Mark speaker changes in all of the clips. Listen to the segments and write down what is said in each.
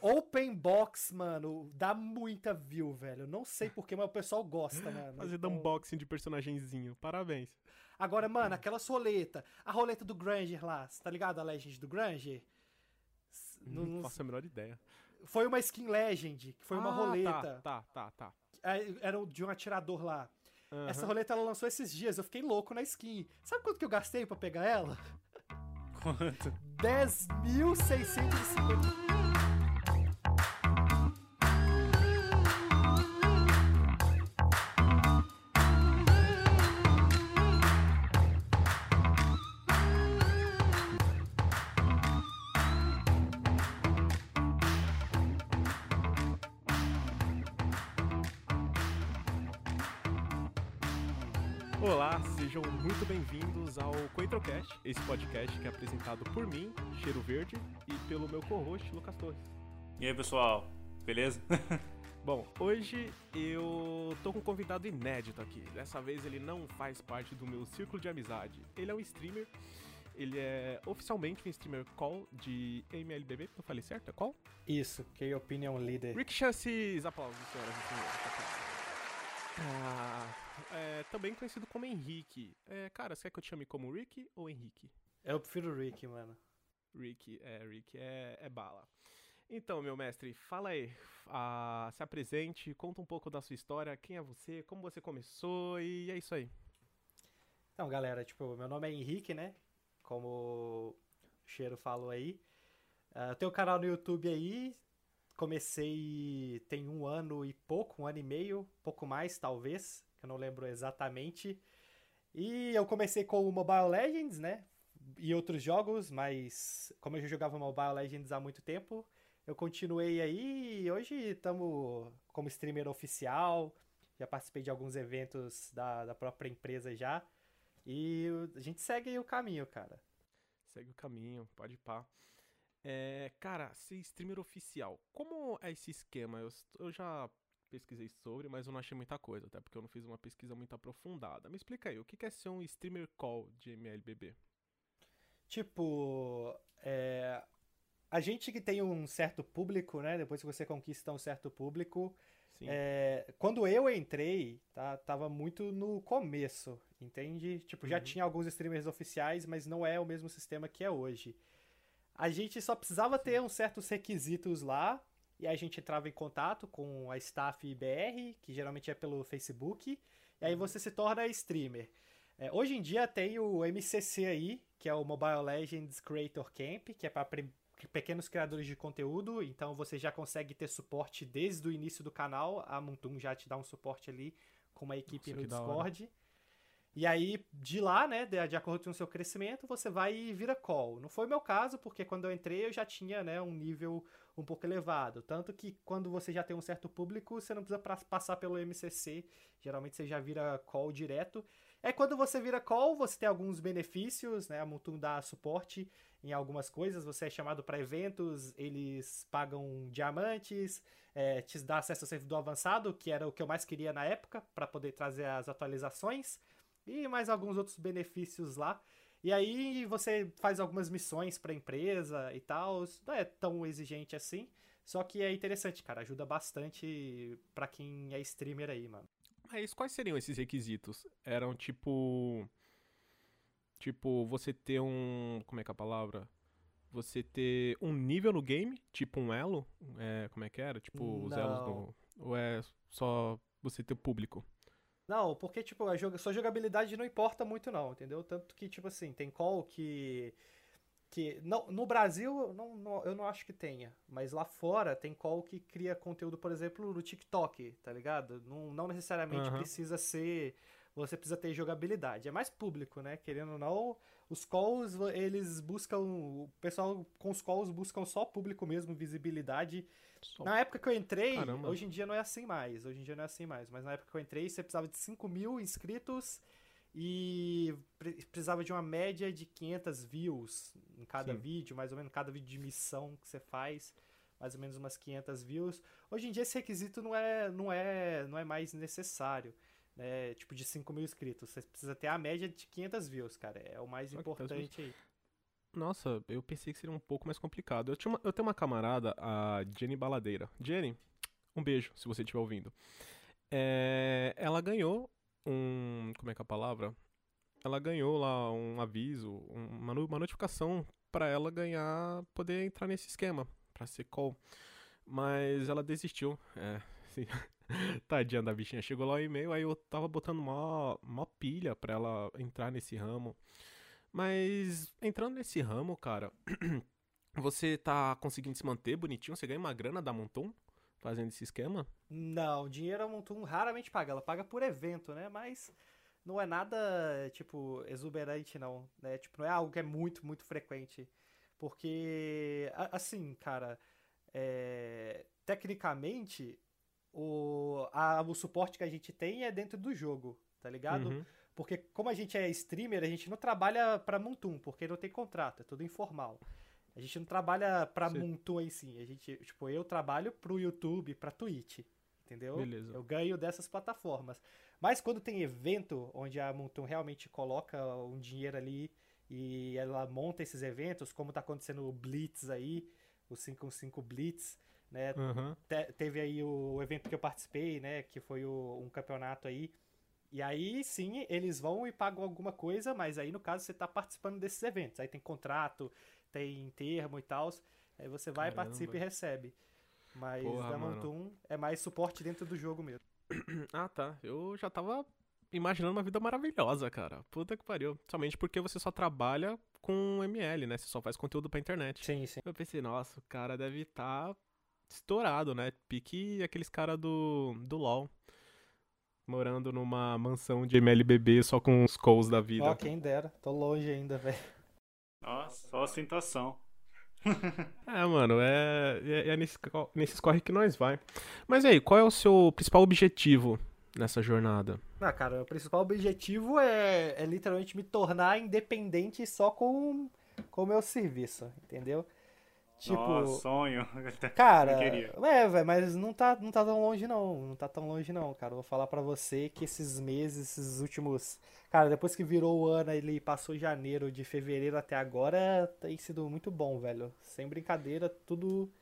Speaker 1: Open Box, mano, dá muita view, velho. Não sei porquê, mas o pessoal gosta, mano.
Speaker 2: Fazer
Speaker 1: Então-
Speaker 2: unboxing de personagemzinho. Parabéns.
Speaker 1: Agora, mano, aquelas roletas. A roleta do Granger lá, tá ligado? A Legend do Granger? S- não-
Speaker 2: faço a menor ideia.
Speaker 1: Foi uma skin Legend, que foi uma
Speaker 2: Ah,
Speaker 1: roleta.
Speaker 2: Tá, tá, tá, tá.
Speaker 1: Era de um atirador lá.
Speaker 2: Aham.
Speaker 1: Essa roleta ela lançou esses dias, eu fiquei louco na skin. Sabe quanto que eu gastei pra pegar ela?
Speaker 3: Quanto?
Speaker 1: 10.650.
Speaker 2: CoentroCast, esse podcast que é apresentado por mim, Cheiro Verde, e pelo meu co-host, Lucas Torres.
Speaker 3: E aí, pessoal? Beleza?
Speaker 2: Bom, hoje eu tô com um convidado inédito aqui. Dessa vez ele não faz parte do meu círculo de amizade. Ele é um streamer, ele é oficialmente um streamer call de MLBB, eu falei certo? É qual?
Speaker 1: Isso, que opinion leader.
Speaker 2: Rick Chances, aplausos, senhoras e senhores. Ah, é, também conhecido como Henrique. É, cara, você quer que eu te chame como Rick ou Henrique?
Speaker 1: Eu prefiro Rick, mano.
Speaker 2: Rick, é, Rick é, é bala. Então, meu mestre, fala aí, ah, se apresente, conta um pouco da sua história, quem é você, como você começou e é isso aí.
Speaker 1: Então, galera, tipo, meu nome é Henrique, né? Como o Cheiro falou aí. Eu tenho um canal no YouTube aí. Comecei tem um ano e pouco, um ano e meio, pouco mais talvez, que eu não lembro exatamente. E eu comecei com o Mobile Legends, né? E outros jogos, mas como eu já jogava Mobile Legends há muito tempo, eu continuei aí e hoje estamos como streamer oficial. Já participei de alguns eventos da, da própria empresa já. E a gente segue o caminho, cara.
Speaker 2: Segue o caminho, pode pá. É, cara, ser streamer oficial, como é esse esquema? Eu, eu já pesquisei sobre, mas eu não achei muita coisa, até porque eu não fiz uma pesquisa muito aprofundada. Me explica aí, o que é ser um streamer call de MLBB?
Speaker 1: Tipo, é, a gente que tem um certo público, né? Depois que você conquista um certo público,
Speaker 2: Sim.
Speaker 1: é, quando eu entrei, tá, tava muito no começo, entende? Tipo, já
Speaker 2: Uhum.
Speaker 1: tinha alguns streamers oficiais, mas não é o mesmo sistema que é hoje. A gente só precisava ter uns certos requisitos lá, e a gente entrava em contato com a staff BR, que geralmente é pelo Facebook, e aí você se torna streamer. É, hoje em dia tem o MCC aí, que é o Mobile Legends Creator Camp, que é para pequenos criadores de conteúdo, então você já consegue ter suporte desde o início do canal, a Muntum já te dá um suporte ali com uma equipe
Speaker 2: Nossa,
Speaker 1: no. Discord. E aí, de lá, né, de, de acordo com o seu crescimento, você vai e vira call. Não foi meu caso, porque quando eu entrei eu já tinha, né, um nível um pouco elevado. Tanto que quando você já tem um certo público, você não precisa passar pelo MCC. Geralmente você já vira call direto. É quando você vira call, você tem alguns benefícios, né? A Mutum dá suporte em algumas coisas. Você é chamado para eventos, eles pagam diamantes, é, te dá acesso ao servidor avançado, que era o que eu mais queria na época, para poder trazer as atualizações e mais alguns outros benefícios lá. E aí você faz algumas missões pra empresa e tal. Não é tão exigente assim. Só que é interessante, cara. Ajuda bastante pra quem é streamer aí, mano.
Speaker 2: Mas quais seriam esses requisitos? Eram tipo. Tipo, você ter um. Como é que é a palavra? Você ter um nível no game, tipo um elo? É, como é que era? Tipo, os elos
Speaker 1: Não.
Speaker 2: no. Ou é só você ter público?
Speaker 1: Não, porque, tipo, a joga- sua jogabilidade não importa muito, não, entendeu? Tanto que, tipo assim, tem call que. que não, no Brasil, não, não- eu não acho que tenha. Mas lá fora tem call que cria conteúdo, por exemplo, no TikTok, tá ligado? Não, não necessariamente
Speaker 2: Aham.
Speaker 1: precisa ser. Você precisa ter jogabilidade. É mais público, né? Querendo ou não, os calls, eles buscam. O pessoal com os calls buscam só público mesmo, visibilidade.
Speaker 2: Só-
Speaker 1: Na época que eu entrei,
Speaker 2: Caramba.
Speaker 1: hoje em dia não é assim mais. Hoje em dia não é assim mais. Mas na época que eu entrei, você precisava de 5 mil inscritos e pre- precisava de uma média de 500 views em cada
Speaker 2: Sim.
Speaker 1: vídeo, mais ou menos cada vídeo de missão que você faz, mais ou menos umas 500 views. Hoje em dia esse requisito não é, não é, não é mais necessário. Né? Tipo, de 5 mil inscritos. Você precisa ter a média de 500 views, cara. É o mais
Speaker 2: Só 500
Speaker 1: importante aí.
Speaker 2: Nossa, eu pensei que seria um pouco mais complicado. Eu, tinha uma- eu tenho uma camarada, a Jenny Baladeira. Jenny, um beijo, se você estiver ouvindo. É, ela ganhou um. Como é que é a palavra? Ela ganhou lá um aviso, um- uma, uma notificação pra ela ganhar, poder entrar nesse esquema, pra ser call. Mas ela desistiu. É, sim. Tadinha da bichinha. Chegou lá o e-mail, aí eu tava botando mó, mó pilha pra ela entrar nesse ramo. Mas entrando nesse ramo, cara, você tá conseguindo se manter bonitinho? Você ganha uma grana da Monton fazendo esse esquema?
Speaker 1: Não, dinheiro a Montum raramente paga. Ela paga por evento, né? Mas não é nada, tipo, exuberante, não. Né? Tipo, não é algo que é muito, muito frequente. Porque, assim, cara, é, tecnicamente, o, a- o suporte que a gente tem é dentro do jogo, tá ligado?
Speaker 2: Uhum.
Speaker 1: Porque como a gente é streamer, a gente não trabalha pra Montum, porque não tem contrato, é tudo informal. A gente não trabalha pra
Speaker 2: Sim.
Speaker 1: Em si. A gente, tipo, eu trabalho pro YouTube, pra Twitch, entendeu?
Speaker 2: Beleza.
Speaker 1: Eu ganho dessas plataformas. Mas quando tem evento onde a Montum realmente coloca um dinheiro ali e ela monta esses eventos, como tá acontecendo o Blitz aí, o 515 Blitz, né?
Speaker 2: Aham.
Speaker 1: Te- teve aí o evento que eu participei, né? Que foi o- um campeonato aí. E aí, sim, eles vão e pagam alguma coisa, mas aí, no caso, você tá participando desses eventos. Aí tem contrato, tem termo e tal. Aí você vai,
Speaker 2: Caramba.
Speaker 1: participa e recebe. Mas
Speaker 2: Porra,
Speaker 1: da
Speaker 2: mano.
Speaker 1: Montum é mais suporte dentro do jogo mesmo.
Speaker 2: Ah, tá. Eu já tava imaginando uma vida maravilhosa, cara. Puta que pariu. Somente porque você só trabalha com ML, né? Você só faz conteúdo pra internet.
Speaker 1: Sim, sim.
Speaker 2: Eu pensei, nossa, o cara deve estar estourado, né? Pique aqueles caras do, do LoL. Morando numa mansão de MLBB só com os calls da vida.
Speaker 1: Ó, quem dera. Tô longe ainda, velho.
Speaker 3: Nossa, só ostentação.
Speaker 2: É, mano, é, é, é nesse, nesses corre que nós vai. Mas aí, qual é o seu principal objetivo nessa jornada?
Speaker 1: Ah, cara, o principal objetivo é, é literalmente me tornar independente só com com o meu serviço, entendeu? Tipo,
Speaker 3: Nossa, sonho.
Speaker 1: Cara, é, velho, mas não tá, não tá tão longe não, não tá tão longe não, cara. Eu vou falar pra você que esses meses, esses últimos, cara, depois que virou o ano, ele passou janeiro, de fevereiro até agora, tem sido muito bom, velho. Sem brincadeira, tudo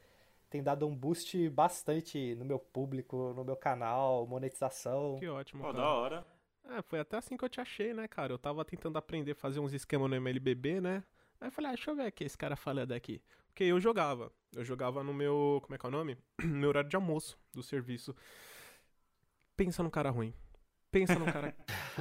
Speaker 1: tem dado um boost bastante no meu público, no meu canal, monetização.
Speaker 2: Que ótimo,
Speaker 3: Pô,
Speaker 2: cara.
Speaker 3: da hora.
Speaker 2: É, foi até assim que eu te achei, né, cara? Eu tava tentando aprender a fazer uns esquemas no MLBB, né? Aí eu falei, ah, deixa eu ver o que esse cara falando aqui. Porque eu jogava. Eu jogava no meu. Como é que é o nome? No meu horário de almoço do serviço. Pensa num cara ruim. Pensa num cara,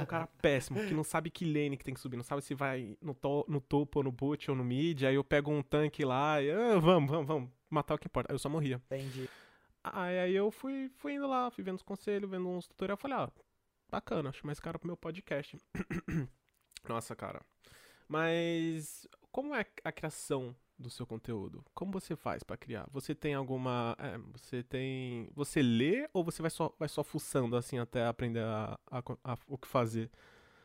Speaker 2: cara péssimo, que não sabe que lane que tem que subir, não sabe se vai no, to- no topo ou no boot ou no mid. Aí eu pego um tanque lá e. Ah, vamos, vamos, vamos. Matar o que importa. Aí eu só morria.
Speaker 1: Entendi.
Speaker 2: Aí, aí eu fui, fui indo lá, fui vendo os conselhos, vendo uns tutoriais, falei, ah, bacana, acho mais caro pro meu podcast. Nossa, cara. Mas como é a criação do seu conteúdo? Como você faz pra criar? Você tem alguma, é, você tem, você lê ou você vai só vai só fuçando assim até aprender a, a- a- o que fazer?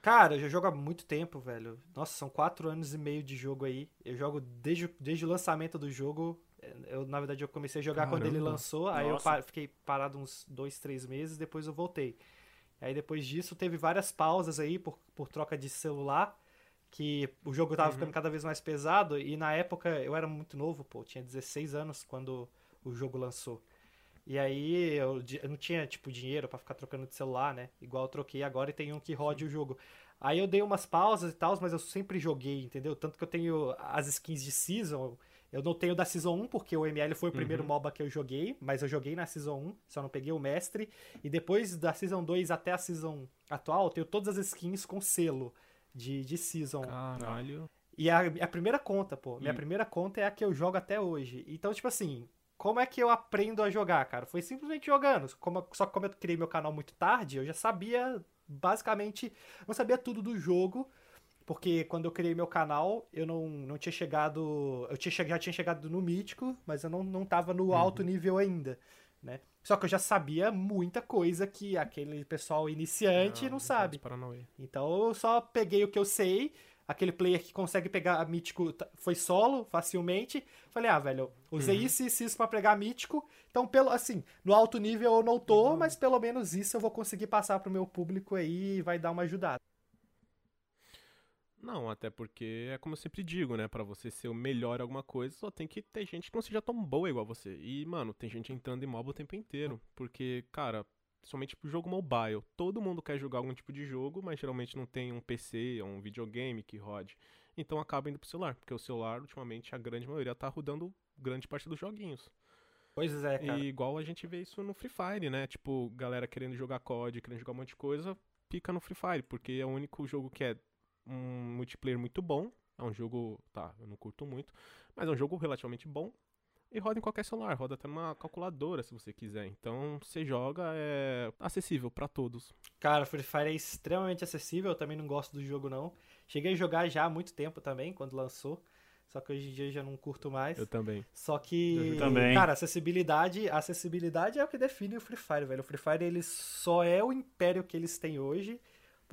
Speaker 1: Cara, eu já jogo há muito tempo, velho. Nossa, são quatro anos e meio de jogo aí. Eu jogo desde, o- desde o lançamento do jogo. Eu, na verdade, eu comecei a jogar quando ele
Speaker 2: Caramba.
Speaker 1: lançou. Aí eu
Speaker 3: Nossa.
Speaker 1: fiquei parado uns dois, três meses. Depois eu voltei. Aí depois disso, teve várias pausas aí por, por troca de celular. Que o jogo tava
Speaker 2: Uhum.
Speaker 1: ficando cada vez mais pesado. E na época eu era muito novo, pô. Tinha 16 anos quando o jogo lançou. E aí eu, eu não tinha, tipo, dinheiro pra ficar trocando de celular, né? Igual eu troquei agora e tem um que rode o jogo. Aí eu dei umas pausas e tal, mas eu sempre joguei, entendeu? Tanto que eu tenho as skins de Season. Eu não tenho da Season 1, porque o ML foi o primeiro
Speaker 2: Uhum.
Speaker 1: MOBA que eu joguei, mas eu joguei na Season 1, só não peguei o mestre. E depois da Season 2 até a Season atual, eu tenho todas as skins com selo de, de Season.
Speaker 2: Caralho.
Speaker 1: E a, a primeira conta, pô. Minha
Speaker 3: Hum.
Speaker 1: primeira conta é a que eu jogo até hoje. Então, tipo assim, como é que eu aprendo a jogar, cara? Foi simplesmente jogando. Como- só que como eu criei meu canal muito tarde, eu já sabia, basicamente, não sabia tudo do jogo. Porque quando eu criei meu canal, eu não, não tinha chegado. Eu tinha, já tinha chegado no mítico, mas eu não, não tava no alto nível ainda, né? Só que eu já sabia muita coisa que aquele pessoal iniciante não, sabe.
Speaker 2: Paranauê.
Speaker 1: Então eu só peguei o que eu sei, aquele player que consegue pegar mítico t- foi solo facilmente. Falei, ah, velho, usei
Speaker 2: Uhum.
Speaker 1: isso e isso, isso pra pegar mítico. Então, pelo assim, no alto nível eu não tô,
Speaker 2: Uhum.
Speaker 1: mas pelo menos isso eu vou conseguir passar pro meu público aí e vai dar uma ajudada.
Speaker 2: Não, até porque é como eu sempre digo, né? Pra você ser o melhor em alguma coisa, só tem que ter gente que não seja tão boa igual você. E, mano, tem gente entrando em MOBA o tempo inteiro. Porque, cara, somente pro jogo mobile, todo mundo quer jogar algum tipo de jogo, mas geralmente não tem um PC ou um videogame que rode. Então acaba indo pro celular, porque o celular, ultimamente, a grande maioria tá rodando grande parte dos joguinhos.
Speaker 1: Pois é, cara.
Speaker 2: E igual a gente vê isso no Free Fire, né? Tipo, galera querendo jogar COD, querendo jogar um monte de coisa, pica no Free Fire, porque é o único jogo que é um multiplayer muito bom. É um jogo, tá, eu não curto muito, mas é um jogo relativamente bom. E roda em qualquer celular, roda até numa calculadora se você quiser. Então, você joga, é acessível pra todos.
Speaker 1: Cara, Free Fire é extremamente acessível, eu também não gosto do jogo não. Cheguei a jogar já há muito tempo também, quando lançou. Só que hoje em dia eu já não curto mais.
Speaker 2: Eu também.
Speaker 1: Só que,
Speaker 2: Eu
Speaker 3: também.
Speaker 1: cara, acessibilidade, acessibilidade é o que define o Free Fire, velho. O Free Fire ele só é o império que eles têm hoje,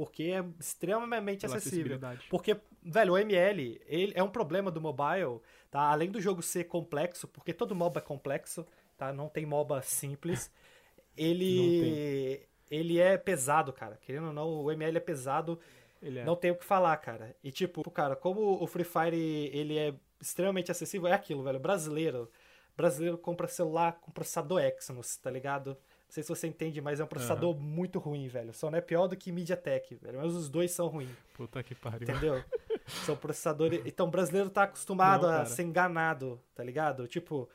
Speaker 1: porque é extremamente
Speaker 2: Pela
Speaker 1: acessível. Porque, velho, o ML, ele é um problema do mobile, tá? Além do jogo ser complexo, porque todo MOBA é complexo, tá? Não tem MOBA simples. Ele ele é pesado, cara. Querendo ou não, o ML é pesado.
Speaker 2: Ele é.
Speaker 1: Não tem o que falar, cara. E tipo, cara, como o Free Fire ele é extremamente acessível, é aquilo, velho. Brasileiro, brasileiro compra celular com processador Exynos, tá ligado? Não sei se você entende, mas é um processador muito ruim, velho. Só não é pior do que MediaTek, velho. Mas os dois são ruins,
Speaker 2: Puta que pariu.
Speaker 1: entendeu? são processadores. Então, o brasileiro tá acostumado
Speaker 2: Não,
Speaker 1: a ser enganado, tá ligado? Tipo,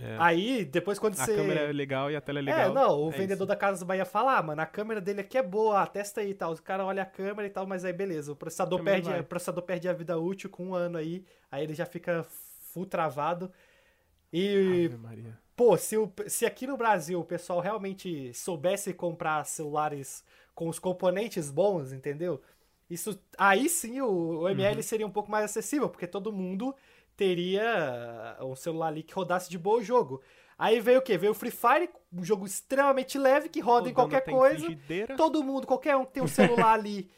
Speaker 2: É.
Speaker 1: aí depois quando
Speaker 2: A
Speaker 1: você.
Speaker 2: câmera é legal e a tela é legal.
Speaker 1: É, não, o
Speaker 2: É
Speaker 1: vendedor
Speaker 2: isso.
Speaker 1: da Casa do Bahia fala, ah, mano, a câmera dele aqui é boa, testa aí e tal. O cara olha a câmera e tal, mas aí beleza, o processador, perde,
Speaker 2: vai.
Speaker 1: o processador perde a vida útil com um ano aí, aí ele já fica full travado. E,
Speaker 2: Ave Maria.
Speaker 1: Pô, se, o, se aqui no Brasil o pessoal realmente soubesse comprar celulares com os componentes bons, entendeu? Isso, aí sim o, o ML
Speaker 2: Uhum.
Speaker 1: seria um pouco mais acessível, porque todo mundo teria um celular ali que rodasse de boa o jogo. Aí veio o quê? Veio o Free Fire, um jogo extremamente leve que roda em qualquer coisa.
Speaker 2: frigideira.
Speaker 1: Todo mundo, qualquer um que tem um celular ali,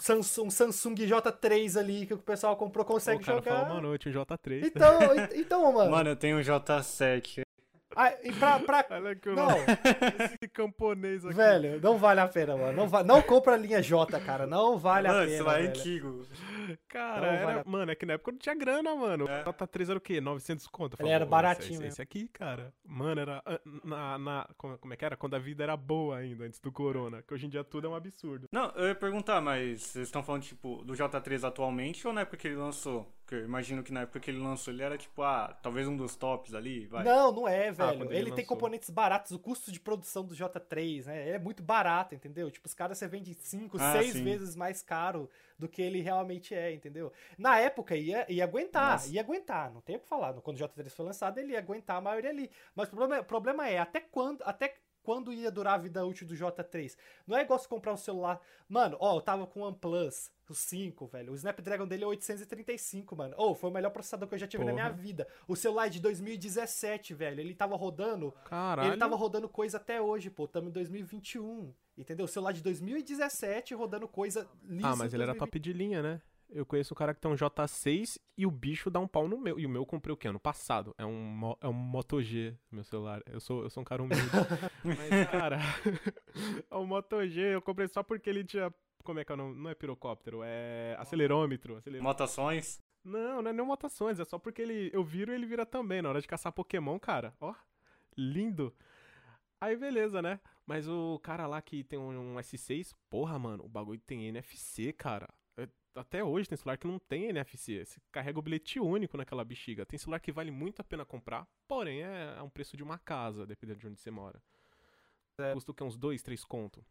Speaker 1: Samsung, Samsung J3 ali que o pessoal comprou consegue
Speaker 2: o cara
Speaker 1: jogar.
Speaker 2: fala uma noite, um J3.
Speaker 1: Então, então, mano.
Speaker 3: Mano, eu tenho um J7.
Speaker 1: Ah, e pra, pra-
Speaker 2: Olha que
Speaker 1: Não,
Speaker 2: esse camponês aqui.
Speaker 1: velho, não vale a pena, mano. Não, va- não compra a linha J, cara. Não vale a
Speaker 3: Mano,
Speaker 1: pena.
Speaker 3: esse lá é
Speaker 1: velho.
Speaker 2: Cara,
Speaker 1: Não,
Speaker 2: era- mano, é que na época não tinha grana, mano. O
Speaker 3: É.
Speaker 2: J3 era o quê? 900 conto? Falava,
Speaker 1: era
Speaker 2: "Ô,
Speaker 1: baratinho
Speaker 2: esse, esse, aqui, cara. Mano, era ah, na, na- como, como é que era? Quando a vida era boa ainda, antes do corona. Que hoje em dia tudo é um absurdo.
Speaker 3: Não, eu ia perguntar, mas vocês estão falando, tipo, do J3 atualmente ou na época que ele lançou? Porque eu imagino que na época que ele lançou ele era, tipo, ah, talvez um dos tops ali, vai.
Speaker 1: Não, não é, velho.
Speaker 2: quando
Speaker 1: ele
Speaker 2: ele
Speaker 1: tem componentes baratos. O custo de produção do J3, né? É muito barato, entendeu? Tipo, os caras você vende 5,
Speaker 3: Ah,
Speaker 1: 6
Speaker 3: sim.
Speaker 1: vezes mais caro do que ele realmente é, entendeu? Na época ia, ia aguentar,
Speaker 3: Nossa.
Speaker 1: ia aguentar, não tem o que falar. Quando o J3 foi lançado, ele ia aguentar a maioria ali. Mas o problema, o problema é até quando. Até quando ia durar a vida útil do J3? Não é igual você comprar um celular. Mano, ó, eu tava com o OnePlus, o 5, velho. O Snapdragon dele é 835, mano. Ô, foi o melhor processador que eu já tive na minha
Speaker 2: Porra.
Speaker 1: vida. O celular é de 2017, velho. Ele tava rodando.
Speaker 2: Caralho.
Speaker 1: Ele tava rodando coisa até hoje, pô. Tamo em 2021. Entendeu? O celular de 2017 rodando coisa lisa.
Speaker 2: Ah, mas ele era
Speaker 1: 2020.
Speaker 2: top de linha, né? Eu conheço um cara que tem um J6 e o bicho dá um pau no meu. E o meu eu comprei o quê? Ano passado. É um, é um Moto G, meu celular. Eu sou, eu sou um cara humilde. Mas, cara, é um Moto G. Eu comprei só porque ele tinha. Como é que é o nome? Não é pirocóptero, é acelerômetro. acelerômetro.
Speaker 3: Motações.
Speaker 2: Não, não é nem mutações, é só porque ele, eu viro e ele vira também. Na hora de caçar Pokémon, cara, ó, lindo. Aí beleza, né? Mas o cara lá que tem um, um S6, porra, mano, o bagulho tem NFC, cara. É, Até hoje tem celular que não tem NFC. Você carrega o bilhete único naquela bexiga. Tem celular que vale muito a pena comprar, porém é, é um preço de uma casa, dependendo de onde você mora.
Speaker 1: É.
Speaker 2: Custa o que? Uns dois, três conto.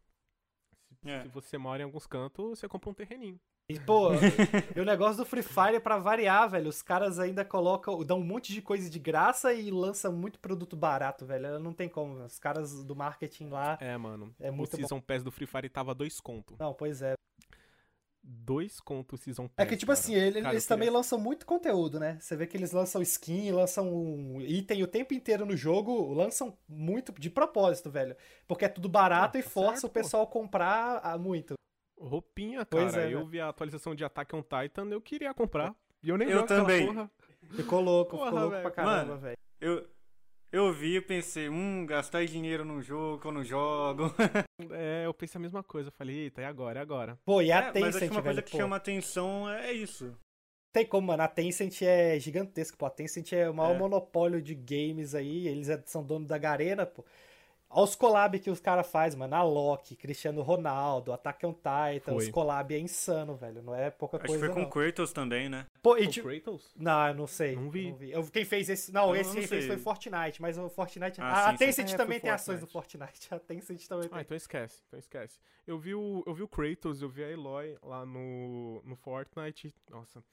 Speaker 2: Se,
Speaker 3: É.
Speaker 2: se você mora em alguns cantos, você compra um terreninho.
Speaker 1: E, pô, e o negócio do Free Fire, pra variar, velho, os caras ainda colocam, dão um monte de coisa de graça e lançam muito produto barato, velho. Não tem como. Os caras do marketing lá.
Speaker 2: É, mano.
Speaker 1: É muito
Speaker 2: o Season Pass do Free Fire tava dois conto.
Speaker 1: Não, pois é.
Speaker 2: Dois conto o Season Pass.
Speaker 1: É que, tipo
Speaker 2: cara.
Speaker 1: assim, ele-
Speaker 2: Cara,
Speaker 1: eles também
Speaker 2: queria-
Speaker 1: lançam muito conteúdo, né? Você vê que eles lançam skin, lançam um item o tempo inteiro no jogo, lançam muito de propósito, velho. Porque é tudo barato
Speaker 2: Ah,
Speaker 1: e
Speaker 2: tá
Speaker 1: força
Speaker 2: certo,
Speaker 1: o pessoal a comprar ah, muito.
Speaker 2: Roupinha,
Speaker 1: Pois
Speaker 2: cara.
Speaker 1: é,
Speaker 2: eu
Speaker 1: né?
Speaker 2: vi a atualização de Attack on Titan, eu queria comprar. E eu nem
Speaker 3: Eu também.
Speaker 2: porra.
Speaker 1: Ficou louco,
Speaker 2: Porra,
Speaker 1: ficou louco
Speaker 2: velho.
Speaker 1: pra caramba, velho.
Speaker 3: Eu, eu vi e pensei, hum, gastar dinheiro num jogo que eu não jogo.
Speaker 2: É, eu pensei a mesma coisa. Eu falei, eita, e agora? E agora?
Speaker 1: Pô, e a
Speaker 3: É, mas acho
Speaker 1: Tencent,
Speaker 3: que uma coisa
Speaker 1: velho,
Speaker 3: que
Speaker 1: pô,
Speaker 3: chama atenção é isso.
Speaker 1: tem como, mano, a Tencent é gigantesca, pô, a Tencent é o maior
Speaker 3: É.
Speaker 1: monopólio de games aí, eles é- são donos da Garena, pô. Olha os collab que os caras fazem, mano, a Loki, Cristiano Ronaldo, Attack on Titan,
Speaker 2: Foi.
Speaker 1: os collab é insano, velho, não é pouca
Speaker 3: Acho que
Speaker 1: coisa
Speaker 3: foi com
Speaker 1: não.
Speaker 3: Kratos também, né?
Speaker 1: Pô, e
Speaker 2: O
Speaker 1: tipo,
Speaker 2: Kratos?
Speaker 1: Não, eu não sei.
Speaker 2: Não vi.
Speaker 1: Eu, quem fez esse. Não,
Speaker 3: Eu
Speaker 1: esse
Speaker 3: não
Speaker 1: quem fez
Speaker 3: sei.
Speaker 1: foi Fortnite, mas o Fortnite.
Speaker 3: Ah,
Speaker 1: a, a
Speaker 3: sim, sim.
Speaker 1: Tencent
Speaker 2: É,
Speaker 1: também tem ações do
Speaker 2: Fortnite.
Speaker 1: Fortnite. A Tencent também
Speaker 2: Ah,
Speaker 1: tem.
Speaker 2: então esquece, então esquece. Eu vi o, eu vi o Kratos, eu vi a Eloy lá no, no Fortnite. Nossa,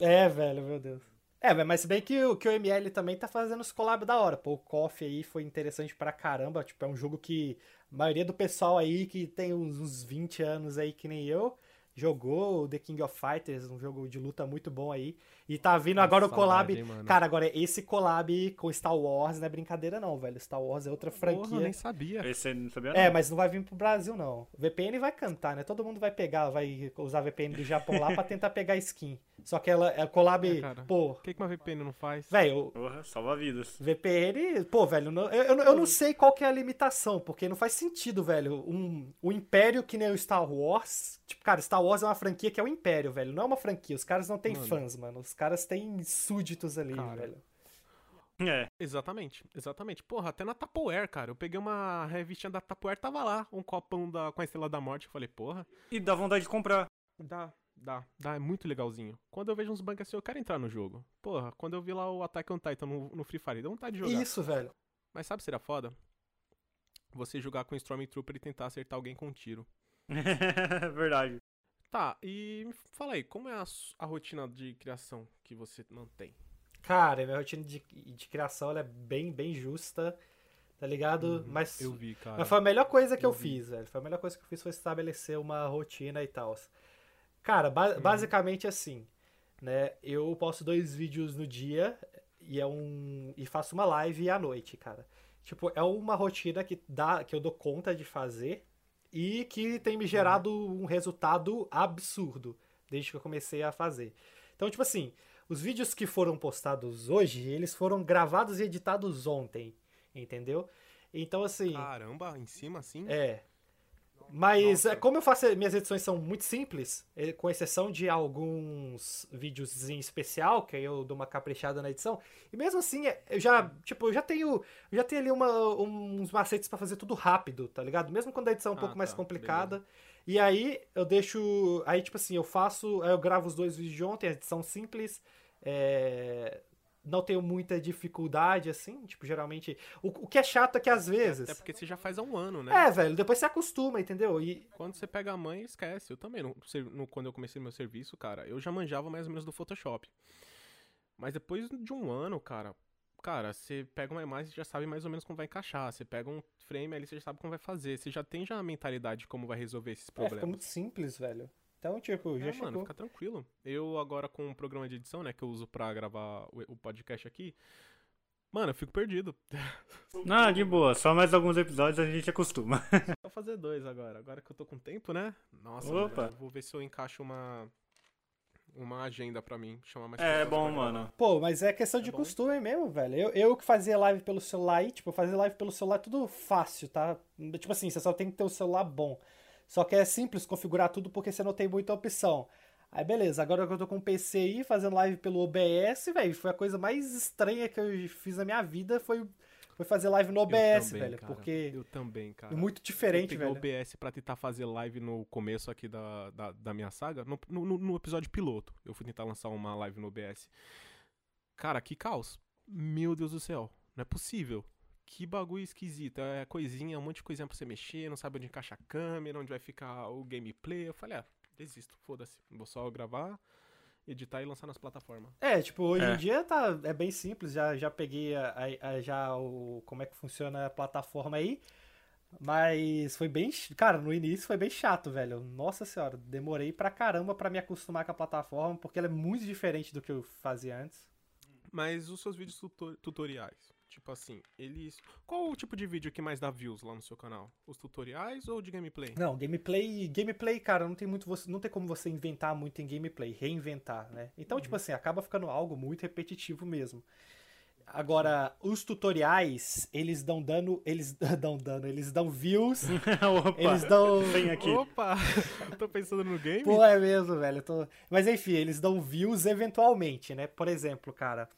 Speaker 1: É, velho, meu Deus. É, mas se bem que, o- que o ML também tá fazendo os collab da hora. Pô, o KOF aí foi interessante pra caramba. Tipo, é um jogo que a maioria do pessoal aí que tem uns, uns 20 anos aí, que nem eu, jogou o The King of Fighters, um jogo de luta muito bom aí. E tá vindo agora o
Speaker 2: saudade,
Speaker 1: collab.
Speaker 2: hein, mano?
Speaker 1: Cara, agora esse collab com Star Wars não é brincadeira, não, velho. Star Wars é outra franquia.
Speaker 2: Porra, eu nem sabia.
Speaker 3: Esse você não sabia?
Speaker 1: É,
Speaker 3: não?
Speaker 1: mas não vai vir pro Brasil, não. O VPN vai cantar, né? Todo mundo vai pegar, vai usar VPN do Japão lá pra tentar pegar skin. Só que ela é collab,
Speaker 2: É, cara.
Speaker 1: pô,
Speaker 2: O que, que uma VPN não faz?
Speaker 1: velho,
Speaker 3: Porra, salva vidas.
Speaker 1: VPN, pô, velho, não- eu, eu, eu não sei qual que é a limitação, porque não faz sentido, velho. Um, o Império que nem o Star Wars. Tipo, cara, Star Wars é uma franquia que é o Império, velho. Não é uma franquia. Os caras não têm
Speaker 2: Mano.
Speaker 1: fãs, mano. Os caras têm súditos ali,
Speaker 2: Cara.
Speaker 1: velho.
Speaker 3: É.
Speaker 2: Exatamente, exatamente. Porra, até na Tupperware, cara. Eu peguei uma revistinha da Tupperware, tava lá, um copão da, com a Estrela da Morte. Eu falei, porra,
Speaker 3: E dá vontade de comprar.
Speaker 2: dá, dá, dá, é muito legalzinho. Quando eu vejo uns bancos assim, eu quero entrar no jogo. Porra, quando eu vi lá o Attack on Titan no, no Free Fire, deu vontade de jogar.
Speaker 1: Isso, velho.
Speaker 2: Mas sabe o que seria foda? Você jogar com o Stormtrooper e tentar acertar alguém com um tiro.
Speaker 3: Verdade.
Speaker 2: Tá, e fala aí, como é a, a rotina de criação que você mantém?
Speaker 1: Cara, minha rotina de, de criação ela é bem, bem justa, tá ligado? Mas,
Speaker 2: Uhum, Eu vi, cara.
Speaker 1: mas foi a melhor coisa que eu,
Speaker 2: eu
Speaker 1: fiz, velho. Foi a melhor coisa que eu fiz foi estabelecer uma rotina e tal. Cara, ba- basicamente assim, né? Eu posto dois vídeos no dia e é um e faço uma live à noite, cara. Tipo, é uma rotina que dá que eu dou conta de fazer e que tem me gerado um resultado absurdo desde que eu comecei a fazer. Então, tipo assim, os vídeos que foram postados hoje, eles foram gravados e editados ontem, entendeu? Então, assim,
Speaker 2: Caramba, em cima assim?
Speaker 1: é. Mas
Speaker 2: Nossa.
Speaker 1: é, como eu faço, minhas edições são muito simples, eh, com exceção de alguns vídeos em especial, que aí eu dou uma caprichada na edição. E mesmo assim, é, eu já, tipo, eu já tenho, eu já tenho ali uma- uns macetes pra fazer tudo rápido, tá ligado? Mesmo quando a edição é um
Speaker 2: Ah,
Speaker 1: pouco mais
Speaker 2: tá,
Speaker 1: complicada. E aí eu deixo, aí tipo assim, eu faço, eu gravo os dois vídeos de ontem, a edição simples, é, não tenho muita dificuldade assim, tipo, geralmente, o, o que é chato é que às vezes
Speaker 2: Até porque você já faz há um ano, né?
Speaker 1: é, velho, depois você acostuma, entendeu? E
Speaker 2: Quando você pega a mãe, esquece. Eu também, no, no- quando eu comecei meu serviço, cara, eu já manjava mais ou menos do Photoshop. Mas depois de um ano, cara, cara, você pega uma imagem e já sabe mais ou menos como vai encaixar. Você pega um frame ali, você já sabe como vai fazer. Você já tem já a mentalidade de como vai resolver esses
Speaker 1: É, fica
Speaker 2: problemas.
Speaker 1: muito simples, velho. Então, tipo, já
Speaker 2: É,
Speaker 1: chegou.
Speaker 2: mano, fica tranquilo. Eu agora com o programa de edição, né, que eu uso pra gravar o, o podcast aqui, mano, eu fico perdido.
Speaker 3: Não, de boa. Só mais alguns episódios a gente acostuma.
Speaker 2: Vou fazer dois agora. Agora que eu tô com tempo, né? Nossa,
Speaker 3: Opa.
Speaker 2: mano, vou ver se eu encaixo uma uma agenda pra mim, chamar mais
Speaker 3: É bom, mano.
Speaker 1: Pô, mas é questão de
Speaker 2: bom.
Speaker 1: costume mesmo, velho. Eu, eu que fazia live pelo celular aí, tipo, fazer live pelo celular é tudo fácil, tá? Tipo assim, você só tem que ter um celular bom. Só que é simples configurar tudo porque você não tem muita opção. Aí beleza, agora que eu tô com o PC aí, fazendo live pelo OBS, velho, foi a coisa mais estranha que eu fiz na minha vida, foi, foi fazer live no
Speaker 2: Eu
Speaker 1: OBS,
Speaker 2: também,
Speaker 1: velho.
Speaker 2: cara.
Speaker 1: Porque
Speaker 2: Eu também, cara.
Speaker 1: muito
Speaker 2: eu
Speaker 1: diferente,
Speaker 2: peguei o
Speaker 1: velho.
Speaker 2: OBS pra tentar fazer live no começo aqui da, da, da minha saga, no, no, no episódio piloto. Eu fui tentar lançar uma live no OBS. Cara, que caos. Meu Deus do céu. Não é possível. Que bagulho esquisito. É coisinha, um monte de coisinha pra você mexer, não sabe onde encaixa a câmera, onde vai ficar o gameplay. Eu falei, ah, desisto, foda-se. Vou só gravar, editar e lançar nas plataformas.
Speaker 1: É, tipo, hoje
Speaker 3: É.
Speaker 1: em dia tá, é bem simples, já, já peguei a, a- a- já o, como é que funciona a plataforma aí, mas foi bem, cara, no início foi bem chato, velho, nossa senhora, demorei pra caramba pra me acostumar com a plataforma, porque ela é muito diferente do que eu fazia antes.
Speaker 2: Mas os seus vídeos tuto- tutoriais, tipo assim, eles. Qual o tipo de vídeo que mais dá views lá no seu canal? Os tutoriais ou de gameplay?
Speaker 1: Não, gameplay, gameplay, cara, não tem muito você, não tem como você inventar muito em gameplay, reinventar, né? Então, tipo assim, acaba ficando algo muito repetitivo mesmo. Agora, os tutoriais, eles dão dano, eles dão dano, eles dão views,
Speaker 3: Opa,
Speaker 1: eles dão...
Speaker 3: tem aqui.
Speaker 2: Opa! tô pensando no game.
Speaker 1: Pô, é mesmo, velho. eu tô- Mas enfim, eles dão views eventualmente, né? Por exemplo, cara,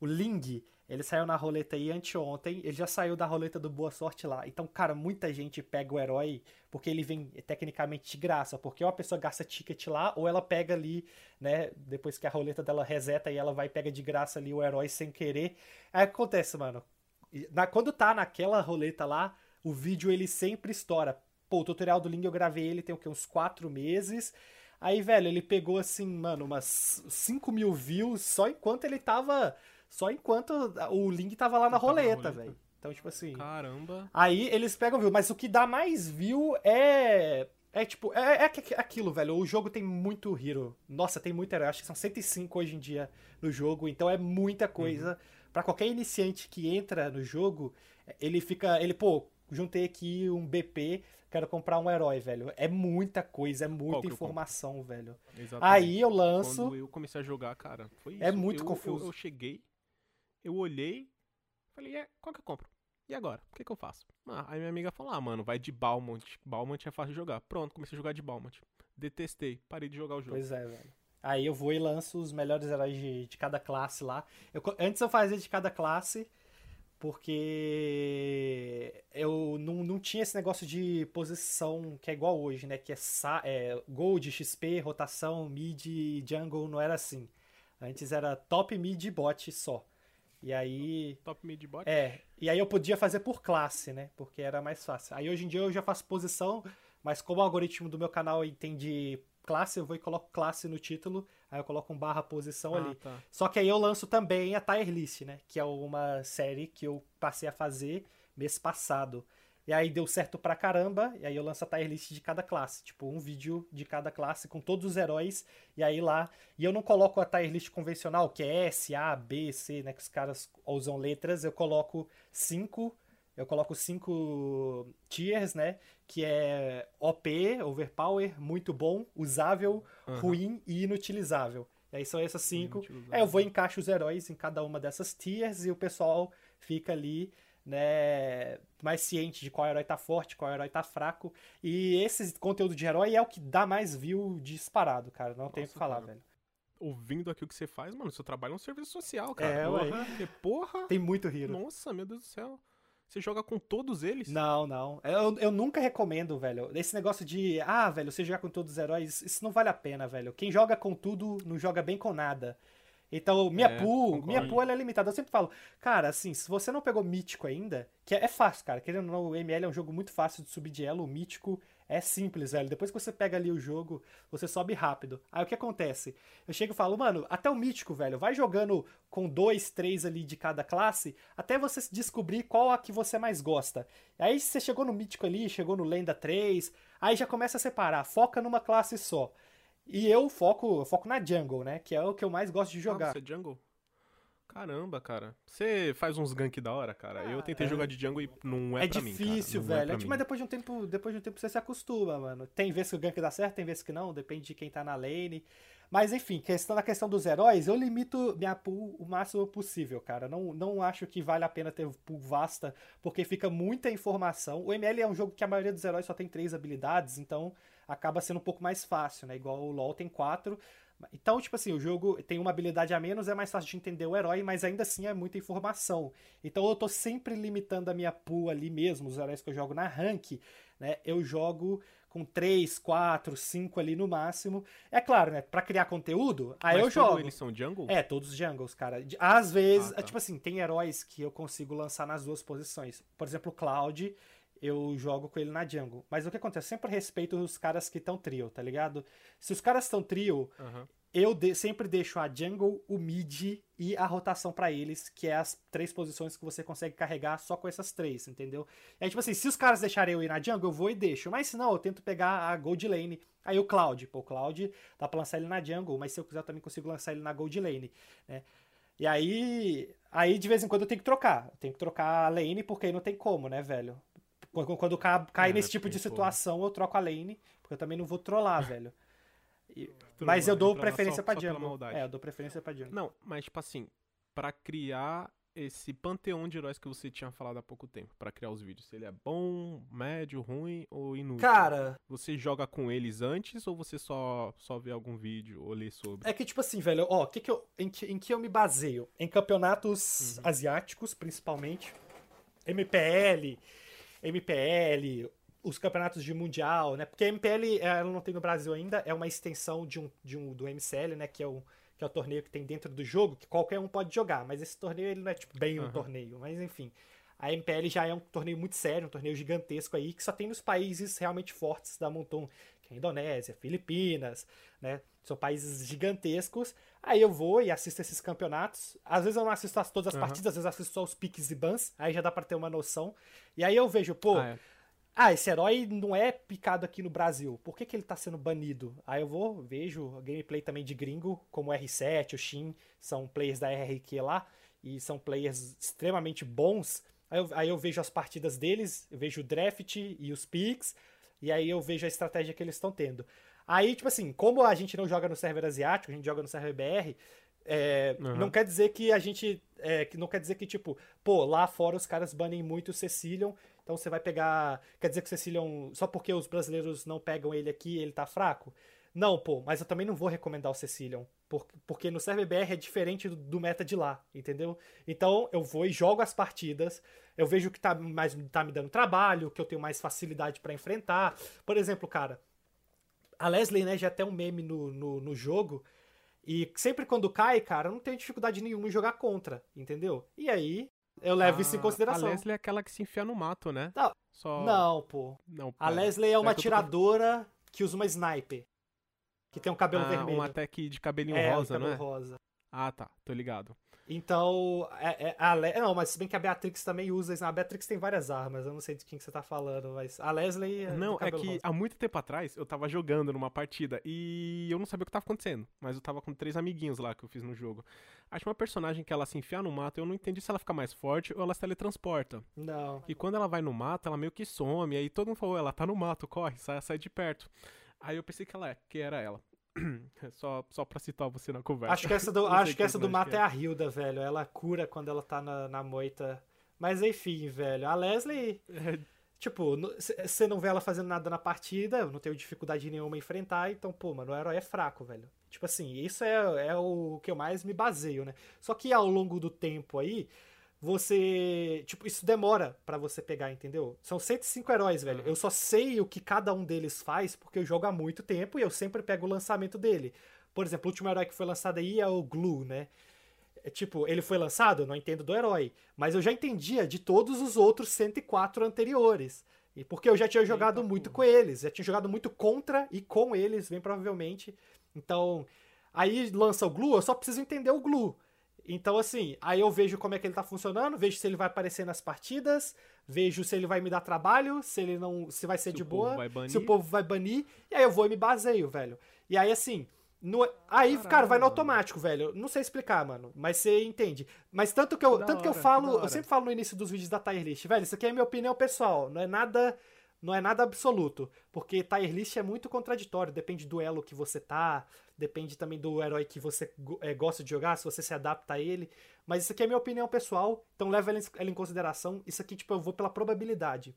Speaker 1: o Ling, ele saiu na roleta aí anteontem, ele já saiu da roleta do Boa Sorte lá. Então, cara, muita gente pega o herói porque ele vem tecnicamente de graça, porque ou a pessoa gasta ticket lá, ou ela pega ali, né, depois que a roleta dela reseta e ela vai e pega de graça ali o herói sem querer. Aí acontece, mano. na- quando tá naquela roleta lá, o vídeo ele sempre estoura. Pô, o tutorial do Ling eu gravei ele tem o quê? Uns 4 meses. Aí, velho, ele pegou assim, mano, umas 5 mil views só enquanto ele tava. Só enquanto o Link tava lá na roleta, velho. Então, tipo assim.
Speaker 2: Caramba.
Speaker 1: Aí eles pegam view, mas o que dá mais view é. É tipo, é, é aqu- aquilo, velho. O jogo tem muito hero. Nossa, tem muito herói. Acho que são 105 hoje em dia no jogo. Então é muita coisa. Pra qualquer iniciante que entra no jogo, ele fica. Ele, pô, juntei aqui um BP, quero comprar um herói, velho. É muita coisa, é muita informação, velho.
Speaker 2: Exatamente.
Speaker 1: Aí eu lanço.
Speaker 2: Quando eu comecei a jogar, cara, foi isso.
Speaker 1: É muito
Speaker 2: Eu-
Speaker 1: confuso.
Speaker 2: Eu, eu cheguei, eu olhei, falei, é, qual que eu compro? E agora? O que que eu faço? Ah, aí minha amiga falou, ah, mano, vai de Balmont. Balmont é fácil de jogar. Pronto, comecei a jogar de Balmont. Detestei, parei de jogar o jogo.
Speaker 1: Pois é, velho. Aí eu vou e lanço os melhores heróis de, de cada classe lá. Eu antes eu fazia de cada classe, porque eu não, não tinha esse negócio de posição que é igual hoje, né? Que é, é Gold, XP, rotação, mid jungle, não era assim. Antes era top, mid e bot só. E aí.
Speaker 2: Top mid bot?
Speaker 1: É, e aí eu podia fazer por classe, né? Porque era mais fácil. Aí hoje em dia eu já faço posição, mas como o algoritmo do meu canal entende classe, eu vou e coloco classe no título, aí eu coloco um barra posição
Speaker 2: Ah,
Speaker 1: ali.
Speaker 2: tá.
Speaker 1: Só que aí eu lanço também a tier list, né? Que é uma série que eu passei a fazer mês passado. E aí deu certo pra caramba, e aí eu lanço a tier list de cada classe, tipo, um vídeo de cada classe com todos os heróis, e aí lá, e eu não coloco a tier list convencional, que é S, A, B, C, né, que os caras usam letras, eu coloco cinco, eu coloco cinco tiers, né, que é OP, overpower, muito bom, usável,
Speaker 2: Aham.
Speaker 1: ruim e inutilizável. E aí são essas cinco. Aí eu vou e encaixo os heróis em cada uma dessas tiers e o pessoal fica ali, né, mais ciente de qual herói tá forte, qual herói tá fraco. E esse conteúdo de herói é o que dá mais view disparado, cara. Não tem o que falar,
Speaker 2: cara.
Speaker 1: velho.
Speaker 2: Ouvindo aqui o que você faz, mano, seu trabalho é um serviço social, cara.
Speaker 1: É, ué.
Speaker 2: Porque, porra,
Speaker 1: Tem muito hero.
Speaker 2: nossa, meu Deus do céu. Você joga com todos eles?
Speaker 1: Não, não. Eu, eu nunca recomendo, velho. Esse negócio de, ah, velho, você jogar com todos os heróis, isso não vale a pena, velho. Quem joga com tudo não joga bem com nada. Então, minha
Speaker 2: É,
Speaker 1: pool,
Speaker 2: concordo.
Speaker 1: minha pool ela é limitada. Eu sempre falo, cara, assim, se você não pegou mítico ainda, que é, é fácil, cara. Querendo ou não, o ML é um jogo muito fácil de subir de elo. O mítico é simples, velho. Depois que você pega ali o jogo, você sobe rápido. Aí o que acontece? Eu chego e falo, mano, até o mítico, velho, vai jogando com dois, três ali de cada classe, até você descobrir qual a que você mais gosta. Aí você chegou no mítico ali, chegou no lenda 3, aí já começa a separar, foca numa classe só. E eu foco, eu foco na jungle, né? Que é o que eu mais gosto de
Speaker 2: Ah,
Speaker 1: jogar.
Speaker 2: você é jungle? Caramba, cara. Você faz uns gank da hora, cara. eu tentei jogar de jungle e não é,
Speaker 1: É
Speaker 2: pra mim,
Speaker 1: difícil,
Speaker 2: Não é
Speaker 1: velho.
Speaker 2: pra
Speaker 1: É tipo,
Speaker 2: mim.
Speaker 1: mas depois de um tempo, depois de um tempo você se acostuma, mano. Tem vezes que o gank dá certo, tem vezes que não, depende de quem tá na lane. Mas enfim, questão na questão dos heróis, eu limito minha pool o máximo possível, cara. Não, não acho que vale a pena ter pool vasta, porque fica muita informação. O ML é um jogo que a maioria dos heróis só tem três habilidades, então acaba sendo um pouco mais fácil, né? Igual o LoL tem quatro. Então, tipo assim, o jogo tem uma habilidade a menos, é mais fácil de entender o herói, mas ainda assim é muita informação. Então eu tô sempre limitando a minha pool ali mesmo, os heróis que eu jogo na rank, né? Eu jogo com 3, 4, 5 ali no máximo. É claro, né? Pra criar conteúdo, aí
Speaker 2: Mas
Speaker 1: eu jogo.
Speaker 2: eles são jungle?
Speaker 1: É, todos os jungles, cara. Às vezes,
Speaker 2: Ah, tá.
Speaker 1: tipo assim, tem heróis que eu consigo lançar nas duas posições. Por exemplo, o Cloud, eu jogo com ele na jungle. Mas o que acontece? Eu sempre respeito os caras que estão trio, tá ligado? Se os caras estão trio,
Speaker 2: Aham.
Speaker 1: eu de- sempre deixo a jungle, o mid e a rotação pra eles, que é as três posições que você consegue carregar só com essas três, entendeu? É tipo assim, se os caras deixarem eu ir na jungle, eu vou e deixo. Mas se não, eu tento pegar a gold lane. Aí o Cloud, pô, o Cloud dá pra lançar ele na jungle, mas se eu quiser eu também consigo lançar ele na gold lane, né? E aí, aí de vez em quando eu tenho que trocar. Eu tenho que trocar a lane porque aí não tem como, né, velho? Quando, quando ca- cai
Speaker 2: É,
Speaker 1: nesse tipo de situação, eu troco a lane, porque eu também não vou trollar, velho. E- mas eu dou preferência
Speaker 2: só-
Speaker 1: pra jungle. É, eu dou preferência pra jungle.
Speaker 2: Não, mas tipo assim, pra criar esse panteão de heróis que você tinha falado há pouco tempo pra criar os vídeos. Ele é bom, médio, ruim ou inútil?
Speaker 1: Cara,
Speaker 2: Você joga com eles antes ou você só, só vê algum vídeo ou lê sobre?
Speaker 1: é que tipo assim, velho, ó, que que eu, em, que, em que eu me baseio? Em campeonatos
Speaker 2: Uhum.
Speaker 1: asiáticos, principalmente. MPL, MPL, os campeonatos de mundial, né? Porque a MPL, ela não tem no Brasil ainda, é uma extensão de um, de um do MCL, né? Que é o que é o torneio que tem dentro do jogo, que qualquer um pode jogar, mas esse torneio ele não é tipo bem um
Speaker 2: Aham.
Speaker 1: torneio, mas enfim. A MPL já é um torneio muito sério, um torneio gigantesco aí, que só tem nos países realmente fortes da Monton, que é a Indonésia, Filipinas, né? São países gigantescos. Aí eu vou e assisto esses campeonatos. Às vezes eu não assisto as- todas as
Speaker 2: Aham.
Speaker 1: partidas, às vezes eu assisto só os piques e bans, aí já dá pra ter uma noção. E aí eu vejo, pô,
Speaker 2: Ah, é.
Speaker 1: ah, esse herói não é picado aqui no Brasil. Por que, que ele tá sendo banido? Aí eu vou, vejo gameplay também de gringo, como o R7, o Shin, são players da RRQ lá, e são players extremamente bons. Aí eu, aí eu vejo as partidas deles, eu vejo o draft e os picks, e aí eu vejo a estratégia que eles estão tendo. Aí, tipo assim, como a gente não joga no server asiático, a gente joga no server BR, é,
Speaker 2: Aham.
Speaker 1: não quer dizer que a gente. é, que não quer dizer que, tipo, pô, lá fora os caras banem muito o Cecilion, então você vai pegar. Quer dizer que o Cecilion. Só porque os brasileiros não pegam ele aqui, ele tá fraco? Não, pô, mas eu também não vou recomendar o Cecilion. por- Porque no server BR é diferente do, meta de lá, entendeu? Então eu vou e jogo as partidas, eu vejo que tá, mais, tá me dando trabalho, que eu tenho mais facilidade pra enfrentar. Por exemplo, cara, a Leslie, né, já é até um meme no, no, no jogo. E sempre quando cai, cara, eu não tenho dificuldade nenhuma em jogar contra, entendeu? E aí, eu levo isso em
Speaker 2: Ah,
Speaker 1: consideração.
Speaker 2: A Leslie é aquela que se enfia no mato, né?
Speaker 1: Não,
Speaker 2: Só...
Speaker 1: Não, pô.
Speaker 2: Não,
Speaker 1: A. Leslie é uma
Speaker 2: É que eu tô-
Speaker 1: atiradora que usa uma sniper. Que tem um cabelo
Speaker 2: ah,
Speaker 1: vermelho.
Speaker 2: uma tech de cabelinho
Speaker 1: é,
Speaker 2: rosa,
Speaker 1: um
Speaker 2: não
Speaker 1: cabelo
Speaker 2: é?
Speaker 1: rosa.
Speaker 2: Ah, tá. Tô ligado.
Speaker 1: Então, é, é, a Le... não, mas se bem que a Beatrix também usa isso. A Beatrix tem várias armas, eu não sei de quem que você tá falando, mas a Leslie é
Speaker 2: Não, é que
Speaker 1: rosa.
Speaker 2: há muito tempo atrás eu tava jogando numa partida e eu não sabia o que tava acontecendo. Mas eu tava com três amiguinhos lá que eu fiz no jogo. Acho uma personagem que ela se enfiar no mato, eu não entendi se ela fica mais forte ou ela se teletransporta.
Speaker 1: Não.
Speaker 2: E quando ela vai no mato, ela meio que some. Aí todo mundo falou, ela tá no mato, corre, sai, sai de perto. Aí eu pensei que ela é, que era ela. só, só pra citar você na conversa.
Speaker 1: Acho que essa do, acho que essa do
Speaker 2: personagem
Speaker 1: mato é a Hilda, velho. Ela cura quando ela tá na, na moita. Mas enfim, velho. A Leslie,
Speaker 2: é.
Speaker 1: tipo, você não vê ela fazendo nada na partida, eu não tenho dificuldade nenhuma em enfrentar, então, pô, mano, o herói é fraco, velho. Tipo assim, isso é, é o que eu mais me baseio, né? Só que ao longo do tempo aí, você. Tipo, isso demora pra você pegar, entendeu? São 105 heróis, velho.
Speaker 2: Uhum.
Speaker 1: Eu só sei o que cada um deles faz porque eu jogo há muito tempo e eu sempre pego o lançamento dele. Por exemplo, o último herói que foi lançado aí é o Glue, né? É, tipo, ele foi lançado, não entendo do herói. Mas eu já entendia de todos os outros 104 anteriores. E porque eu já tinha jogado
Speaker 2: Eita,
Speaker 1: muito
Speaker 2: porra.
Speaker 1: com eles. Já tinha jogado muito contra e com eles, bem provavelmente. Então, aí lança o Glue, eu só preciso entender o Glue. Então, assim, aí eu vejo como é que ele tá funcionando, vejo se ele vai aparecer nas partidas, vejo se ele vai me dar trabalho, se ele não. se vai ser
Speaker 2: Se
Speaker 1: de boa, se o povo vai banir, e aí eu vou e me baseio, velho. E aí, assim. no- aí,
Speaker 2: Caralho,
Speaker 1: cara, vai no
Speaker 2: mano.
Speaker 1: automático, velho. Não sei explicar, mano. Mas você entende. Mas tanto que eu,
Speaker 2: Da
Speaker 1: tanto que eu
Speaker 2: hora, que
Speaker 1: falo,
Speaker 2: da
Speaker 1: eu sempre falo no início dos vídeos da tier list, velho, isso aqui é minha opinião pessoal, não é nada, não é nada absoluto, porque tier list é muito contraditório, depende do elo que você tá, depende também do herói que você eh, gosta de jogar, se você se adapta a ele, mas isso aqui é minha opinião pessoal, então leva ela em, ela em consideração, isso aqui, tipo, eu vou pela probabilidade.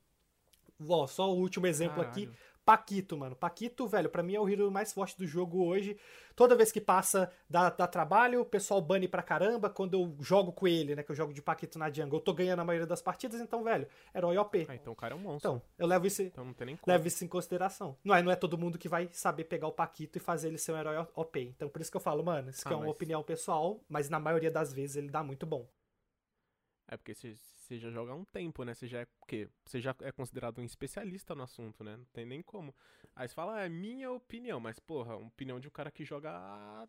Speaker 1: Ó, só o último exemplo aqui,
Speaker 2: Caralho.
Speaker 1: Paquito, mano. Paquito, velho, pra mim é o hero mais forte do jogo hoje. Toda vez que passa, dá, dá trabalho, o pessoal bane pra caramba. Quando eu jogo com ele, né, que eu jogo de Paquito na jungle, eu tô ganhando a maioria das partidas, então, velho, herói OP.
Speaker 2: Ah, então o cara é um monstro.
Speaker 1: Então, eu levo isso,
Speaker 2: Então não tem nem
Speaker 1: levo isso em consideração. Não é, não é todo mundo que vai saber pegar o Paquito e fazer ele ser um herói OP. Então, por isso que eu falo, mano, isso
Speaker 2: Ah,
Speaker 1: é uma
Speaker 2: mas-
Speaker 1: opinião pessoal, mas na maioria das vezes ele dá muito bom.
Speaker 2: É porque você você já joga há um tempo, né? Você já é o quê? Você já é considerado um especialista no assunto, né? Não tem nem como. Aí você fala, ah, é minha opinião, mas porra, uma opinião de um cara que joga.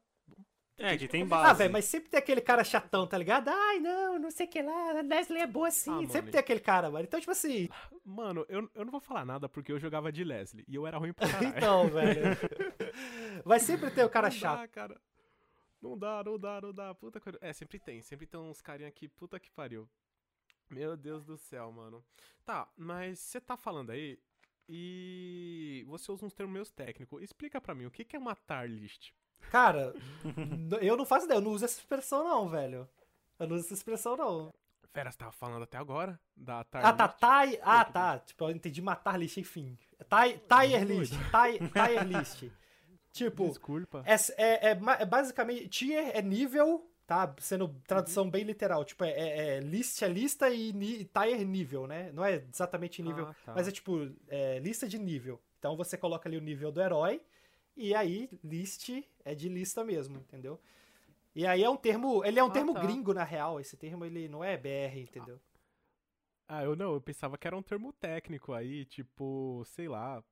Speaker 3: É, que tem
Speaker 1: Ah,
Speaker 3: base.
Speaker 1: velho, mas sempre tem aquele cara chatão, tá ligado? Ai, não, não sei o que lá, a Leslie é boa sim.
Speaker 2: Ah, mano,
Speaker 1: sempre
Speaker 2: e-
Speaker 1: tem aquele cara, mano. Então, tipo assim,
Speaker 2: Mano, eu, eu não vou falar nada porque eu jogava de Leslie e eu era ruim pra caralho.
Speaker 1: então, velho. Vai sempre ter o cara
Speaker 2: não
Speaker 1: chato.
Speaker 2: Dá, cara. Não dá, não dá, não dá. Puta que... É, sempre tem. Sempre tem uns carinha aqui, puta que pariu. Meu Deus do céu, mano. Tá, mas você tá falando aí e você usa uns termos meus técnicos. Explica pra mim, o que que é uma tar list?
Speaker 1: Cara, eu não faço ideia, eu não uso essa expressão, não, velho. Eu não uso essa expressão, não.
Speaker 2: Fera, você tava falando até agora da
Speaker 1: Ah,
Speaker 2: Target.
Speaker 1: tá, tai, ah, tá, tipo, eu entendi matar list, enfim. Tai, tier list, tier list. Tipo,
Speaker 2: Desculpa.
Speaker 1: é, é, é é basicamente, tier é nível, tá? Sendo tradução bem literal, tipo, é, é- é list é lista e ni, tier nível, né? Não é exatamente nível,
Speaker 2: Ah, tá.
Speaker 1: mas é tipo, é, lista de nível. Então você coloca ali o nível do herói, e aí list é de lista mesmo, entendeu? E aí é um termo, ele é um
Speaker 2: Ah,
Speaker 1: termo
Speaker 2: tá.
Speaker 1: gringo, na real, esse termo ele não é BR, entendeu?
Speaker 2: Ah, eu não, eu pensava que era um termo técnico aí, tipo, sei lá,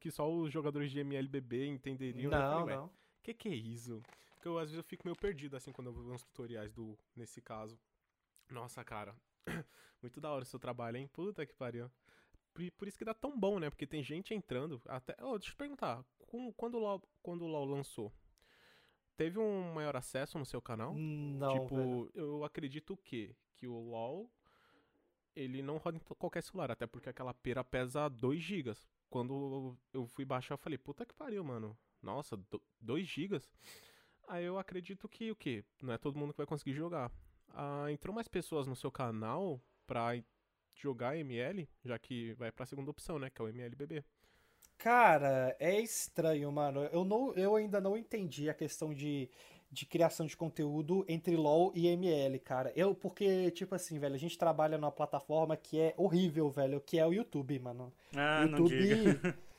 Speaker 2: que só os jogadores de MLBB entenderiam. Eu
Speaker 1: Não,
Speaker 2: falei,
Speaker 1: não.
Speaker 2: Que que é isso? Porque eu, às vezes eu fico meio perdido assim quando eu vou ver uns tutoriais do nesse caso. Nossa, cara. Muito da hora o seu trabalho, hein? Puta que pariu. Por, por isso que dá tão bom, né? Porque tem gente entrando. Até. Oh, deixa eu te perguntar. com- Quando o LoL, quando o LoL lançou, teve um maior acesso no seu canal?
Speaker 1: Não,
Speaker 2: tipo,
Speaker 1: velho.
Speaker 2: eu acredito que que o LoL ele não roda em qualquer celular, até porque aquela pera pesa 2 GB. Quando eu fui baixar, eu falei, puta que pariu, mano. Nossa, 2 GB? Aí eu acredito que o quê? Não é todo mundo que vai conseguir jogar. Ah, entrou mais pessoas no seu canal pra jogar ML, já que vai pra segunda opção, né? Que é o MLBB.
Speaker 1: Cara, é estranho, mano. Eu, não, eu ainda não entendi a questão de, de criação de conteúdo entre LoL e ML, cara. Eu, porque, tipo assim, velho, a gente trabalha numa plataforma que é horrível, velho, que é o YouTube, mano.
Speaker 3: Ah, não diga.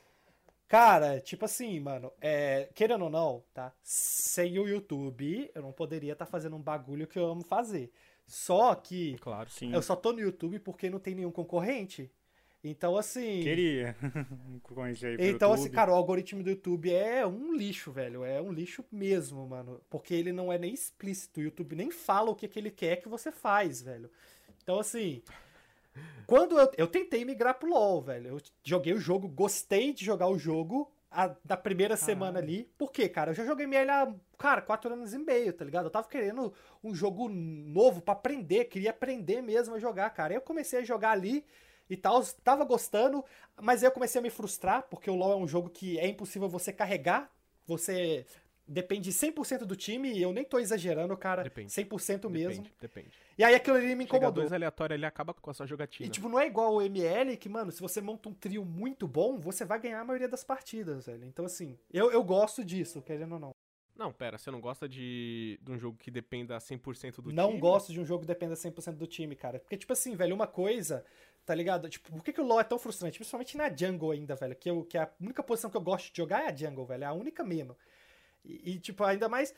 Speaker 1: Cara, tipo assim, mano, é, querendo ou não, tá? Sem o YouTube, eu não poderia estar fazendo um bagulho que eu amo fazer. Só que
Speaker 2: Claro.
Speaker 3: Sim.
Speaker 1: eu só tô no YouTube porque não tem nenhum concorrente. Então, assim.
Speaker 3: Queria concorrente aí pro
Speaker 1: Então, assim, cara, o algoritmo do YouTube é um lixo, velho. É um lixo mesmo, mano. Porque ele não é nem explícito. O YouTube nem fala o que, que ele quer que você faz, velho. Então, assim. Quando eu, eu tentei migrar pro LoL, velho. Eu joguei o jogo, gostei de jogar o jogo a- da primeira semana ali. Por quê, cara? Eu já joguei ML há, cara, quatro anos e meio, tá ligado? Eu tava querendo um jogo novo pra aprender, queria aprender mesmo a jogar, cara. Eu comecei a jogar ali e tal, tava gostando, mas aí eu comecei a me frustrar, porque o LoL é um jogo que é impossível você carregar, você depende 100% do time, e eu nem tô exagerando, cara,
Speaker 2: Depende.
Speaker 1: 100% mesmo.
Speaker 2: Depende, depende.
Speaker 1: E aí aquilo ali me
Speaker 2: Chega
Speaker 1: incomodou.
Speaker 2: dois aleatórios ali acaba com a sua jogatina.
Speaker 1: E tipo, não é igual o ML, que, mano, se você monta um trio muito bom, você vai ganhar a maioria das partidas, velho. Então, assim, eu, eu gosto disso, querendo ou não.
Speaker 2: Não, pera, você não gosta de, de um jogo que dependa 100% do
Speaker 1: não
Speaker 2: time?
Speaker 1: gosto de um jogo que dependa 100% do time, cara. Porque, tipo assim, velho, uma coisa, tá ligado? Tipo, por que, que o LoL é tão frustrante? Principalmente na jungle ainda, velho. Que, eu, que a única posição que eu gosto de jogar é a jungle, velho. É a única mesmo. E, e, tipo, ainda mais...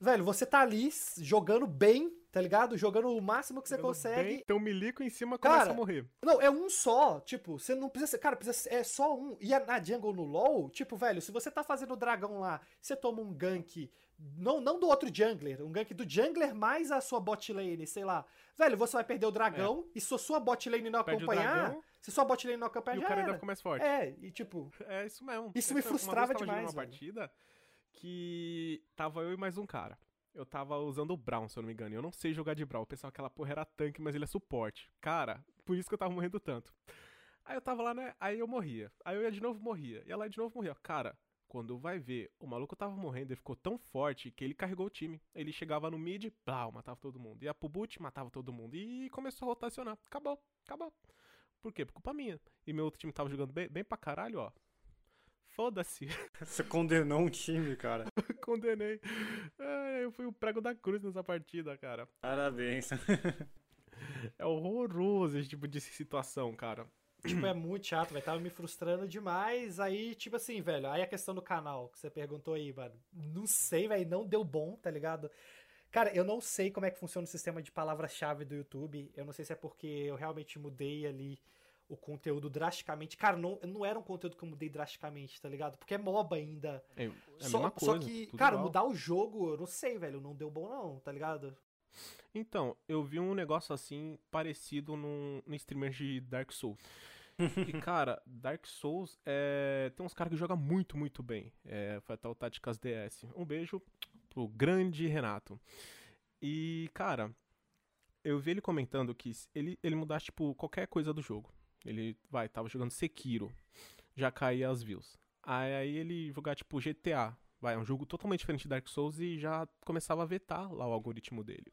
Speaker 1: Velho, você tá ali jogando bem, tá ligado? Jogando o máximo que você
Speaker 2: Jogando
Speaker 1: consegue.
Speaker 2: Bem, tem um milico em cima
Speaker 1: Cara,
Speaker 2: começa a morrer.
Speaker 1: Não, é um só. Tipo, você não precisa ser. Cara, precisa ser, é só um. E a- na jungle no LoL, tipo, velho, se você tá fazendo o dragão lá, você toma um gank. Não, não do outro jungler, um gank do jungler mais a sua bot lane, sei lá. Velho, você vai perder o dragão e se a sua bot lane não
Speaker 2: É. Perde o
Speaker 1: acompanhar. Se sua bot lane não acompanhar,
Speaker 2: e o
Speaker 1: já
Speaker 2: cara ainda
Speaker 1: era.
Speaker 2: fica mais forte.
Speaker 1: É, e tipo.
Speaker 2: É isso mesmo.
Speaker 1: Isso me
Speaker 2: Essa- uma
Speaker 1: frustrava
Speaker 2: vez eu tava jogando
Speaker 1: demais,
Speaker 2: uma
Speaker 1: velho.
Speaker 2: partida que tava eu e mais um cara. Eu tava usando o Brown, se eu não me engano. Eu não sei jogar de Brown. Eu pensava que aquela porra era tanque, mas ele é suporte. Cara, por isso que eu tava morrendo tanto. Aí eu tava lá, né? Aí eu morria. Aí eu ia de novo morria. E ela de novo morria. Cara, quando vai ver, o maluco tava morrendo, ele ficou tão forte que ele carregou o time. Ele chegava no mid, plau, matava todo mundo. Ia pro boot, matava todo mundo. E começou a rotacionar. Acabou, acabou. Por quê? Por culpa minha. E meu outro time tava jogando bem, bem pra caralho, ó. Foda-se.
Speaker 3: Você condenou um time, cara.
Speaker 2: Condenei. Ai, eu fui o prego da cruz nessa partida, cara.
Speaker 3: Parabéns.
Speaker 2: É horroroso esse tipo de situação, cara.
Speaker 1: Tipo, é muito chato, velho. Tava me frustrando demais. Aí, tipo assim, velho. Aí a questão do canal que você perguntou aí, mano. Não sei, velho. Não deu bom, tá ligado? Cara, eu não sei como é que funciona o sistema de palavra-chave do YouTube. Eu não sei se é porque eu realmente mudei ali o conteúdo drasticamente. Cara, não, não era um conteúdo que eu mudei drasticamente, tá ligado? Porque é MOBA ainda.
Speaker 2: É, é
Speaker 1: só,
Speaker 2: mesma
Speaker 1: só
Speaker 2: coisa.
Speaker 1: que,
Speaker 2: tudo
Speaker 1: cara,
Speaker 2: igual.
Speaker 1: mudar o jogo, eu não sei, velho. Não deu bom, não, tá ligado?
Speaker 2: Então, eu vi um negócio assim, parecido no, no streamer de Dark Souls. e, cara, Dark Souls é... tem uns caras que jogam muito, muito bem. É, foi até o Táticas DS. Um beijo pro grande Renato. E, cara, eu vi ele comentando que ele, ele mudasse, tipo, qualquer coisa do jogo. Ele, vai, tava jogando Sekiro, já caía as views. Aí, aí ele jogar, tipo, GTA, vai, é um jogo totalmente diferente de Dark Souls e já começava a vetar lá o algoritmo dele.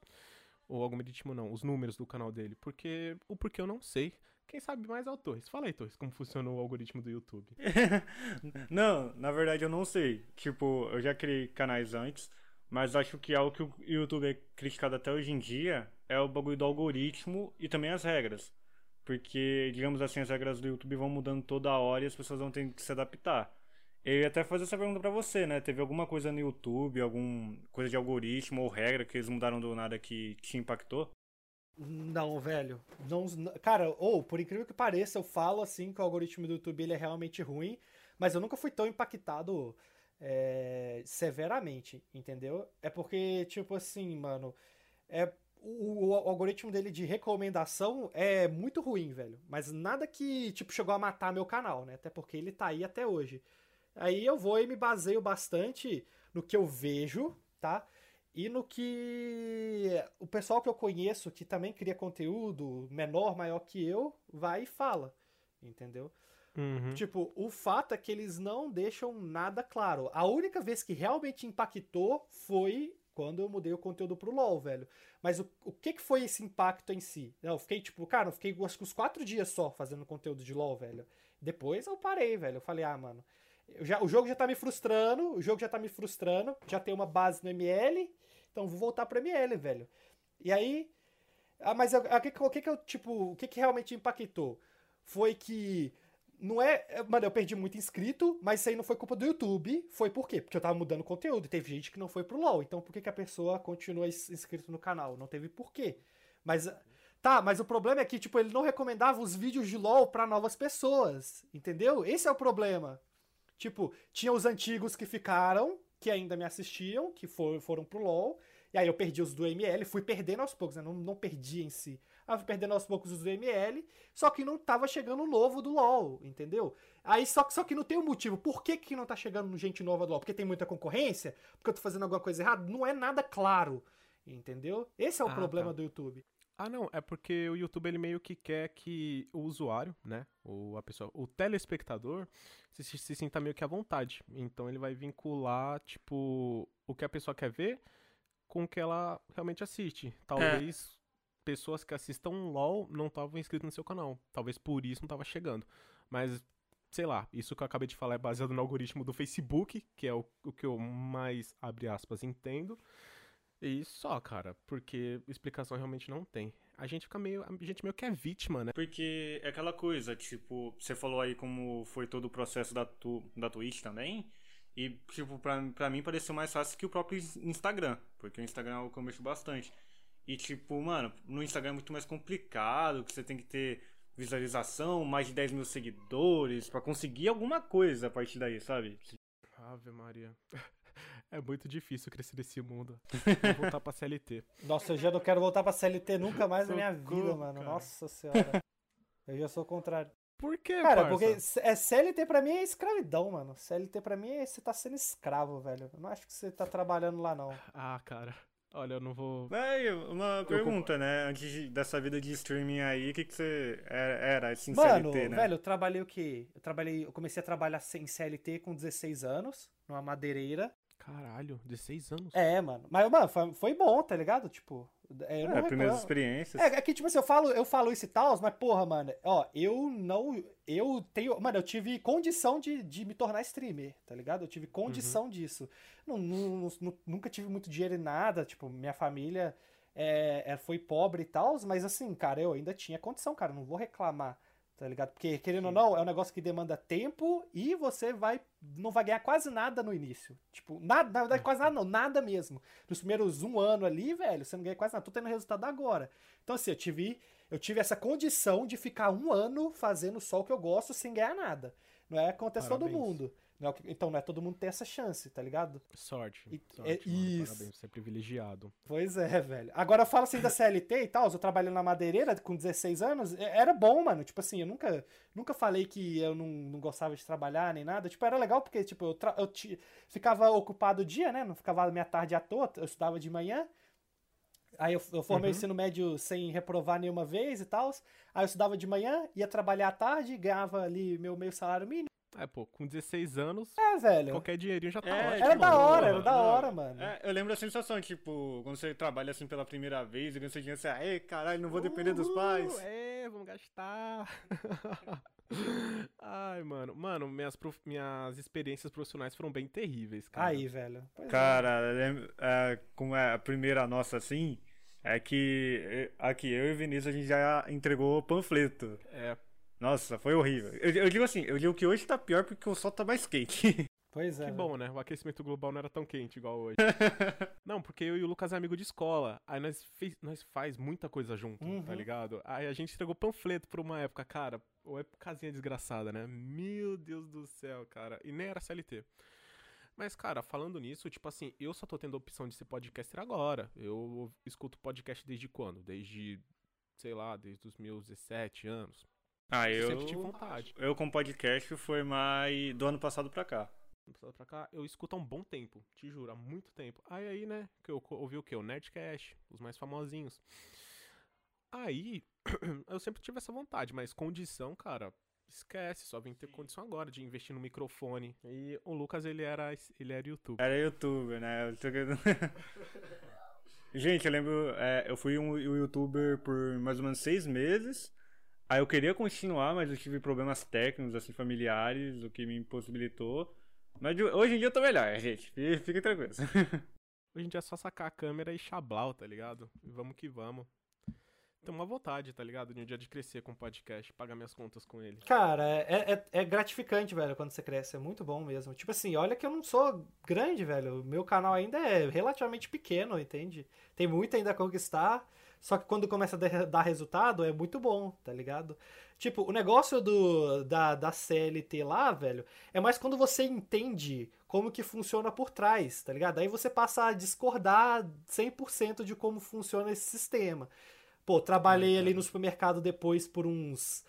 Speaker 2: O algoritmo não, os números do canal dele. Porque o porquê eu não sei. Quem sabe mais é o Torres. Fala aí, Torres, como funciona o algoritmo do YouTube.
Speaker 3: não, na verdade eu não sei. Tipo, eu já criei canais antes, mas acho que algo que o YouTube é criticado até hoje em dia é o bagulho do algoritmo e também as regras. Porque, digamos assim, as regras do YouTube vão mudando toda hora e as pessoas vão ter que se adaptar. Eu ia até fazer essa pergunta pra você, né? Teve alguma coisa no YouTube, alguma coisa de algoritmo ou regra que eles mudaram do nada que te impactou?
Speaker 1: Não, velho. Não, cara, ou, por incrível que pareça, eu falo assim que o algoritmo do YouTube ele é realmente ruim, mas eu nunca fui tão impactado é, severamente, entendeu? É porque, tipo assim, mano, é, o, o, algoritmo dele de recomendação é muito ruim, velho. Mas nada que, tipo, chegou a matar meu canal, né? Até porque ele tá aí até hoje. Aí eu vou e me baseio bastante no que eu vejo, tá? E no que o pessoal que eu conheço, que também cria conteúdo menor, maior que eu, vai e fala. Entendeu?
Speaker 2: Uhum.
Speaker 1: Tipo, o fato é que eles não deixam nada claro. A única vez que realmente impactou foi quando eu mudei o conteúdo pro LoL, velho. Mas o, o que, que foi esse impacto em si? Eu fiquei, tipo, cara, eu fiquei acho que uns quatro dias só fazendo conteúdo de LoL, velho. Depois eu parei, velho. Eu falei, ah, mano, já, o jogo já tá me frustrando, o jogo já tá me frustrando, já tem uma base no ML, então vou voltar pro ML, velho. E aí. Ah, mas o que, que que eu, tipo, o que que realmente impactou? Foi que não é. Mano, eu perdi muito inscrito, mas isso aí não foi culpa do YouTube. Foi por quê? Porque eu tava mudando conteúdo e teve gente que não foi pro LoL. Então por que, que a pessoa continua inscrito no canal? Não teve porquê. Mas. Tá, mas o problema é que, tipo, ele não recomendava os vídeos de LoL para novas pessoas. Entendeu? Esse é o problema. Tipo, tinha os antigos que ficaram, que ainda me assistiam, que for, foram pro LoL. E aí eu perdi os do ML, fui perdendo aos poucos, né? Não, não perdi em si. Perdendo aos poucos os ML, só que não tava chegando novo do LoL, entendeu? Aí só, só que não tem um motivo. Por que, que não tá chegando gente nova do LoL? Porque tem muita concorrência? Porque eu tô fazendo alguma coisa errada? Não é nada claro, entendeu? Esse é o ah, problema tá. do YouTube.
Speaker 2: Ah, não, é porque o YouTube ele meio que quer que o usuário, né, o a pessoa, o telespectador se, se, se sinta meio que à vontade. Então ele vai vincular, tipo, o que a pessoa quer ver com o que ela realmente assiste. Talvez é. Pessoas que assistam LoL não estavam inscritas no seu canal. Talvez por isso não tava chegando. Mas sei lá, isso que eu acabei de falar é baseado no algoritmo do Facebook, que é o, o que eu mais, abre aspas, entendo. E só, cara, porque explicação realmente não tem. A gente fica meio. A gente meio que é vítima, né?
Speaker 3: Porque é aquela coisa, tipo, você falou aí como foi todo o processo da, tu, da Twitch também. E, tipo, pra, pra mim pareceu mais fácil que o próprio Instagram. Porque o Instagram é eu mexo bastante. E, tipo, mano, no Instagram é muito mais complicado, que você tem que ter visualização, mais de 10 mil seguidores, para conseguir alguma coisa a partir daí, sabe?
Speaker 2: Ave Maria. É muito difícil crescer nesse mundo. Vou voltar pra CLT.
Speaker 1: Nossa, eu já não quero voltar pra CLT nunca mais na minha vida, mano. Cara. Nossa senhora. Eu já sou o contrário.
Speaker 2: Por quê,
Speaker 1: Cara, parça? porque é, CLT pra mim é escravidão, mano. CLT pra mim é você tá sendo escravo, velho. Eu não acho que você tá trabalhando lá, não.
Speaker 2: Ah, cara. Olha, eu não vou.
Speaker 3: Velho, uma eu pergunta, né? Antes de, dessa vida de streaming aí, o que, que você era, era assim,
Speaker 1: Mano,
Speaker 3: CLT, né?
Speaker 1: velho, eu trabalhei o quê? Eu trabalhei. Eu comecei a trabalhar em CLT com 16 anos, numa madeireira.
Speaker 2: Caralho, 16 anos.
Speaker 1: É, mano. Mas, mano, foi, foi bom, tá ligado? Tipo.
Speaker 3: É, é primeiras experiências.
Speaker 1: É, é, que, tipo assim, eu falo, eu falo isso e tal, mas, porra, mano, ó, eu não. Eu tenho. Mano, eu tive condição de, de me tornar streamer, tá ligado? Eu tive condição uhum. disso. Não, não, não, nunca tive muito dinheiro em nada, tipo, minha família é, é, foi pobre e tal, mas assim, cara, eu ainda tinha condição, cara, não vou reclamar tá ligado? Porque, querendo Sim. ou não, é um negócio que demanda tempo e você vai não vai ganhar quase nada no início. Tipo, nada, na verdade, quase nada não, nada mesmo. Nos primeiros um ano ali, velho, você não ganha quase nada. Tô tendo resultado agora. Então, assim, eu tive, eu tive essa condição de ficar um ano fazendo só o que eu gosto sem ganhar nada. Não é acontece todo mundo. Não é, então não é todo mundo ter essa chance, tá ligado?
Speaker 2: Sorte.
Speaker 1: E,
Speaker 2: sorte
Speaker 1: é, isso.
Speaker 2: Parabéns, você é privilegiado.
Speaker 1: Pois é, velho. Agora eu falo assim da CLT e tal, eu trabalhando na madeireira com 16 anos, é, era bom, mano. Tipo assim, eu nunca, nunca falei que eu não, não gostava de trabalhar nem nada. Tipo, era legal porque, tipo, eu, eu ficava ocupado o dia, né? Não ficava minha tarde à toa, eu estudava de manhã. Aí eu, eu formei uhum. o ensino médio sem reprovar nenhuma vez e tal. Aí eu estudava de manhã, ia trabalhar à tarde, ganhava ali meu meio salário mínimo
Speaker 2: É, pô, com 16 anos,
Speaker 1: É, velho.
Speaker 2: qualquer dinheirinho já tá
Speaker 3: É,
Speaker 2: ótimo.
Speaker 1: Era da
Speaker 2: mano.
Speaker 1: hora, era da hora, mano.
Speaker 3: É, eu lembro da sensação, tipo, quando você trabalha assim pela primeira vez e ganha seu dinheiro, você, ei, caralho, não vou depender dos pais.
Speaker 2: É, vamos gastar. Ai, mano. Mano, minhas, prof- minhas experiências profissionais foram bem terríveis, cara.
Speaker 1: Aí, velho. Pois é.
Speaker 3: Cara, lembro, é, como é a primeira nossa assim, é que aqui eu e o Vinícius a gente já entregou panfleto.
Speaker 2: É,
Speaker 3: Nossa, foi horrível. Eu, eu digo assim, eu digo que hoje tá pior porque o sol tá mais quente.
Speaker 1: Pois é.
Speaker 2: que
Speaker 1: velho.
Speaker 2: bom, né? O aquecimento global não era tão quente igual hoje. não, porque eu e o Lucas é amigo de escola. Aí nós, fez, nós faz muita coisa junto, tá
Speaker 1: Uhum.
Speaker 2: ligado? Aí a gente entregou panfleto por uma época, cara. Ou é casinha desgraçada, né? Meu Deus do céu, cara. E nem era CLT. Mas, cara, falando nisso, tipo assim, eu só tô tendo a opção de ser podcaster agora. Eu escuto podcast desde quando? Desde, sei lá, desde os meus 17 anos.
Speaker 3: Ah, eu.
Speaker 2: Sempre tive vontade.
Speaker 3: Eu com podcast foi mais do ano passado pra cá.
Speaker 2: Ano passado pra cá, eu escuto há um bom tempo, te juro, há muito tempo. Aí aí, né, que eu ouvi o quê? O Nerdcast, os mais famosinhos. Aí, eu sempre tive essa vontade, mas condição, cara, esquece, só vim ter condição agora de investir no microfone. E o Lucas, ele era, ele era youtuber.
Speaker 3: Era youtuber, né? Gente, eu lembro, é, eu fui um, um youtuber por mais ou menos seis meses. Aí eu queria continuar, mas eu tive problemas técnicos, assim, familiares, o que me impossibilitou. Mas hoje em dia eu tô melhor, gente. Fi- Fiquem tranquilos.
Speaker 2: Hoje em dia é só sacar a câmera e chablau, tá ligado? Vamos que vamos. Tenho uma vontade, tá ligado? De um dia de crescer com o podcast, pagar minhas contas com ele.
Speaker 1: Cara, é, é, é gratificante, velho, quando você cresce. É muito bom mesmo. Tipo assim, olha que eu não sou grande, velho. O meu canal ainda é relativamente pequeno, entende? Tem muito ainda a conquistar. Só que quando começa a dar- resultado, é muito bom, tá ligado? Tipo, o negócio do, da, da CLT lá, velho, é mais quando você entende como que funciona por trás, tá ligado? Aí você passa a discordar 100% de como funciona esse sistema. Pô, trabalhei ali no supermercado depois por uns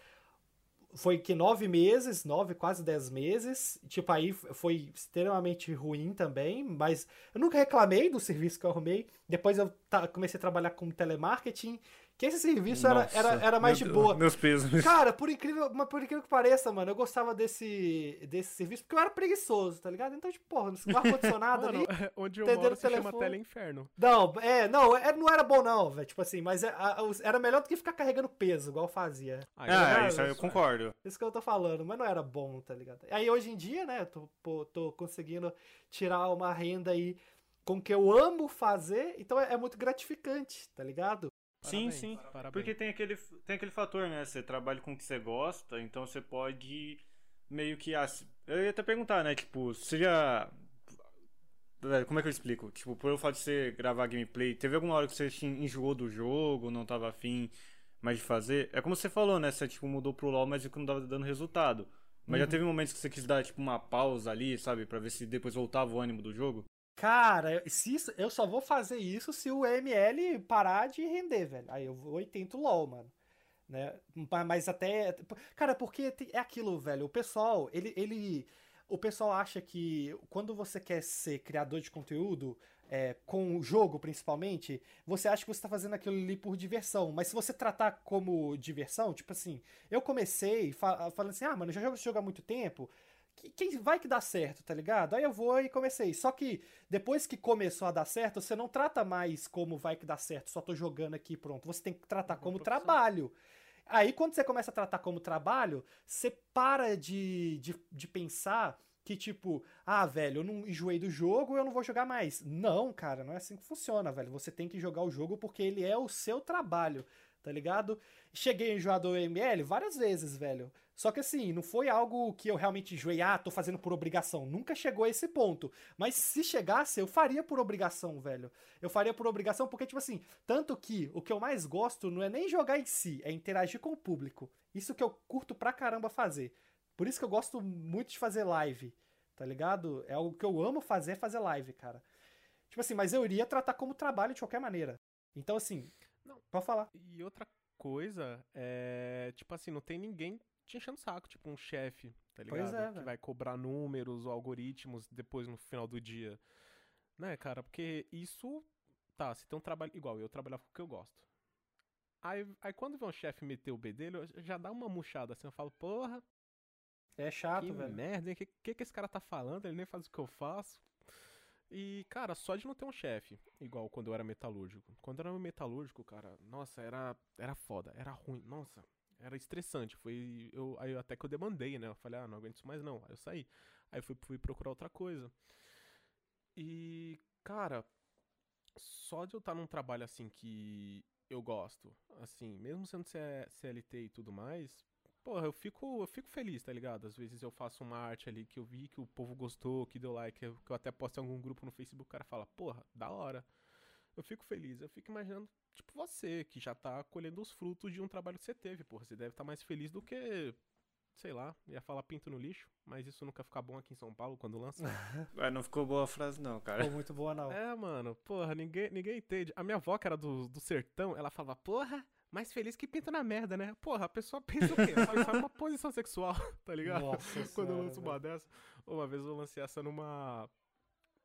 Speaker 1: foi que nove meses, nove, quase dez meses. Tipo, aí foi extremamente ruim também, mas eu nunca reclamei do serviço que eu arrumei. Depois eu comecei a trabalhar com telemarketing, que esse serviço era,
Speaker 3: Nossa,
Speaker 1: era, era mais
Speaker 3: meu
Speaker 1: de
Speaker 3: Deus,
Speaker 1: boa.
Speaker 3: Meus pesos.
Speaker 1: Cara, por incrível, mas por incrível que pareça, mano, eu gostava desse, desse serviço porque eu era preguiçoso, tá ligado? Então, tipo, porra, no ar-condicionado ali.
Speaker 2: onde eu moro se chama
Speaker 1: telefone?
Speaker 2: Tele Inferno.
Speaker 1: Não, é, não, é, não era bom não, velho. Tipo assim, mas é- era melhor do que ficar carregando peso, igual eu fazia.
Speaker 3: Ah,
Speaker 1: cara,
Speaker 3: isso aí eu concordo.
Speaker 1: Isso que eu tô falando, mas não era bom, tá ligado? Aí hoje em dia, né, eu tô, pô, tô conseguindo tirar uma renda aí com o que eu amo fazer, então é, é muito gratificante, tá ligado?
Speaker 3: Sim,
Speaker 2: Parabéns,
Speaker 3: sim.
Speaker 2: parabéns.
Speaker 3: Porque tem aquele, tem aquele fator, né? Você trabalha com o que você gosta, então você pode meio que. ah, Eu ia até perguntar, né? Tipo, você já. Velho, Como é que eu explico? Tipo, por eu fato de você gravar gameplay, teve alguma hora que você enjoou do jogo, não tava afim mais de fazer? É como você falou, né? Você tipo, mudou pro LoL, mas viu que não tava dando resultado. Mas já teve momentos que você quis dar, tipo, uma pausa ali, sabe? Pra ver se depois voltava o ânimo do jogo?
Speaker 1: Cara, se isso- eu só vou fazer isso se o ML parar de render, velho. Aí eu vou e tento LOL, mano. Né? Ma- Mas até. Cara, porque é aquilo, velho. O pessoal, ele, ele. O pessoal acha que quando você quer ser criador de conteúdo, é, com o jogo principalmente, você acha que você tá fazendo aquilo ali por diversão. Mas se você tratar como diversão, tipo assim, eu comecei fa- falando assim, ah, mano, eu já jogo esse jogo há muito tempo. Que- Quem vai que dá certo, tá ligado? Aí eu vou e comecei. Só que depois que começou a dar certo, você não trata mais como vai que dá certo, só tô jogando aqui pronto. Você tem que tratar como
Speaker 2: profissão.
Speaker 1: trabalho. Aí quando você começa a tratar como trabalho, você para de, de, de pensar que tipo, ah, velho, eu não enjoei do jogo, eu não vou jogar mais. Não, cara, não é assim que funciona, velho. Você tem que jogar o jogo porque ele é o seu trabalho, tá ligado? Cheguei a enjoar do ML várias vezes, velho. Só que assim, não foi algo que eu realmente enjoei, ah, tô fazendo por obrigação. Nunca chegou a esse ponto. Mas se chegasse, eu faria por obrigação, velho. Eu faria por obrigação porque, tipo assim, tanto que o que eu mais gosto não é nem jogar em si, é interagir com o público. Isso que eu curto pra caramba fazer. Por isso que eu gosto muito de fazer live, tá ligado? É o que eu amo fazer, é fazer live, cara. Tipo assim, mas eu iria tratar como trabalho de qualquer maneira. Então, assim,
Speaker 2: Não.
Speaker 1: pode falar.
Speaker 2: E outra coisa é, tipo assim, não tem ninguém te enchendo o saco, tipo um chefe, tá
Speaker 1: Pois
Speaker 2: ligado?
Speaker 1: é,
Speaker 2: que vai cobrar números ou algoritmos depois no final do dia. Né, cara? Porque isso, tá, se tem um trabalho igual, eu trabalhava com o que eu gosto. Aí, aí quando vem um chefe meter o B dele, eu já dá uma murchada assim, eu falo, porra,
Speaker 1: É chato,
Speaker 2: que
Speaker 1: velho.
Speaker 2: merda, o que, que que esse cara tá falando? Ele nem faz o que eu faço. E, cara, só de não ter um chefe, igual quando eu era metalúrgico. Quando eu era metalúrgico, cara, nossa, era, era foda, era ruim, nossa, era estressante. Foi, eu, aí até que eu demandei, né? Eu falei, ah, não aguento isso mais não. Aí eu saí. Aí fui, fui procurar outra coisa. E, cara, só de eu estar num trabalho assim que eu gosto, assim, mesmo sendo CLT e tudo mais, porra, eu fico, eu fico feliz, tá ligado? Às vezes eu faço uma arte ali que eu vi que o povo gostou, que deu like, que eu, que eu até posto em algum grupo no Facebook, o cara fala, porra, da hora. Eu fico feliz, eu fico imaginando, tipo, você, que já tá colhendo os frutos de um trabalho que você teve, porra. Você deve estar tá mais feliz do que, sei lá, ia falar pinto no lixo, mas isso nunca fica bom aqui em São Paulo quando lança.
Speaker 3: Ué, não ficou boa a frase não, cara.
Speaker 1: Ficou muito boa não.
Speaker 2: É, mano, porra, ninguém, ninguém entende. A minha avó, que era do, do sertão, ela falava, porra, mais feliz que pinta na merda, né? Porra, a pessoa pensa o quê? Só, só uma posição sexual, tá ligado?
Speaker 1: Nossa
Speaker 2: Quando eu lanço uma dessa. Uma vez eu lancei essa numa.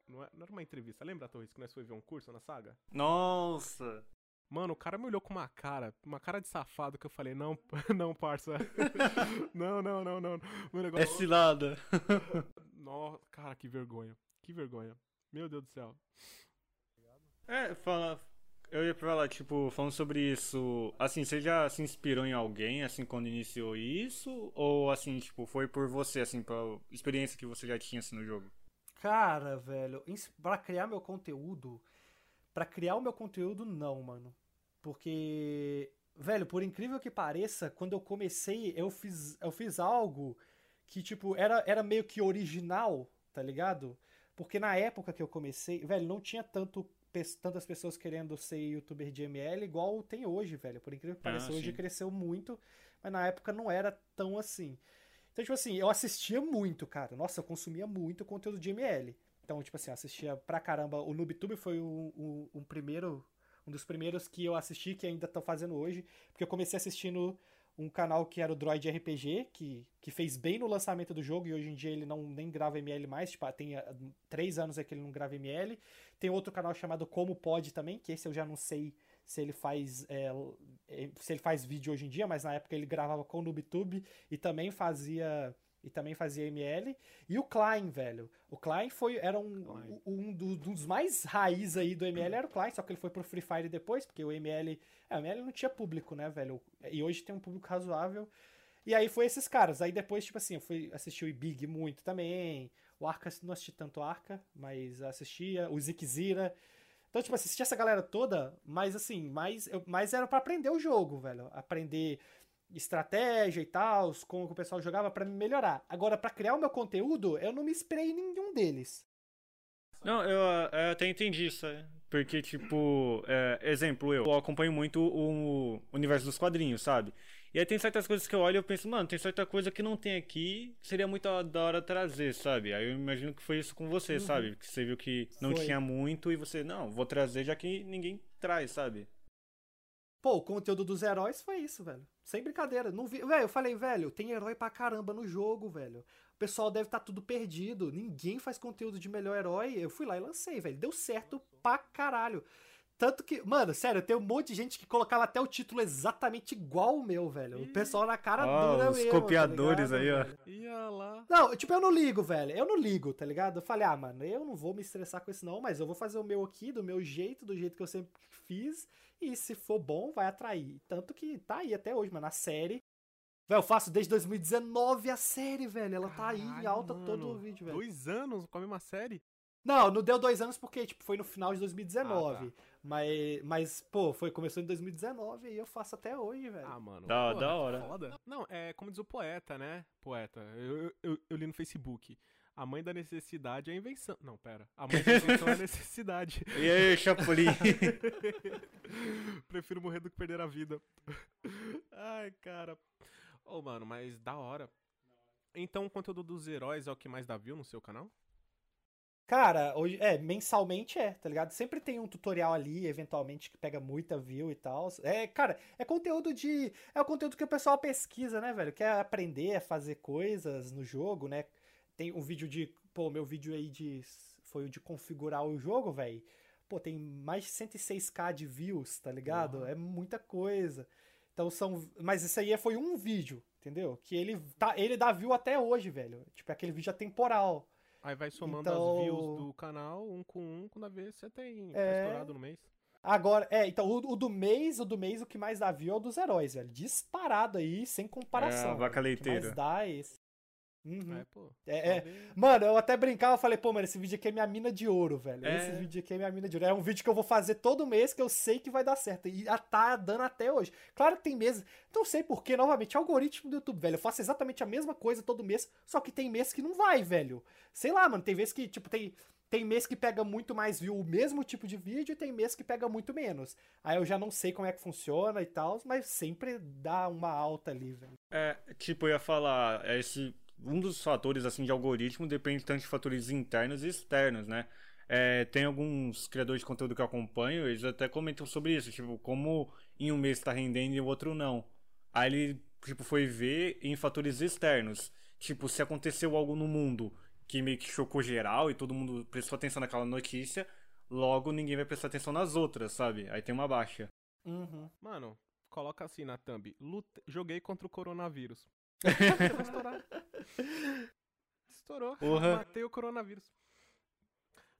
Speaker 2: Não, é, não era uma entrevista. Lembra, Torres, que nós foi ver um curso na saga?
Speaker 3: Nossa!
Speaker 2: Mano, o cara me olhou com uma cara, uma cara de safado que eu falei, não, não, parça. não, não, não, não. Meu
Speaker 3: É
Speaker 2: negócio.
Speaker 3: cilada.
Speaker 2: Nossa, cara, que vergonha. Que vergonha. Meu Deus do céu.
Speaker 3: É, fala. Eu ia falar, tipo, falando sobre isso, assim, você já se inspirou em alguém, assim, quando iniciou isso? Ou, assim, tipo, foi por você, assim, pela experiência que você já tinha, assim, no jogo?
Speaker 1: Cara, velho, pra criar meu conteúdo, pra criar o meu conteúdo, não, mano. Porque, velho, por incrível que pareça, quando eu comecei, eu fiz, eu fiz algo que, tipo, era, era meio que original, tá ligado? Porque na época que eu comecei, velho, não tinha tanto, tantas pessoas querendo ser youtuber de ML igual tem hoje, velho. Por incrível que
Speaker 3: Ah,
Speaker 1: pareça, hoje
Speaker 3: sim.
Speaker 1: cresceu muito, mas na época não era tão assim. Então, tipo assim, eu assistia muito, cara. Nossa, eu consumia muito conteúdo de ML. Então, tipo assim, eu assistia pra caramba. O NoobTube foi o, o, um primeiro, um dos primeiros que eu assisti, que ainda tô fazendo hoje. Porque eu comecei assistindo um canal que era o Droid RPG, que, que fez bem no lançamento do jogo, e hoje em dia ele não nem grava ML mais, tipo, tem ah, três anos é que ele não grava ML. Tem outro canal chamado Como Pode também, que esse eu já não sei se ele faz é, eh, se ele faz vídeo hoje em dia, mas na época ele gravava com o NoobTube e também fazia e também fazia ML. E o Klein, velho. O Klein foi era um,
Speaker 2: Klein.
Speaker 1: um do- dos mais raiz aí do ML era o Klein, só que ele foi pro Free Fire depois, porque o ML, é, o ML não tinha público, né, velho? E hoje tem um público razoável. E aí foi esses caras. Aí depois, tipo assim, eu fui assistir o Ibig muito também. O Arca, não assisti tanto Arca, mas assistia. O Zikzira. Então, tipo, assisti essa galera toda, mas assim, mais, eu, mais era pra aprender o jogo, velho. Aprender estratégia e tal, como o pessoal jogava pra me melhorar. Agora, pra criar o meu conteúdo, eu não me inspirei em nenhum deles.
Speaker 3: Não, eu, eu até entendi isso, é. Porque, tipo, é, exemplo, eu, acompanho muito o universo dos quadrinhos, sabe? E aí tem certas coisas que eu olho e eu penso, mano, tem certa coisa que não tem aqui, seria muito da hora trazer, sabe? Aí eu imagino que foi isso com você, sabe? Que você viu que não
Speaker 1: Foi.
Speaker 3: tinha muito e você, não, vou trazer já que ninguém traz, sabe?
Speaker 1: Pô, o conteúdo dos heróis foi isso, velho. Sem brincadeira. Não vi... Velho, eu falei, velho, tem herói pra caramba no jogo, velho. O pessoal deve estar tudo perdido. Ninguém faz conteúdo de melhor herói. Eu fui lá e lancei, velho. Deu certo pra caralho. Tanto que, mano, sério, tem um monte de gente que colocava até o título exatamente igual o meu, velho. O pessoal na cara
Speaker 3: Ó,
Speaker 1: dura
Speaker 3: os
Speaker 1: mesmo. tá
Speaker 3: copiadores
Speaker 1: ligado,
Speaker 3: aí, ó.
Speaker 2: Ia lá.
Speaker 1: Não, tipo, eu não ligo, velho. Eu não ligo, tá ligado? Eu falei, ah, mano, eu não vou me estressar com isso, não, mas eu vou fazer o meu aqui, do meu jeito, do jeito que eu sempre fiz. E se for bom, vai atrair. Tanto que tá aí até hoje, mano. A série. Velho, eu faço desde 2019 a série, velho. Ela tá aí em
Speaker 2: Caralho,
Speaker 1: alta
Speaker 2: mano.
Speaker 1: todo o vídeo, velho.
Speaker 2: Dois anos com a mesma série?
Speaker 1: Não, não deu dois anos porque, tipo, foi no final de 2019.
Speaker 2: Ah, tá.
Speaker 1: Mas, mas, pô, foi, começou em 2019 e eu faço até hoje, velho.
Speaker 2: Ah, mano.
Speaker 3: Da-
Speaker 2: porra,
Speaker 3: da hora.
Speaker 2: Foda. Não, é como diz o poeta, né? Poeta. Eu, eu, eu li no Facebook. A mãe da necessidade é a invenção. Não, pera. A mãe da invenção é a necessidade.
Speaker 3: E aí, Chapolin?
Speaker 2: Prefiro morrer do que perder a vida. Ai, cara. Ô, mano, mas da hora. Então o conteúdo dos heróis é o que mais dá view no seu canal?
Speaker 1: Cara, hoje, é, mensalmente é, tá ligado? Sempre tem um tutorial ali, eventualmente, que pega muita view e tal. É, cara, é conteúdo de. É o conteúdo que o pessoal pesquisa, né, velho? Quer aprender a fazer coisas no jogo, né? Tem um vídeo de. Pô, meu vídeo aí de. Foi o de configurar o jogo, velho. Pô, tem mais de 106k de views, tá ligado?
Speaker 2: Porra.
Speaker 1: É muita coisa. Então Então são. Mas isso aí foi um vídeo, entendeu? Que ele, tá, ele dá view até hoje, velho. Tipo, aquele vídeo atemporal.
Speaker 2: Aí vai somando
Speaker 1: Então-
Speaker 2: as views do canal, um com um, quando vê, você tem
Speaker 1: É.
Speaker 2: estourado no mês.
Speaker 1: Agora, é, então o, o do mês, o do mês, o que mais dá view é o dos heróis, velho. Disparado aí, sem comparação.
Speaker 3: É, a vaca
Speaker 1: velho. O que mais
Speaker 3: leiteira.
Speaker 1: dá é esse. Uhum.
Speaker 2: É, pô.
Speaker 1: É, é. Mano, eu até brincava, falei, pô, mano, esse vídeo aqui é minha mina de ouro, velho.
Speaker 3: É.
Speaker 1: Esse vídeo aqui é minha mina de ouro. É um vídeo que eu vou fazer todo mês que eu sei que vai dar certo. E já tá dando até hoje. Claro que tem meses. Não sei porquê, novamente, algoritmo do YouTube, velho. Eu faço exatamente a mesma coisa todo mês, só que tem mês que não vai, velho. Sei lá, mano, tem vezes que, tipo, tem. Tem mês que pega muito mais view o mesmo tipo de vídeo e tem mês que pega muito menos. Aí eu já não sei como é que funciona e tal, mas sempre dá uma alta ali, velho.
Speaker 3: É, tipo, eu ia falar, é esse, um dos fatores assim de algoritmo depende tanto de fatores internos e externos, né? É, tem alguns criadores de conteúdo que eu acompanho, eles até comentam sobre isso, tipo, como em um mês tá rendendo e o outro não. Aí ele, tipo, foi ver em fatores externos. Tipo, se aconteceu algo no mundo que meio que chocou geral e todo mundo prestou atenção naquela notícia, logo ninguém vai prestar atenção nas outras, sabe? Aí tem uma baixa.
Speaker 1: Uhum.
Speaker 2: Mano, coloca assim na thumb. Lute... Joguei contra o coronavírus. Vai estourar. Estourou.
Speaker 3: Porra.
Speaker 2: Matei o coronavírus.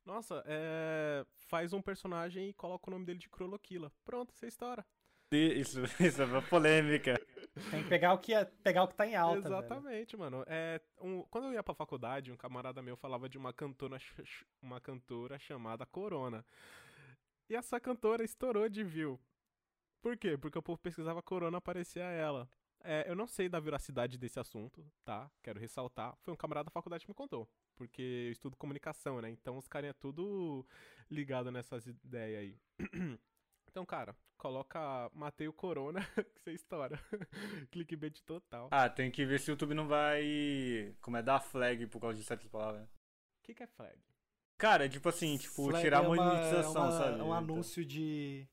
Speaker 2: Nossa, é... faz um personagem e coloca o nome dele de Croloquila. Pronto, você estoura.
Speaker 3: Isso, isso é uma polêmica.
Speaker 1: Tem que pegar o que, é, pegar o que tá em alta, velho.
Speaker 2: Exatamente, mano. É, um- quando eu ia pra faculdade, um camarada meu falava de uma cantora, uma cantora chamada Corona. E essa cantora estourou de view. Por quê? Porque o povo pesquisava Corona, aparecia ela. É, eu não sei da veracidade desse assunto, tá? Quero ressaltar. Foi um camarada da faculdade que me contou. Porque eu estudo comunicação, né? Então os caras é tudo ligado nessas ideias aí. Então, cara, coloca Matei o Corona que você estoura. Clickbait total.
Speaker 3: Ah, tem que ver se o YouTube não vai. Como é? Dar flag por causa de certas palavras.
Speaker 2: O que, que é flag?
Speaker 3: Cara, tipo assim, tipo,
Speaker 1: Flag
Speaker 3: tirar a
Speaker 1: é uma-
Speaker 3: monetização,
Speaker 1: é uma-
Speaker 3: sabe?
Speaker 1: É um anúncio de.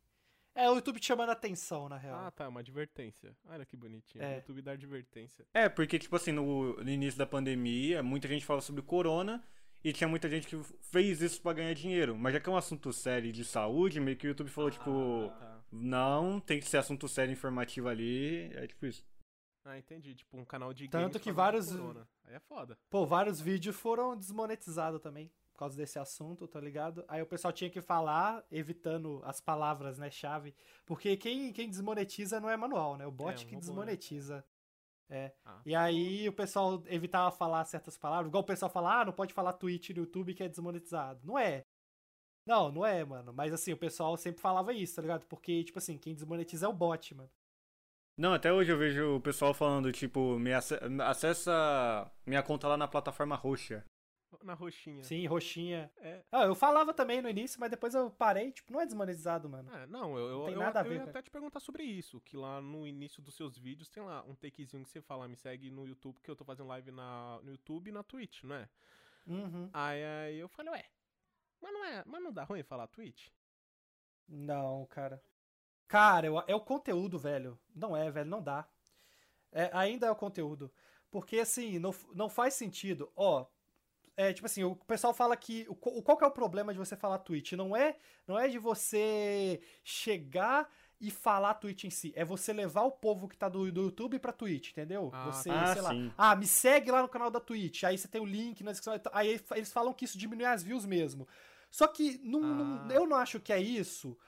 Speaker 1: É o YouTube te chamando a atenção, na real.
Speaker 2: Ah, tá, uma advertência. Olha que bonitinho.
Speaker 1: É.
Speaker 2: O YouTube dá advertência.
Speaker 3: É, porque, tipo assim, no, no início da pandemia, muita gente fala sobre corona e tinha muita gente que fez isso pra ganhar dinheiro. Mas já que é um assunto sério de saúde, meio que o YouTube falou, tipo,
Speaker 2: Ah, tá.
Speaker 3: não, tem que ser assunto sério informativo ali. É tipo isso.
Speaker 2: Ah, entendi. Tipo, um canal de
Speaker 1: Tanto
Speaker 2: games
Speaker 1: que vários-.
Speaker 2: Aí é foda.
Speaker 1: Pô, vários vídeos foram desmonetizados também. Por causa desse assunto, tá ligado? Aí o pessoal tinha que falar, evitando as palavras, né, chave. Porque quem, quem desmonetiza não é manual, né? O bot
Speaker 2: É, um
Speaker 1: que
Speaker 2: robô, né?
Speaker 1: desmonetiza. É.
Speaker 2: Ah.
Speaker 1: E aí o pessoal evitava falar certas palavras. Igual o pessoal fala, ah, não pode falar Twitch no YouTube que é desmonetizado. Não é. Não, não é, mano. Mas assim, o pessoal sempre falava isso, tá ligado? Porque, tipo assim, quem desmonetiza é o bot, mano.
Speaker 3: Não, até hoje eu vejo o pessoal falando, tipo, me ace- acessa minha conta lá na plataforma roxa.
Speaker 2: Na roxinha.
Speaker 1: Sim, roxinha.
Speaker 2: É.
Speaker 1: Ah, eu falava também no início, mas depois eu parei, tipo, não é desmonetizado, mano.
Speaker 2: É, não, eu, eu,
Speaker 1: Não tem
Speaker 2: eu,
Speaker 1: nada a
Speaker 2: eu
Speaker 1: ver,
Speaker 2: ia
Speaker 1: cara.
Speaker 2: até te perguntar sobre isso, que lá no início dos seus vídeos tem lá um takezinho que você fala, me segue no YouTube, que eu tô fazendo live na, no YouTube e na Twitch, não é?
Speaker 1: Uhum.
Speaker 2: Aí, aí eu falei, ué, mas não, é, mas não dá ruim falar Twitch?
Speaker 1: Não, cara. Cara, eu- é o conteúdo, velho. Não é, velho, não dá. É, ainda é o conteúdo. Porque, assim, não, não faz sentido. Ó, é tipo assim, o pessoal fala que. O, qual que é o problema de você falar Twitch? Não é, não é de você chegar e falar Twitch em si. É você levar o povo que tá do, do YouTube pra Twitch, entendeu?
Speaker 2: Ah,
Speaker 1: você,
Speaker 3: tá.
Speaker 1: sei
Speaker 3: Ah,
Speaker 1: lá.
Speaker 3: sim.
Speaker 1: Ah, me segue lá no canal da Twitch. Aí você tem o link na descrição. Aí eles falam que isso diminui as views mesmo. Só que não, não-
Speaker 2: Ah.
Speaker 1: eu não acho que é isso.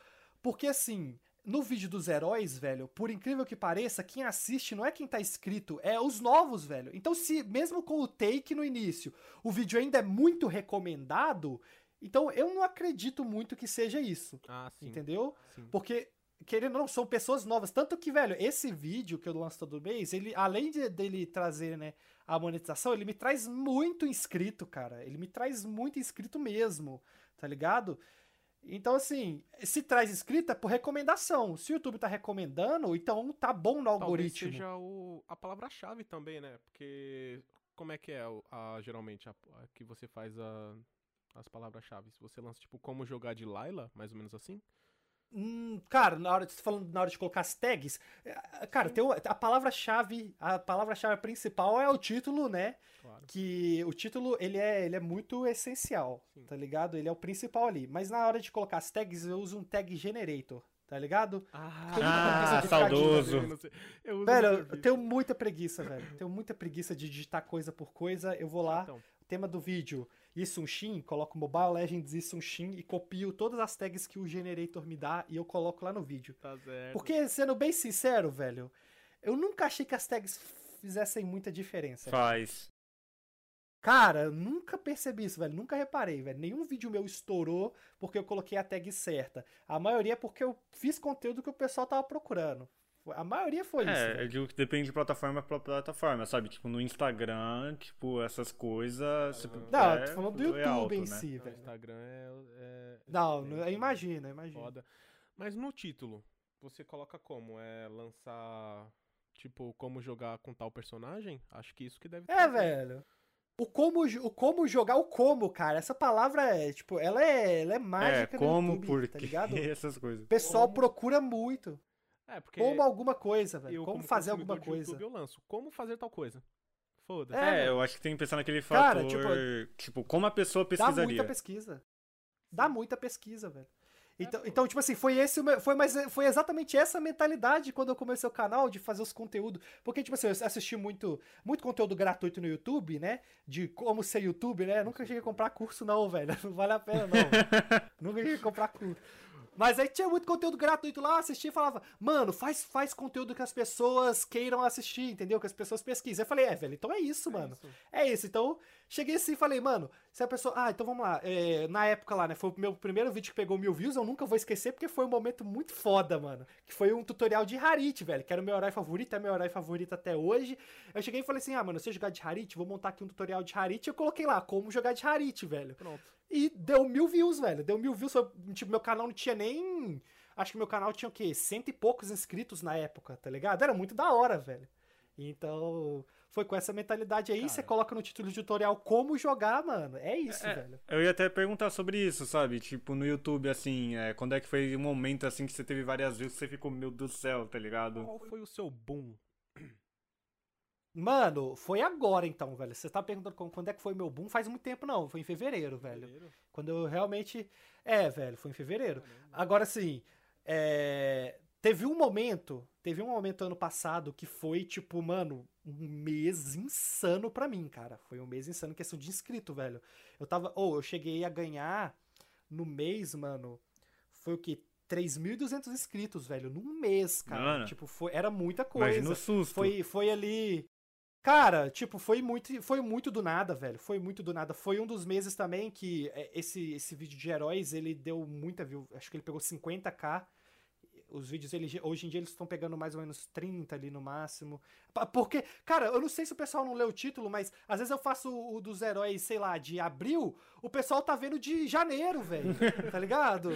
Speaker 1: Porque assim, no vídeo dos heróis, velho, por incrível que pareça, quem assiste não é quem tá inscrito, é os novos, velho. Então, se mesmo com o take no início, o vídeo ainda é muito recomendado, então eu não acredito muito que seja isso.
Speaker 2: Ah, sim.
Speaker 1: Entendeu?
Speaker 2: sim.
Speaker 1: Porque, querendo ou não, são pessoas novas. Tanto que, velho, esse vídeo que eu lanço todo mês, ele, além de, dele trazer, né, a monetização, ele me traz muito inscrito, cara. Ele me traz muito inscrito mesmo, tá ligado? Então, assim, se traz inscrito é por recomendação. Se o YouTube tá recomendando, então tá bom no
Speaker 2: Talvez
Speaker 1: algoritmo.
Speaker 2: seja o, a palavra-chave também, né? Porque como é que é o- a, geralmente a, a que você faz a- as palavras-chave? Você lança, tipo, como jogar de Layla, mais ou menos assim?
Speaker 1: Hum, cara, na hora, você tá falando na hora de colocar as tags, é, cara, tem a palavra-chave, a palavra-chave principal é o título, né?
Speaker 2: Claro.
Speaker 1: que o título ele é, ele é muito essencial,
Speaker 2: Sim.
Speaker 1: tá ligado? Ele é o principal ali. Mas na hora de colocar as tags, eu uso um tag generator, tá ligado?
Speaker 2: Ah,
Speaker 3: de ficar saudoso.
Speaker 2: Eu
Speaker 1: Velho, eu tenho muita preguiça, velho. Tenho muita preguiça de digitar coisa por coisa. Eu vou lá,
Speaker 2: Então,
Speaker 1: tema do vídeo, Isunshin, coloco Mobile Legends Isunshin e copio todas as tags que o generator me dá e eu coloco lá no vídeo.
Speaker 2: tá certo.
Speaker 1: Porque, sendo bem sincero, velho, eu nunca achei que as tags fizessem muita diferença.
Speaker 3: Faz.
Speaker 1: Cara, eu nunca percebi isso, velho. Nunca reparei, velho. Nenhum vídeo meu estourou porque eu coloquei a tag certa. A maioria é porque eu fiz conteúdo que o pessoal tava procurando. A maioria foi isso.
Speaker 3: É, eu digo que depende de plataforma pra plataforma, sabe? Tipo, no Instagram, tipo, essas coisas. se
Speaker 1: Não, eu tô falando do
Speaker 3: é
Speaker 1: YouTube
Speaker 3: alto,
Speaker 1: em
Speaker 3: né?
Speaker 1: si,
Speaker 2: No
Speaker 1: velho.
Speaker 2: Instagram é. é
Speaker 1: Não,
Speaker 2: excelente,
Speaker 1: não-
Speaker 2: né?
Speaker 1: imagina, imagina.
Speaker 2: Foda. Mas no título, você coloca como? É lançar. Tipo, como jogar com tal personagem? Acho que isso que deve
Speaker 1: É,
Speaker 2: ter.
Speaker 1: velho. O como, o como jogar o como, cara. Essa palavra é, tipo, ela é, ela é
Speaker 3: É,
Speaker 1: mágica no
Speaker 3: como,
Speaker 1: YouTube,
Speaker 3: por
Speaker 1: tá ligado? O
Speaker 3: essas coisas.
Speaker 1: pessoal
Speaker 2: Como?
Speaker 1: procura muito.
Speaker 2: É, porque
Speaker 1: Como alguma coisa, velho.
Speaker 2: eu,
Speaker 1: Como fazer alguma coisa.
Speaker 2: YouTube, eu lanço. Como fazer tal coisa? Foda-se.
Speaker 1: É,
Speaker 3: É, eu acho que tem que pensar naquele
Speaker 1: Cara,
Speaker 3: fator. tipo, como a pessoa
Speaker 1: Dá
Speaker 3: pesquisaria.
Speaker 1: muita pesquisa. Dá muita pesquisa, velho. Então, então, tipo assim, foi esse foi, mas foi exatamente essa mentalidade quando eu comecei o canal de fazer os conteúdos. Porque, tipo assim, eu assisti muito, muito conteúdo gratuito no YouTube, né? De como ser YouTube, né? Nunca cheguei a comprar curso, não, velho. Não vale a pena, não. Nunca cheguei a comprar curso. Mas aí tinha muito conteúdo gratuito lá, assistia e falava, mano, faz, faz conteúdo que as pessoas queiram assistir, entendeu? Que as pessoas pesquisem. Eu falei, é, velho, então é isso,
Speaker 2: É
Speaker 1: mano.
Speaker 2: isso.
Speaker 1: É isso, então cheguei assim e falei, mano, se a pessoa. Ah, então vamos lá. É, na época lá, né? Foi o meu primeiro vídeo que pegou mil views, eu nunca vou esquecer, porque foi um momento muito foda, mano. Que foi um tutorial de Harit, velho. Que era o meu herói favorito, é meu herói favorito até hoje. Eu cheguei e falei assim: ah, mano, se eu jogar de Harit, vou montar aqui um tutorial de Harit. Eu coloquei lá, como jogar de Harit, velho.
Speaker 2: Pronto.
Speaker 1: E deu mil views, velho. Deu mil views. Foi, tipo, meu canal não tinha nem. Acho que meu canal tinha o quê? Cento e poucos inscritos na época, tá ligado? Era muito da hora, velho. Então, foi com essa mentalidade aí.
Speaker 2: Cara.
Speaker 1: Você coloca no título de tutorial como jogar, mano. É isso,
Speaker 3: É,
Speaker 1: velho.
Speaker 3: Eu ia até perguntar sobre isso, sabe? Tipo, no YouTube, assim, é, quando é que foi o momento, assim, que você teve várias vezes que você ficou, meu Deus do céu, tá ligado?
Speaker 2: Qual foi o seu boom?
Speaker 1: Mano, foi agora então, velho. Você tá perguntando quando é que foi meu boom? Faz muito tempo, não. Foi em fevereiro, velho.
Speaker 2: Fevereiro?
Speaker 1: Quando eu realmente. É, velho, foi em fevereiro. Agora sim, é, teve um momento, teve um momento ano passado que foi tipo, mano, um mês insano pra mim, cara. Foi um mês insano questão de inscrito, velho. Eu tava, ou eu cheguei a ganhar no mês, mano, foi o quê? 3.200 inscritos, velho, num mês, cara.
Speaker 3: Mano.
Speaker 1: Tipo, foi, era muita coisa.
Speaker 3: Imagina o susto.
Speaker 1: Foi, foi ali. Cara, tipo, foi muito, foi muito do nada, velho. Foi muito do nada. Foi um dos meses também que é, esse, esse vídeo de heróis, ele deu muita view. Acho que ele pegou 50k. Os vídeos, ele, hoje em dia, eles estão pegando mais ou menos 30 ali no máximo. Porque, cara, eu não sei se o pessoal não lê o título, mas às vezes eu faço o o dos heróis, sei lá, de abril, o pessoal tá vendo de janeiro, velho. tá ligado?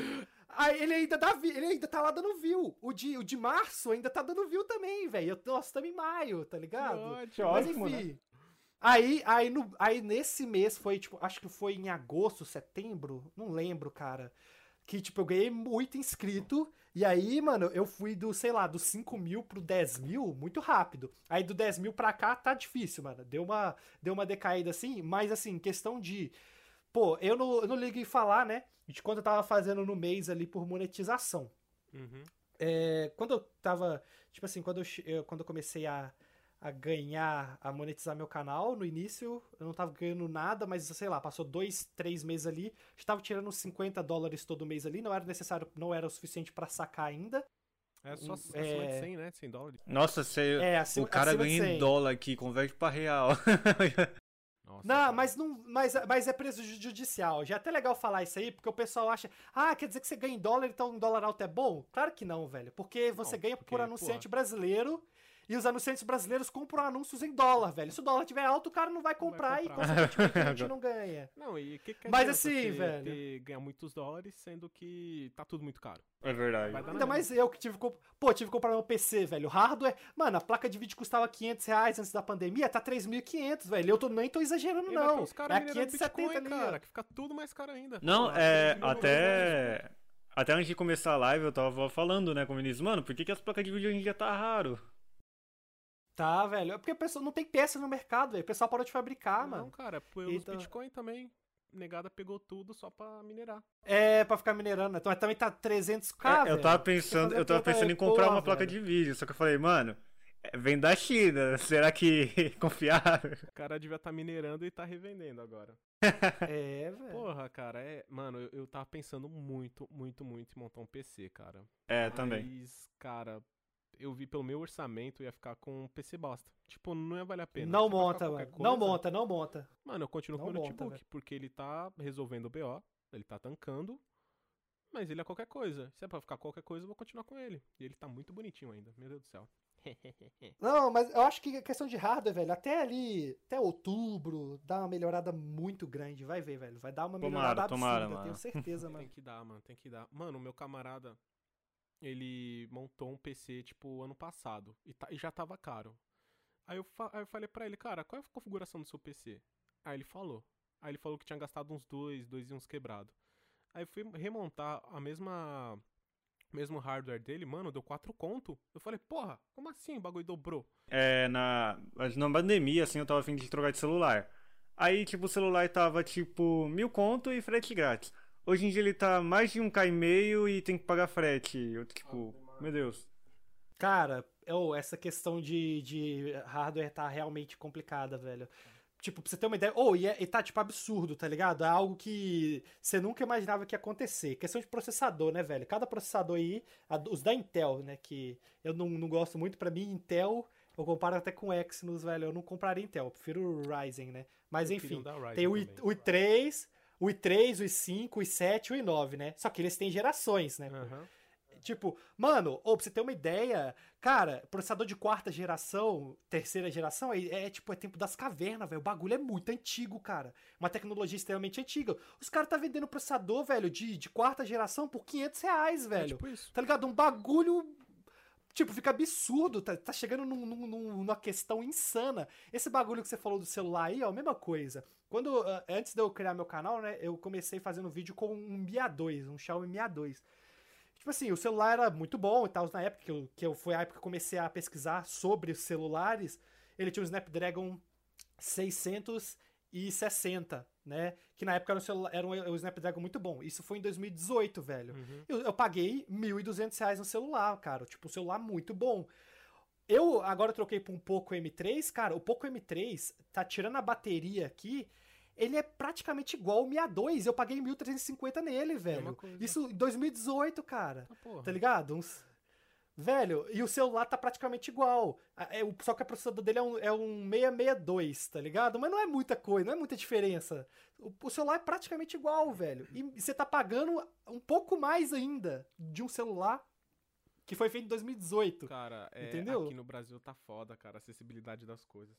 Speaker 1: Aí ele ainda dá ele ainda tá lá dando view. O de, o de março ainda tá dando view também, velho. Nós estamos em maio, tá ligado?
Speaker 3: Ótimo.
Speaker 1: Mas
Speaker 3: ótimo,
Speaker 1: enfim. Aí, aí, no, aí nesse mês foi, tipo, acho que foi em agosto, setembro, não lembro, cara. Que, tipo, eu ganhei muito inscrito. E aí, mano, eu fui do, sei lá, dos 5 mil pro 10 mil muito rápido. Aí do 10 mil pra cá tá difícil, mano. Deu uma, deu uma decaída assim, mas assim, questão de. Pô, eu não, eu não ligo em falar, né? De quanto eu tava fazendo no mês ali por monetização.
Speaker 2: Uhum.
Speaker 1: É, quando eu tava. Tipo assim, quando eu, quando eu comecei a, a ganhar, a monetizar meu canal, no início eu não tava ganhando nada, mas sei lá, passou dois, três meses ali, estava tirando uns 50 dólares todo mês ali, não era necessário, não era o suficiente pra sacar ainda.
Speaker 2: É só
Speaker 1: Um,
Speaker 2: acima
Speaker 1: é-
Speaker 2: de 100, né? 100 dólares.
Speaker 3: Nossa, você.
Speaker 1: É, acima,
Speaker 3: o cara ganha
Speaker 1: 100.
Speaker 3: em dólar aqui, converte pra real.
Speaker 2: Nossa,
Speaker 1: Não,
Speaker 2: cara.
Speaker 1: mas não, mas, mas é preço judicial. Já é até legal falar isso aí, porque o pessoal acha, ah, quer dizer que você ganha em dólar, então um dólar alto é bom? Claro que não, velho. Porque você
Speaker 2: Não,
Speaker 1: ganha
Speaker 2: porque,
Speaker 1: por anunciante
Speaker 2: porra.
Speaker 1: brasileiro e os anunciantes brasileiros compram anúncios em dólar, velho. Se o dólar tiver alto, o cara não vai
Speaker 2: Não vai
Speaker 1: comprar e,
Speaker 2: comprar.
Speaker 1: consequentemente, a gente não ganha.
Speaker 2: Não, e que que
Speaker 1: Mas assim,
Speaker 2: você
Speaker 1: velho.
Speaker 2: ter- ganhar muitos dólares, sendo que tá tudo muito caro.
Speaker 3: É verdade.
Speaker 1: Ainda mais eu que tive que Pô, tive que comprar meu PC, velho. Hardware. Mano, a placa de vídeo custava 500 reais antes da pandemia, tá 3.500, velho. Eu tô, nem tô exagerando,
Speaker 2: E ainda
Speaker 1: não.
Speaker 2: os caras
Speaker 1: É
Speaker 2: minerando
Speaker 1: 570
Speaker 2: Bitcoin,
Speaker 1: ali,
Speaker 2: cara, que fica tudo mais caro ainda.
Speaker 3: Não,
Speaker 2: Pô,
Speaker 3: é. Até. Até antes de começar a live, eu tava falando, né, com o Vinícius, mano, por que, que as placas de vídeo hoje em dia tá raro?
Speaker 1: Tá, velho. É porque a pessoa não tem peça no mercado, velho. O pessoal parou de fabricar,
Speaker 2: Não,
Speaker 1: mano.
Speaker 2: cara, pelos
Speaker 1: Então-
Speaker 2: Bitcoin também. negada pegou tudo só pra minerar.
Speaker 1: É, pra ficar minerando. Então, mas também tá 300k,
Speaker 3: É, eu tava pensando, eu tava pensando em comprar
Speaker 1: porra,
Speaker 3: uma placa
Speaker 1: velho.
Speaker 3: de vídeo, só que eu falei, mano, é, vem da China, será que confiável?
Speaker 2: O cara devia estar minerando e tá revendendo agora.
Speaker 1: É, velho.
Speaker 2: Porra, cara, é. Mano, eu, eu tava pensando muito, muito, muito em montar um PC, cara.
Speaker 3: É, também.
Speaker 2: Mas, cara, eu vi pelo meu orçamento ia ficar com um PC bosta. Tipo, não ia valer a pena.
Speaker 1: Não
Speaker 2: é
Speaker 1: monta, mano.
Speaker 2: qualquer
Speaker 1: Não
Speaker 2: coisa,
Speaker 1: monta, não monta.
Speaker 2: Mano, eu continuo com
Speaker 1: Não
Speaker 2: o meu
Speaker 1: monta,
Speaker 2: notebook, porque ele tá resolvendo o BO, ele tá tancando, mas ele é qualquer coisa. Se é pra ficar qualquer coisa, eu vou continuar com ele. E ele tá muito bonitinho ainda, meu Deus do céu.
Speaker 1: Não, mas eu acho que a questão de hardware, velho, até ali, até outubro, dá uma melhorada muito grande. Vai ver, velho. Vai dar uma
Speaker 3: Tomara,
Speaker 1: melhorada absurda,
Speaker 3: tomara,
Speaker 1: tenho
Speaker 3: mano.
Speaker 1: certeza, mano.
Speaker 2: Tem que dar, mano, tem que dar. Mano, o meu camarada, ele montou um PC, tipo, ano passado. E, tá- e já tava caro. Aí eu, aí eu falei pra ele, cara, qual é a configuração do seu PC? Aí ele falou. Aí ele falou que tinha gastado uns dois, dois e uns quebrado. Aí fui remontar a mesma. Mesmo hardware dele, mano, deu quatro conto. Eu falei, porra, como assim o bagulho dobrou?
Speaker 3: É, na, na pandemia, assim, eu tava afim de trocar de celular. Aí, tipo, o celular tava, tipo, mil conto e frete grátis. Hoje em dia ele tá mais de um K e meio e tem que pagar frete. Eu, tipo, meu Deus.
Speaker 1: Cara, oh, essa questão de, de hardware tá realmente complicada, velho. Tipo, pra você ter uma ideia. Ou, e, é- e tá, tipo, absurdo, tá ligado? É algo que você nunca imaginava que ia acontecer. Questão de processador, né, velho? Cada processador aí, a- os da Intel, né? Que eu não, não gosto muito, pra mim, Intel, eu comparo até com Exynos, velho. Eu não compraria Intel, eu prefiro o Ryzen, né? Mas
Speaker 2: Eu
Speaker 1: enfim, tem o, I, o i3, o i3, o i5, o i7 e o i9, né? Só que eles têm gerações, né?
Speaker 2: Aham.
Speaker 1: Tipo, mano, ou pra você ter uma ideia, cara, processador de quarta geração, terceira geração, é, é tipo, é tempo das cavernas, velho. O bagulho é muito antigo, cara. Uma tecnologia extremamente antiga. Os caras tá vendendo processador, velho, de, de quarta geração por 500 reais,
Speaker 2: É
Speaker 1: velho.
Speaker 2: tipo isso.
Speaker 1: Tá ligado? Um bagulho. Tipo, fica absurdo, tá, tá chegando num- num- num- numa questão insana. Esse bagulho que você falou do celular aí, ó, a mesma coisa. Quando, ah, antes de eu criar meu canal, né, eu comecei fazendo vídeo com um Mi A2, um Xiaomi Mi A2. Tipo assim, o celular era muito bom e tal, na época que eu, que eu foi a época que eu comecei a pesquisar sobre os celulares, ele tinha um Snapdragon 660, né? Que na época era um, celular, era um, um Snapdragon muito bom. Isso foi em 2018, velho.
Speaker 2: Uhum.
Speaker 1: Eu, eu paguei 1.200 reais no celular, cara. Tipo, um celular muito bom. Eu agora troquei pra um Poco M3, cara. O Poco M3 tá tirando a bateria aqui. Ele é praticamente igual o Mi A2. Eu paguei 1.350 nele, velho.
Speaker 2: coisa.
Speaker 1: Isso em 2018, cara.
Speaker 2: Tá porra.
Speaker 1: Tá ligado? Uns... Velho, e o celular tá praticamente igual. É o- Só que o processador dele é um, é um 662, tá ligado? Mas não é muita coisa, não é muita diferença. O, o celular é praticamente igual, velho. E você tá pagando um pouco mais ainda de um celular que foi feito em 2018.
Speaker 2: Cara, é,
Speaker 1: Entendeu?
Speaker 2: aqui no Brasil tá foda, cara, a acessibilidade das coisas.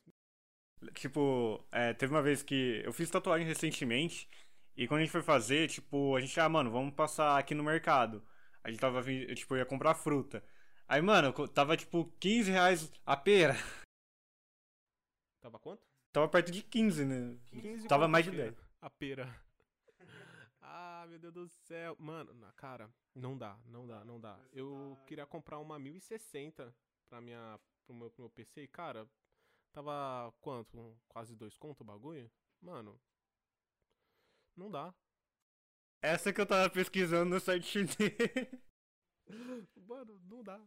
Speaker 3: Tipo, é, teve uma vez que eu fiz tatuagem recentemente e quando a gente foi fazer, tipo, a gente, ah, mano, vamos passar aqui no mercado. A gente tava, tipo, eu ia comprar fruta. Aí, mano, tava tipo 15 reais a pera.
Speaker 2: Tava quanto?
Speaker 3: Tava perto de 15, né?
Speaker 2: 15
Speaker 3: Tava mais
Speaker 2: a
Speaker 3: de
Speaker 2: pera.
Speaker 3: 10.
Speaker 2: A pera. ah, meu Deus do céu. Mano, na cara, não dá, não dá, não dá. Eu queria comprar uma 1060 pra minha, pro, meu, pro meu PC e, cara, tava quanto? Quase dois conto o bagulho? Mano, não dá.
Speaker 3: Essa que eu tava pesquisando no site chinês.
Speaker 2: Mano, não dá.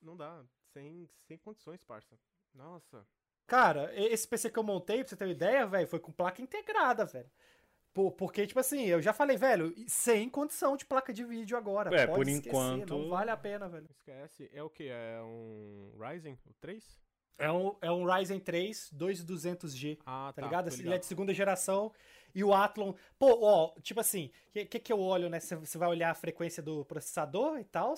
Speaker 2: Não dá. Sem, sem condições, parça. Nossa.
Speaker 1: Cara, esse PC que eu montei, pra você ter uma ideia, velho, foi com placa integrada, velho. Por- porque, tipo assim, eu já falei, velho, sem condição de placa de vídeo agora.
Speaker 3: É,
Speaker 1: Pode
Speaker 3: por
Speaker 1: esquecer,
Speaker 3: enquanto-
Speaker 1: Não vale a pena, velho.
Speaker 2: Esquece. É o que? É um Ryzen? O 3?
Speaker 1: É um, é um Ryzen 3 2200G.
Speaker 2: Ah,
Speaker 1: tá,
Speaker 2: tá.
Speaker 1: ligado?
Speaker 2: tô
Speaker 1: Ele é de segunda geração. E o Athlon. Pô, ó, tipo assim, o que, que, que eu olho, né? Você- vai olhar a frequência do processador e tal.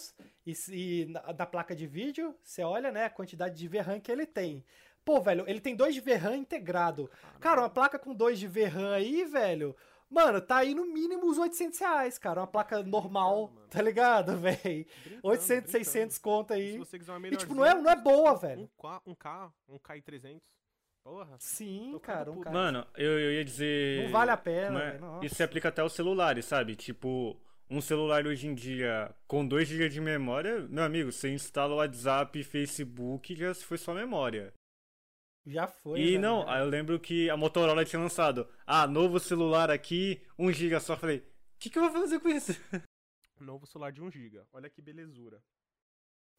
Speaker 1: E, se- e na, da placa de vídeo, você olha, né? A quantidade de VRAM que ele tem. Pô, velho, ele tem dois de VRAM integrado. Cara, uma placa com dois de VRAM aí, velho. Mano, tá aí no mínimo uns 800 reais, cara. Uma placa normal,
Speaker 2: mano.
Speaker 1: tá ligado, velho?
Speaker 2: Brincando,
Speaker 1: 800,
Speaker 2: brincando.
Speaker 1: 600 conta
Speaker 2: Se
Speaker 1: aí.
Speaker 2: você quiser uma
Speaker 1: E, tipo, não é, não é boa,
Speaker 2: um
Speaker 1: velho.
Speaker 2: K, um K, um K e 300. Porra.
Speaker 1: Sim,
Speaker 2: Tô
Speaker 1: cara. Um cara.
Speaker 3: Mano, eu, eu ia dizer.
Speaker 1: Não vale a pena,
Speaker 3: é?
Speaker 1: velho.
Speaker 3: Isso se aplica até aos celulares, sabe? Tipo, um celular hoje em dia com 2 GB de memória, meu amigo, você instala o WhatsApp e Facebook já se foi só memória.
Speaker 1: Já foi.
Speaker 3: E
Speaker 1: velho,
Speaker 3: não,
Speaker 1: já.
Speaker 3: aí eu lembro que a Motorola tinha lançado, ah, novo celular aqui, 1 GB só. Falei, o que, que eu vou fazer com isso?
Speaker 2: Novo celular de 1GB. Olha que belezura.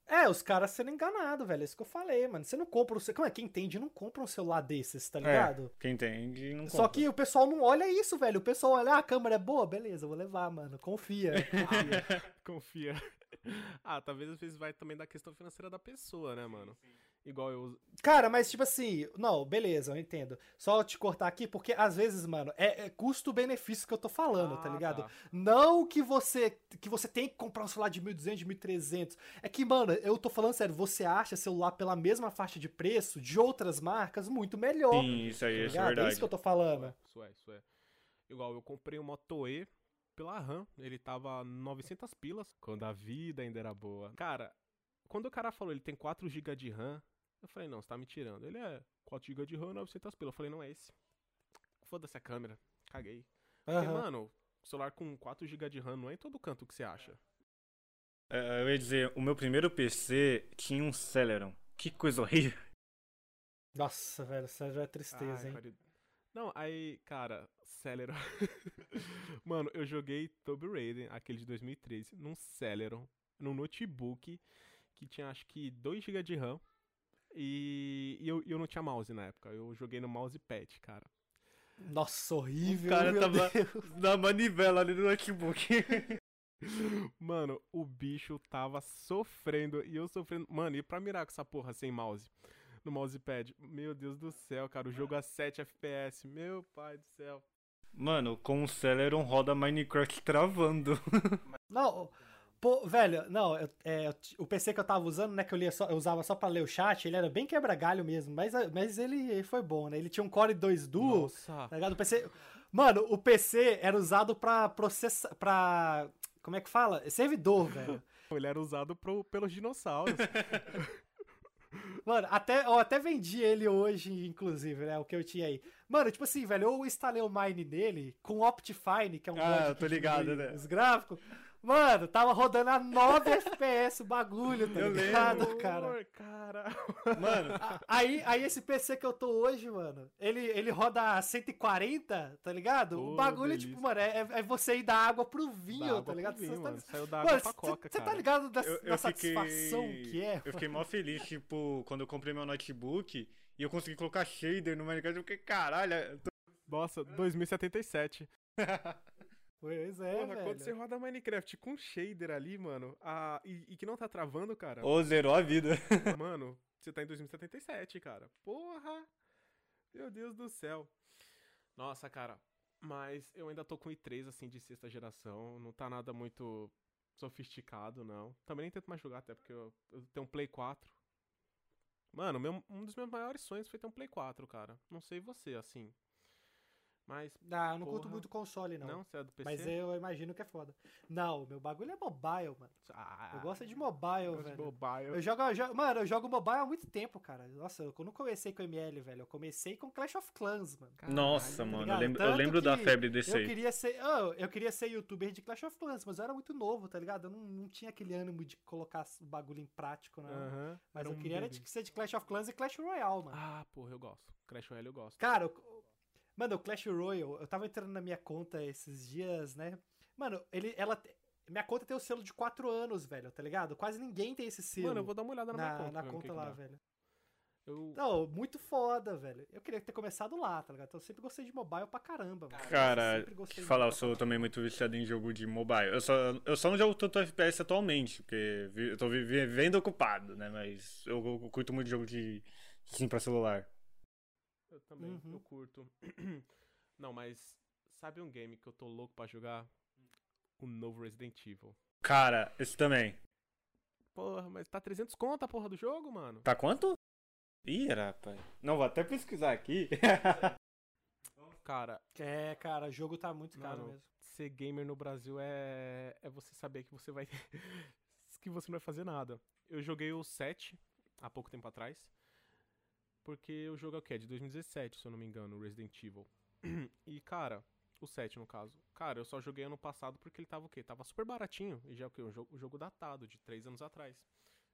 Speaker 1: É, os caras sendo enganados, velho. É isso que eu falei, mano. Você não compra um. ce- Como é? Quem entende não compra um celular desses, tá ligado?
Speaker 3: É, quem entende não
Speaker 1: Só
Speaker 3: compra.
Speaker 1: que o pessoal não olha isso, velho. O pessoal olha, ah, a câmera é boa, beleza, vou levar, mano. Confia. confia.
Speaker 2: Confia. ah, talvez às vezes vai também da questão financeira da pessoa, né, mano? Igual eu.
Speaker 1: Cara, mas tipo assim, não, beleza, eu entendo. Só te cortar aqui, porque às vezes, mano, é, é custo-benefício que eu tô falando, tá
Speaker 2: Ah,
Speaker 1: ligado?
Speaker 2: tá.
Speaker 1: Não que você que você tem que comprar um celular de 1.200, de 1.300. É que, mano, eu tô falando sério, você acha celular pela mesma faixa de preço de outras marcas muito melhor.
Speaker 3: Sim, isso aí,
Speaker 1: tá
Speaker 3: isso é verdade.
Speaker 1: É isso que eu tô falando.
Speaker 2: Isso é, isso é. Igual eu comprei um Moto E pela RAM. Ele tava 900 pilas quando a vida ainda era boa. Cara, quando o cara falou ele tem 4 GB de RAM, eu falei, não, você tá me tirando. Ele é 4 GB de RAM, 900 pilas. Eu falei, não é esse. Foda-se a câmera. Caguei. Porque, mano, celular com 4 GB de RAM não é em todo canto que você acha.
Speaker 3: É, eu ia dizer, o meu primeiro PC tinha um Celeron. Que coisa horrível.
Speaker 1: Nossa, velho, sério é tristeza,
Speaker 2: Ai,
Speaker 1: hein?
Speaker 2: quali- Não, aí, cara, Celeron. Mano, eu joguei Tomb Raider, aquele de 2013, num Celeron, num notebook que tinha acho que 2 GB de RAM. E, e eu, eu não tinha mouse na época. Eu joguei no mousepad, cara.
Speaker 1: Nossa, horrível,
Speaker 3: O cara
Speaker 1: meu
Speaker 3: tava
Speaker 1: Deus.
Speaker 3: na manivela ali no notebook.
Speaker 2: Mano, o bicho tava sofrendo e eu sofrendo. Mano, e pra mirar com essa porra sem mouse? No mousepad? Meu Deus do céu, cara. O jogo a 7 FPS. Meu pai do céu.
Speaker 3: Mano, com o Celeron roda Minecraft travando.
Speaker 1: Não, pô, velho, não, eu- é, o PC que eu tava usando, né, que eu, lia só, eu usava só pra ler o chat, ele era bem quebra-galho mesmo, mas, mas ele foi bom, né? Ele tinha um Core 2 Duo,
Speaker 2: Nossa.
Speaker 1: tá ligado? O PC. Mano, o PC era usado pra processar. pra. Como é que fala? Servidor, velho.
Speaker 2: Ele era usado pro, pelos dinossauros.
Speaker 1: Mano, até, eu até vendi ele hoje, inclusive, né? O que eu tinha aí. Mano, tipo assim, velho, eu instalei o Mine nele com o Optifine, que é um
Speaker 3: Ah, tô ligado, né?
Speaker 1: Os gráficos. Mano, tava rodando a 9 FPS o bagulho, tá
Speaker 3: Eu
Speaker 1: ligado,
Speaker 3: lembro.
Speaker 1: cara?
Speaker 2: Cara.
Speaker 3: Mano,
Speaker 1: Aí, aí esse PC que eu tô hoje, mano, ele, ele roda a 140, tá ligado?
Speaker 2: Ô,
Speaker 1: o bagulho,
Speaker 2: delícia.
Speaker 1: tipo, mano, é, é você ir da água pro vinho,
Speaker 2: água
Speaker 1: tá
Speaker 2: pro
Speaker 1: ligado?
Speaker 2: vinho,
Speaker 1: Você tá-
Speaker 2: mano. Saiu da
Speaker 1: Mano,
Speaker 2: água pra
Speaker 1: cê-
Speaker 2: coca,
Speaker 1: cê
Speaker 2: cara.
Speaker 1: tá ligado da,
Speaker 3: eu,
Speaker 1: da
Speaker 3: eu
Speaker 1: satisfação
Speaker 3: fiquei.
Speaker 1: que é?
Speaker 3: Eu fiquei mó feliz, tipo, quando eu comprei meu notebook e eu consegui colocar shader no Minecraft. Eu fiquei, caralho, eu tô-
Speaker 2: Nossa, 2077.
Speaker 1: Pois é,
Speaker 2: Porra,
Speaker 1: velho.
Speaker 2: quando você roda Minecraft com shader ali, mano, a, e, e que não tá travando, cara.
Speaker 3: Ô, zerou a vida.
Speaker 2: Mano, você tá em 2077, cara. Porra! Meu Deus do céu. Nossa, cara. Mas eu ainda tô com i3, assim, de sexta geração. Não tá nada muito sofisticado, não. Também nem tento mais jogar, até porque eu, eu tenho um Play 4. Mano, meu- um dos meus maiores sonhos foi ter um Play 4, cara. Não sei você, assim. Mas.
Speaker 1: Ah, eu não curto
Speaker 2: Porra.
Speaker 1: muito console, não.
Speaker 2: Não, você é do PC?
Speaker 1: Mas eu imagino que é foda. Não, meu bagulho é mobile, mano.
Speaker 2: Ah,
Speaker 1: Eu gosto de mobile,
Speaker 2: gosto de
Speaker 1: velho.
Speaker 2: mobile.
Speaker 1: Eu jogo, eu jogo- mano, eu jogo mobile há muito tempo, cara. Nossa, eu não comecei com ML, velho. Eu comecei com Clash of Clans, mano.
Speaker 3: Nossa,
Speaker 2: Caralho,
Speaker 3: mano, eu lembro, eu lembro da febre desse
Speaker 1: Eu
Speaker 3: aí.
Speaker 1: queria ser. ah, eu queria ser youtuber de Clash of Clans, mas eu era muito novo, tá ligado? Eu não, não tinha aquele ânimo de colocar o bagulho em prático, não.
Speaker 2: Aham,
Speaker 1: Mas
Speaker 2: era
Speaker 1: eu
Speaker 2: um
Speaker 1: queria era de ser de Clash of Clans e Clash Royale, mano.
Speaker 2: Ah, porra, eu gosto. Crash Royale eu gosto.
Speaker 1: Cara, o- mano, o Clash Royale, eu tava entrando na minha conta esses dias, né? Mano, ele, ela, minha conta tem o selo de 4 anos, velho, tá ligado? Quase ninguém tem esse selo
Speaker 2: Mano, eu vou dar uma olhada na,
Speaker 1: na,
Speaker 2: minha conta.
Speaker 1: na conta
Speaker 2: que
Speaker 1: lá, velho.
Speaker 2: Eu...
Speaker 1: Não, muito foda, velho. Eu queria ter começado lá, tá ligado? Então eu sempre gostei de mobile pra caramba, mano.
Speaker 3: Cara,
Speaker 1: sempre gostei
Speaker 3: te
Speaker 1: de
Speaker 3: falar, eu sou também muito viciado em jogo de mobile. Eu só, eu só não jogo tanto FPS atualmente, porque eu tô vi- vivendo ocupado, né? Mas eu, eu curto muito jogo de sim pra celular.
Speaker 2: Eu também,
Speaker 1: Uhum.
Speaker 2: eu curto. Não, mas sabe um game que eu tô louco pra jogar? O novo Resident Evil.
Speaker 3: Cara, esse também.
Speaker 2: Porra, mas tá 300 conto a porra do jogo, mano?
Speaker 3: Tá quanto? Ih, rapaz. Não, vou até pesquisar aqui.
Speaker 2: Cara,
Speaker 1: É, cara, o jogo tá muito caro
Speaker 2: Mano,
Speaker 1: mesmo.
Speaker 2: ser gamer no Brasil é é você saber que você vai que você não vai fazer nada. Eu joguei o 7 há pouco tempo atrás. Porque o jogo é o quê? É de 2017, se eu não me engano, Resident Evil. E cara, o 7 no caso. Cara, eu só joguei ano passado porque ele tava o quê? Tava super baratinho. E já é o quê? Um jogo, um jogo datado, de 3 anos atrás.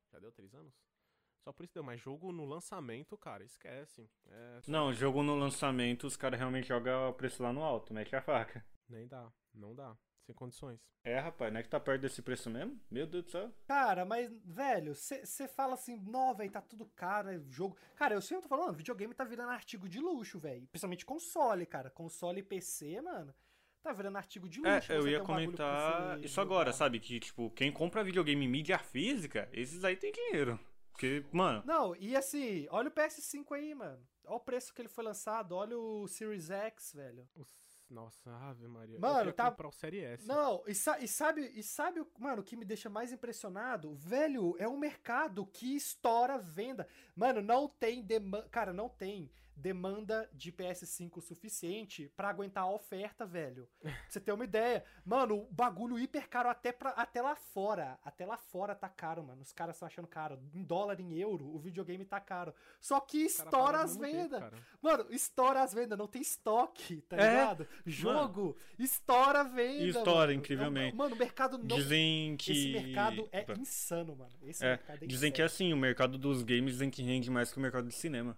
Speaker 2: Já deu 3 anos? Só por isso deu, mas jogo no lançamento, cara, esquece. É,
Speaker 3: Não, jogo no lançamento, os caras realmente jogam o preço lá no alto, mete a faca.
Speaker 2: nem dá, não dá. Sem condições.
Speaker 3: É, rapaz, não é que tá perto desse preço mesmo? Meu Deus do céu.
Speaker 1: Cara, mas, velho, você fala assim, não, velho, tá tudo caro, é jogo. Cara, eu sempre tô falando, videogame tá virando artigo de luxo, velho. Principalmente console, cara. Console e PC, mano. Tá virando artigo de
Speaker 3: É,
Speaker 1: luxo.
Speaker 3: eu
Speaker 1: você
Speaker 3: ia
Speaker 1: um
Speaker 3: comentar isso agora,
Speaker 1: jogar.
Speaker 3: sabe? Que, tipo, quem compra videogame em mídia física, esses aí tem dinheiro. Porque, mano,
Speaker 1: Não, e assim, olha o PS5 aí, mano. Olha o preço que ele foi lançado, olha o Series X, velho.
Speaker 2: Os- Nossa, Ave Maria.
Speaker 1: Mano, tá-
Speaker 2: comprar o Série S.
Speaker 1: Não, e, sa- e sabe, e sabe, o- mano, o que me deixa mais impressionado? Velho, é um mercado que estoura venda. Mano, não tem demanda, cara, não tem demanda de PS5 suficiente pra aguentar a oferta, velho. Pra você ter uma ideia. Mano, o bagulho hiper caro até, pra, até lá fora. Até lá fora tá caro, mano. Os caras estão achando caro. Em dólar, em euro, o videogame tá caro. Só que estoura as vendas. Mano, estoura as vendas, não tem estoque, tá
Speaker 3: É,
Speaker 1: ligado? Jogo, estoura a venda.
Speaker 3: Estoura,
Speaker 1: mano.
Speaker 3: incrivelmente.
Speaker 1: Mano, o mercado não.
Speaker 3: dizem que.
Speaker 1: Esse mercado é insano, mano. Esse
Speaker 3: É,
Speaker 1: mercado é
Speaker 3: Dizem que
Speaker 1: insano.
Speaker 3: assim, o mercado dos games dizem que rende mais que o mercado de cinema.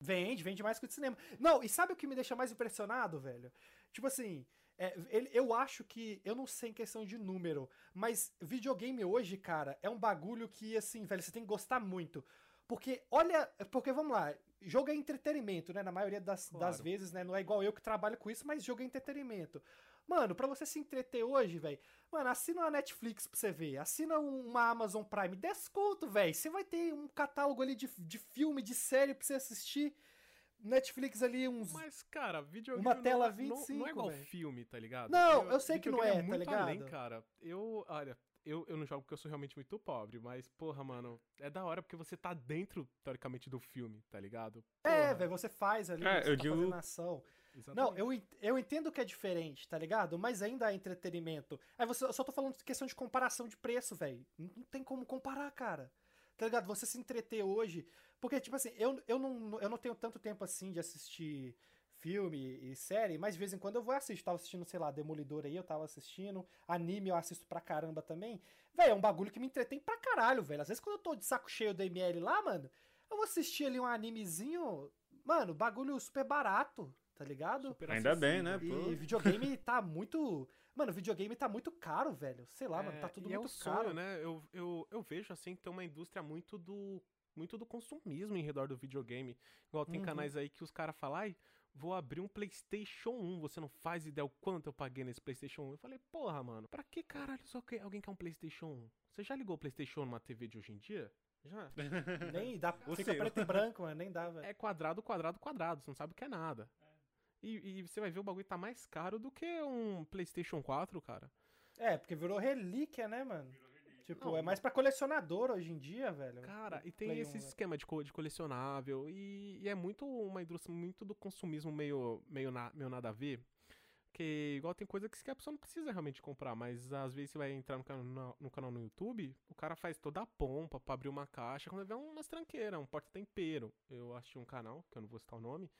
Speaker 1: Vende, vende mais que o de cinema. Não, e sabe o que me deixa mais impressionado, velho? Tipo assim, é, ele- eu acho que. Eu não sei em questão de número, mas videogame hoje, cara, é um bagulho que, assim, velho, você tem que gostar muito. Porque, olha. Porque, vamos lá, jogo é entretenimento, né? Na maioria das, das
Speaker 2: Claro.
Speaker 1: vezes, né? Não é igual eu que trabalho com isso, mas jogo é entretenimento. Mano, pra você se entreter hoje, velho, mano, assina uma Netflix pra você ver, assina um- uma Amazon Prime, desconto, velho. Você vai ter um catálogo ali de, de filme, de série pra você assistir. Netflix ali, uns.
Speaker 2: Mas, cara, videogame
Speaker 1: Uma
Speaker 2: não
Speaker 1: tela
Speaker 2: é- não- não,
Speaker 1: 25,
Speaker 2: é igual
Speaker 1: velho.
Speaker 2: filme, tá ligado?
Speaker 1: Não, eu sei que não é, tá
Speaker 2: muito além,
Speaker 1: ligado?
Speaker 2: cara. Eu, olha, eu, eu não jogo porque eu sou realmente muito pobre, mas, porra, mano, é da hora porque você tá dentro, teoricamente, do filme, tá ligado?
Speaker 1: É,
Speaker 2: Porra,
Speaker 1: velho, você faz ali,
Speaker 3: É,
Speaker 1: você
Speaker 3: eu
Speaker 1: tá
Speaker 3: digo-
Speaker 1: fazendo ação. Não, eu, eu entendo que é diferente, tá ligado? Mas ainda é entretenimento. Aí você, eu só tô falando de questão de comparação de preço, velho. Não não tem como comparar, cara. Tá ligado? Você se entreter hoje. Porque, tipo assim, eu, eu, não, eu não tenho tanto tempo assim de assistir filme e série, mas de vez em quando eu vou assistir. Tava assistindo, sei lá, Demolidor aí, eu tava assistindo. Anime eu assisto pra caramba também. Velho, é um bagulho que me entretém pra caralho, velho. Às vezes quando eu tô de saco cheio do ML lá, mano, eu vou assistir ali um animezinho. Mano, bagulho super barato, tá ligado?
Speaker 2: Super
Speaker 3: Ainda bem,
Speaker 2: acessível.
Speaker 3: né? Pô.
Speaker 1: E videogame tá muito. Mano, videogame tá muito caro, velho. Sei lá, mano, tá
Speaker 2: É,
Speaker 1: tudo
Speaker 2: e é
Speaker 1: muito
Speaker 2: o sonho,
Speaker 1: caro.
Speaker 2: né? Eu, eu, eu vejo, assim, que tem uma indústria muito do muito do consumismo em redor do videogame. Igual tem
Speaker 1: Uhum.
Speaker 2: canais aí que os caras falam, ai, vou abrir um PlayStation 1, você não faz ideia o quanto eu paguei nesse PlayStation 1. Eu falei, porra, mano, pra que caralho só que alguém quer um PlayStation 1? Você já ligou o PlayStation numa TV de hoje em dia? Já.
Speaker 1: Nem dá.
Speaker 3: O
Speaker 1: Fica
Speaker 3: seu.
Speaker 1: preto e branco, mano. Nem dá, velho.
Speaker 2: É quadrado, quadrado, quadrado, você não sabe o que é nada. E, e você vai ver o bagulho tá mais caro do que um PlayStation 4, cara.
Speaker 1: É, porque virou relíquia, né, mano? Tipo,
Speaker 2: Não,
Speaker 1: é mais pra colecionador hoje em dia, velho.
Speaker 2: Cara, e tem
Speaker 1: Play
Speaker 2: esse
Speaker 1: 1, velho.
Speaker 2: esquema de, co- de colecionável, e, e é muito uma indústria muito do consumismo meio, meio, na- meio nada a ver. Que igual tem coisa que a pessoa não precisa realmente comprar, mas às vezes você vai entrar no canal no, canal no YouTube, o cara faz toda a pompa pra abrir uma caixa, quando vê umas tranqueiras, um porta-tempero. Eu achei um canal, que eu não vou citar o nome,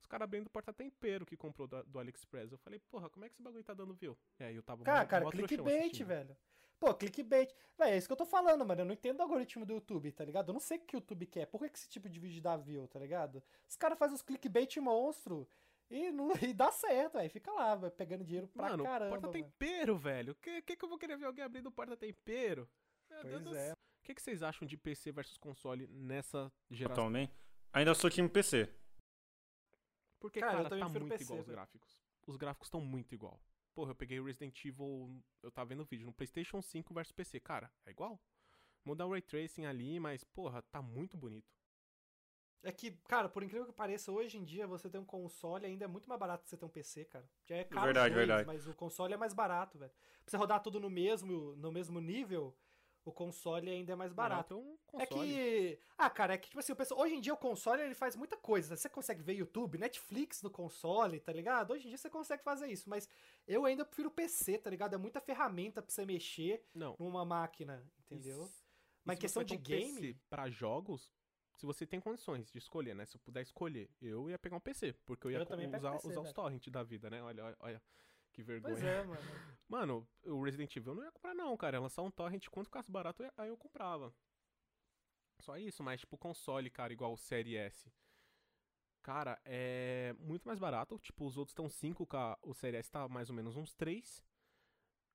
Speaker 2: os caras abrindo porta-tempero que comprou do, do AliExpress. Eu falei, porra, como é que esse bagulho tá dando view? E aí eu tava
Speaker 1: Cara,
Speaker 2: mó-
Speaker 1: cara,
Speaker 2: mó
Speaker 1: clickbait, velho. Pô, clickbait. Véi, é isso que eu tô falando, mano. Eu não entendo o algoritmo do YouTube, tá ligado? Eu não sei o que o YouTube quer. Por que, esse tipo de vídeo dá view, tá ligado? Os caras fazem os clickbait monstro e, não, e dá certo, aí fica lá, vai pegando dinheiro pra
Speaker 2: Mano,
Speaker 1: caramba. mano.
Speaker 2: porta-tempero, velho. Que, que que eu vou querer ver alguém abrindo porta-tempero? Meu Deus
Speaker 1: Pois
Speaker 2: do
Speaker 1: é.
Speaker 2: céu. O que, que vocês acham de PC versus console nessa geração?
Speaker 3: Atualmente. Ainda sou time PC.
Speaker 2: Porque,
Speaker 1: Cara,
Speaker 2: cara, tá muito
Speaker 1: PC,
Speaker 2: igual os gráficos. Os gráficos estão muito igual. Porra, eu peguei o Resident Evil, eu tava vendo o vídeo, no PlayStation 5 versus PC. Cara, é igual. Muda o Ray Tracing ali, mas, porra, tá muito bonito.
Speaker 1: É que, cara, por incrível que pareça, hoje em dia você ter um console ainda é muito mais barato que você ter um PC, cara. Já é caro os
Speaker 3: Verdade,
Speaker 1: dois,
Speaker 3: verdade.
Speaker 1: mas o console é mais barato, velho. Pra você rodar tudo no mesmo, no mesmo nível, o console ainda é mais barato.
Speaker 2: Ter um
Speaker 1: É
Speaker 2: console.
Speaker 1: que. Ah, cara, é que, tipo assim, hoje em dia o console ele faz muita coisa. Você consegue ver YouTube, Netflix no console, tá ligado? Hoje em dia você consegue fazer isso, mas eu ainda prefiro o PC, tá ligado? É muita ferramenta pra você mexer
Speaker 2: Não.
Speaker 1: numa máquina, entendeu?
Speaker 2: Isso-
Speaker 1: Mas
Speaker 2: e se
Speaker 1: questão de
Speaker 2: um
Speaker 1: game-
Speaker 2: PC pra jogos, se você tem condições de escolher, né? Se eu puder escolher, eu ia pegar um PC, porque eu ia
Speaker 1: Eu
Speaker 2: usar,
Speaker 1: PC,
Speaker 2: usar os
Speaker 1: velho.
Speaker 2: torrent da vida, né? Olha, olha, olha que vergonha.
Speaker 1: Pois é, mano.
Speaker 2: Mano, o Resident Evil eu não ia comprar não, cara. Ia lançar um torrent, quanto ficasse barato, aí eu comprava. Só isso, mas tipo console, cara, igual o Série S. Cara, é muito mais barato. Tipo, os outros estão 5k, o Série S tá mais ou menos uns 3.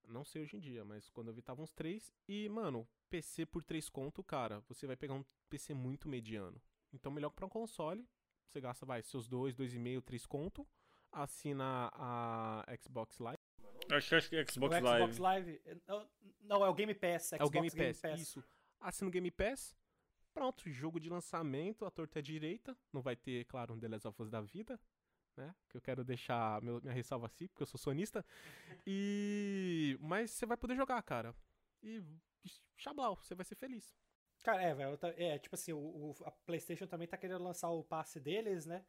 Speaker 2: Não sei hoje em dia, mas quando eu vi tava uns 3. E, mano, PC por 3 conto, cara, você vai pegar um PC muito mediano. Então, melhor para um console, você gasta, vai, seus 2, 2,5, 3 conto. Assina a Xbox Live.
Speaker 3: Acho que que Xbox
Speaker 1: o
Speaker 3: Live.
Speaker 1: Xbox Live. Não, Não, é o Game Pass.
Speaker 2: é o Game
Speaker 1: Xbox
Speaker 2: Pass, isso. Assina o Game Pass. Pronto, jogo de lançamento, a torta é direita. Não vai ter, claro, um The Last of Us da vida, né? Que eu quero deixar meu- minha ressalva assim, porque eu sou sonista. E. Mas você vai poder jogar, cara. E. Xablau, você vai ser feliz.
Speaker 1: Cara, é, velho. É, tipo assim, o, o- a PlayStation também tá querendo lançar o passe deles, né?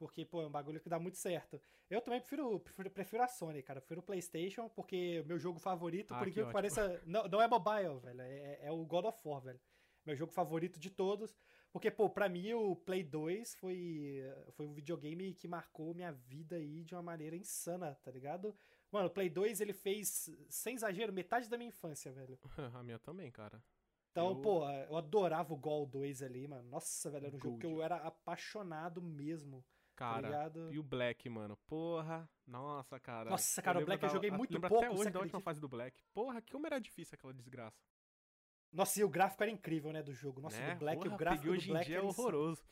Speaker 1: Porque, pô, é um bagulho que dá muito certo. Eu também prefiro, prefiro, prefiro a Sony, cara. Eu prefiro o PlayStation, porque meu jogo favorito,
Speaker 2: Ah,
Speaker 1: por
Speaker 2: que
Speaker 1: incrível que
Speaker 2: ótimo.
Speaker 1: pareça, não, não é mobile, velho. É, é o God of War, velho. Meu jogo favorito de todos. Porque, pô, pra mim o Play 2 foi, foi um videogame que marcou minha vida aí de uma maneira insana, tá ligado? Mano, o Play 2 ele fez, sem exagero, metade da minha infância, velho.
Speaker 2: a minha também, cara.
Speaker 1: Então,
Speaker 2: Eu-
Speaker 1: pô, eu adorava o Gol 2 ali, mano. Nossa, velho, era um jogo que eu era apaixonado mesmo,
Speaker 2: Cara,
Speaker 1: ligado?
Speaker 2: e o Black, mano. Porra. Nossa, cara.
Speaker 1: Nossa, cara, o
Speaker 2: lembro
Speaker 1: Black eu
Speaker 2: da-
Speaker 1: joguei
Speaker 2: a-
Speaker 1: muito
Speaker 2: lembro
Speaker 1: pouco,
Speaker 2: até hoje da última fase do Black. Porra, como era difícil aquela desgraça.
Speaker 1: Nossa, e o gráfico era incrível, né, do jogo. Nossa,
Speaker 2: né?
Speaker 1: do Black,
Speaker 2: Porra,
Speaker 1: o gráfico do
Speaker 2: hoje em
Speaker 1: Black
Speaker 2: dia é horroroso.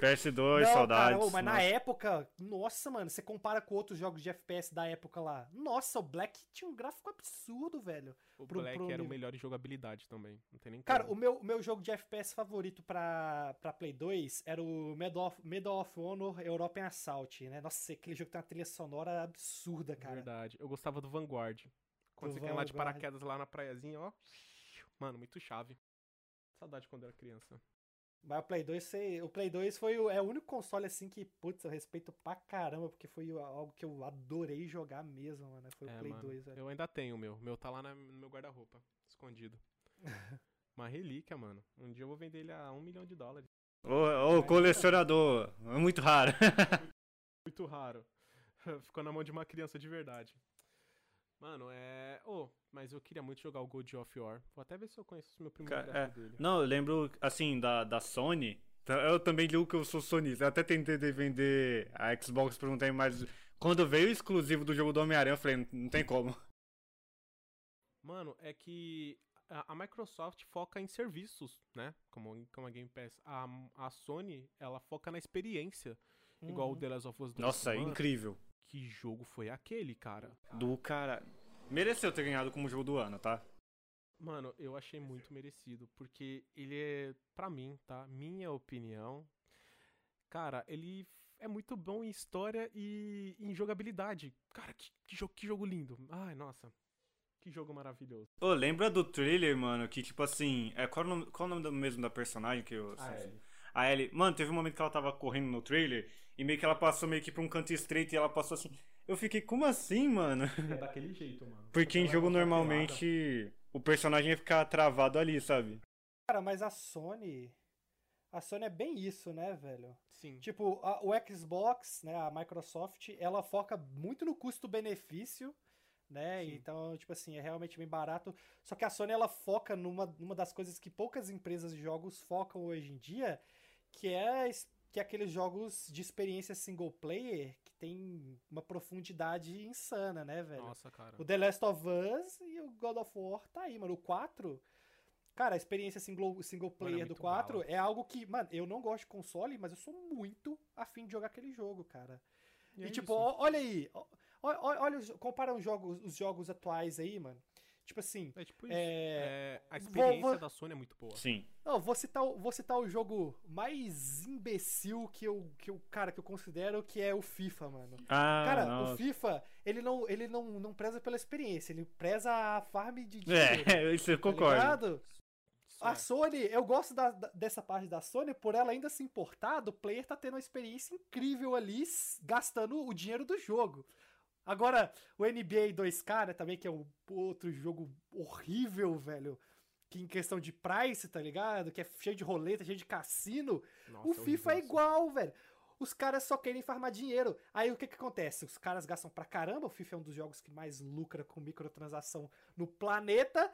Speaker 3: PS2,
Speaker 1: Não,
Speaker 3: saudades.
Speaker 1: Cara, ô, mas na
Speaker 3: nossa.
Speaker 1: época, nossa, mano, você compara com outros jogos de FPS da época lá. Nossa, o Black tinha um gráfico absurdo, velho.
Speaker 2: O
Speaker 1: Pro-
Speaker 2: Black
Speaker 1: pro
Speaker 2: era o melhor em jogabilidade também. Não tem nem
Speaker 1: Cara,
Speaker 2: como.
Speaker 1: o meu, o meu jogo de FPS favorito pra, pra Play 2 era o Medal of, Medal of Honor European Assault, né? Nossa, aquele jogo tem uma trilha sonora absurda, cara.
Speaker 2: Verdade. Eu gostava do Vanguard. Quando
Speaker 1: Do
Speaker 2: você cai lá de
Speaker 1: Vanguard.
Speaker 2: paraquedas lá na praiazinha, ó. Mano, muito chave. Saudade quando eu era criança.
Speaker 1: Mas o Play 2, sei- o Play 2 foi o, é o único console assim que, putz, eu respeito pra caramba, porque foi algo que eu adorei jogar mesmo, mano. Foi o
Speaker 2: É,
Speaker 1: Play
Speaker 2: mano,
Speaker 1: 2, velho.
Speaker 2: Eu ainda tenho o meu. O meu tá lá na- no meu guarda-roupa, escondido. Uma relíquia, mano. Um dia eu vou vender ele a um milhão de dólares.
Speaker 3: Ô, ô, colecionador. É muito raro.
Speaker 2: Muito raro. Ficou na mão de uma criança de verdade. Mano, é. Ô, mas eu queria muito jogar o God of War. Vou até ver se eu conheço o meu primeiro
Speaker 3: Ca-
Speaker 2: gráfico dele.
Speaker 3: Não, eu lembro, assim, da, da Sony. Eu também digo que eu sou sonista. Eu até tentei de vender a Xbox por um tempo, mas quando veio o exclusivo do jogo do Homem-Aranha, eu falei, não tem como.
Speaker 2: Mano, é que a, a Microsoft foca em serviços, né? Como, como a Game Pass. A, a Sony, ela foca na experiência. Igual o
Speaker 1: Uhum.
Speaker 2: The Last of Us 2.
Speaker 3: Nossa,
Speaker 2: Mano,
Speaker 3: incrível.
Speaker 2: Que jogo foi aquele, cara?
Speaker 3: Do cara. Mereceu ter ganhado como jogo do ano, tá?
Speaker 2: Mano, eu achei muito merecido, porque ele é, pra mim, tá? Minha opinião. Cara, ele é muito bom em história e em jogabilidade. Cara, que, que, jogo, que jogo lindo. Ai, nossa. Que jogo maravilhoso.
Speaker 3: Ô, lembra do trailer, mano, que tipo assim. É, qual, o nome, qual o nome mesmo da personagem que eu. A Ellie. Mano, teve um momento que ela tava correndo no trailer e meio que ela passou meio que pra um canto estreito e ela passou assim. Eu fiquei, como assim, mano?
Speaker 2: É daquele jeito, mano.
Speaker 3: Porque em jogo
Speaker 2: é uma
Speaker 3: normalmente o personagem ia ficar travado ali, sabe?
Speaker 1: Cara, mas a Sony. A Sony é bem isso, né, velho?
Speaker 2: Sim.
Speaker 1: Tipo, a- o Xbox, né, a Microsoft, ela foca muito no custo-benefício, né?
Speaker 2: Sim.
Speaker 1: Então, tipo assim, é realmente bem barato. Só que a Sony, ela foca numa, numa das coisas que poucas empresas de jogos focam hoje em dia, que é, que é aqueles jogos de experiência single player que tem uma profundidade insana, né, velho?
Speaker 2: Nossa, cara.
Speaker 1: O The Last of Us e o God of War tá aí, mano. O 4. Cara, a experiência single, single player do
Speaker 2: muito
Speaker 1: 4
Speaker 2: bala.
Speaker 1: é algo que, mano, eu não gosto de console, mas eu sou muito afim de jogar aquele jogo, cara. E,
Speaker 2: é
Speaker 1: tipo,
Speaker 2: isso.
Speaker 1: olha aí. Olha, os- compara os jogos, os jogos atuais aí, mano. Tipo assim.
Speaker 2: É tipo isso.
Speaker 1: É,
Speaker 2: É, a
Speaker 1: vou-
Speaker 2: experiência
Speaker 1: vou-
Speaker 2: da Sony é muito boa.
Speaker 3: Sim.
Speaker 1: Não, vou citar, o- vou citar o jogo mais imbecil que eu, que eu, cara, que eu considero que é o FIFA, mano.
Speaker 3: Ah,
Speaker 1: Cara, o
Speaker 3: nossa.
Speaker 1: FIFA, ele não, ele não, não preza pela experiência, ele preza a farm de dinheiro.
Speaker 3: É, isso eu
Speaker 1: tá
Speaker 3: concordo.
Speaker 1: ligado?
Speaker 2: Só
Speaker 1: A
Speaker 2: é.
Speaker 1: Sony, eu gosto da- dessa parte da Sony por ela ainda se importar do player tá tendo uma experiência incrível ali, gastando o dinheiro do jogo. Agora, o NBA 2K, né, também, que é um outro jogo horrível, velho. Que em questão de price, tá ligado? Que é cheio de roleta, cheio de cassino.
Speaker 2: Nossa,
Speaker 1: o FIFA é
Speaker 2: horrível isso.
Speaker 1: igual, velho. Os caras só querem farmar dinheiro. Aí o que que acontece? Os caras gastam pra caramba. O FIFA é um dos jogos que mais lucra com microtransação no planeta.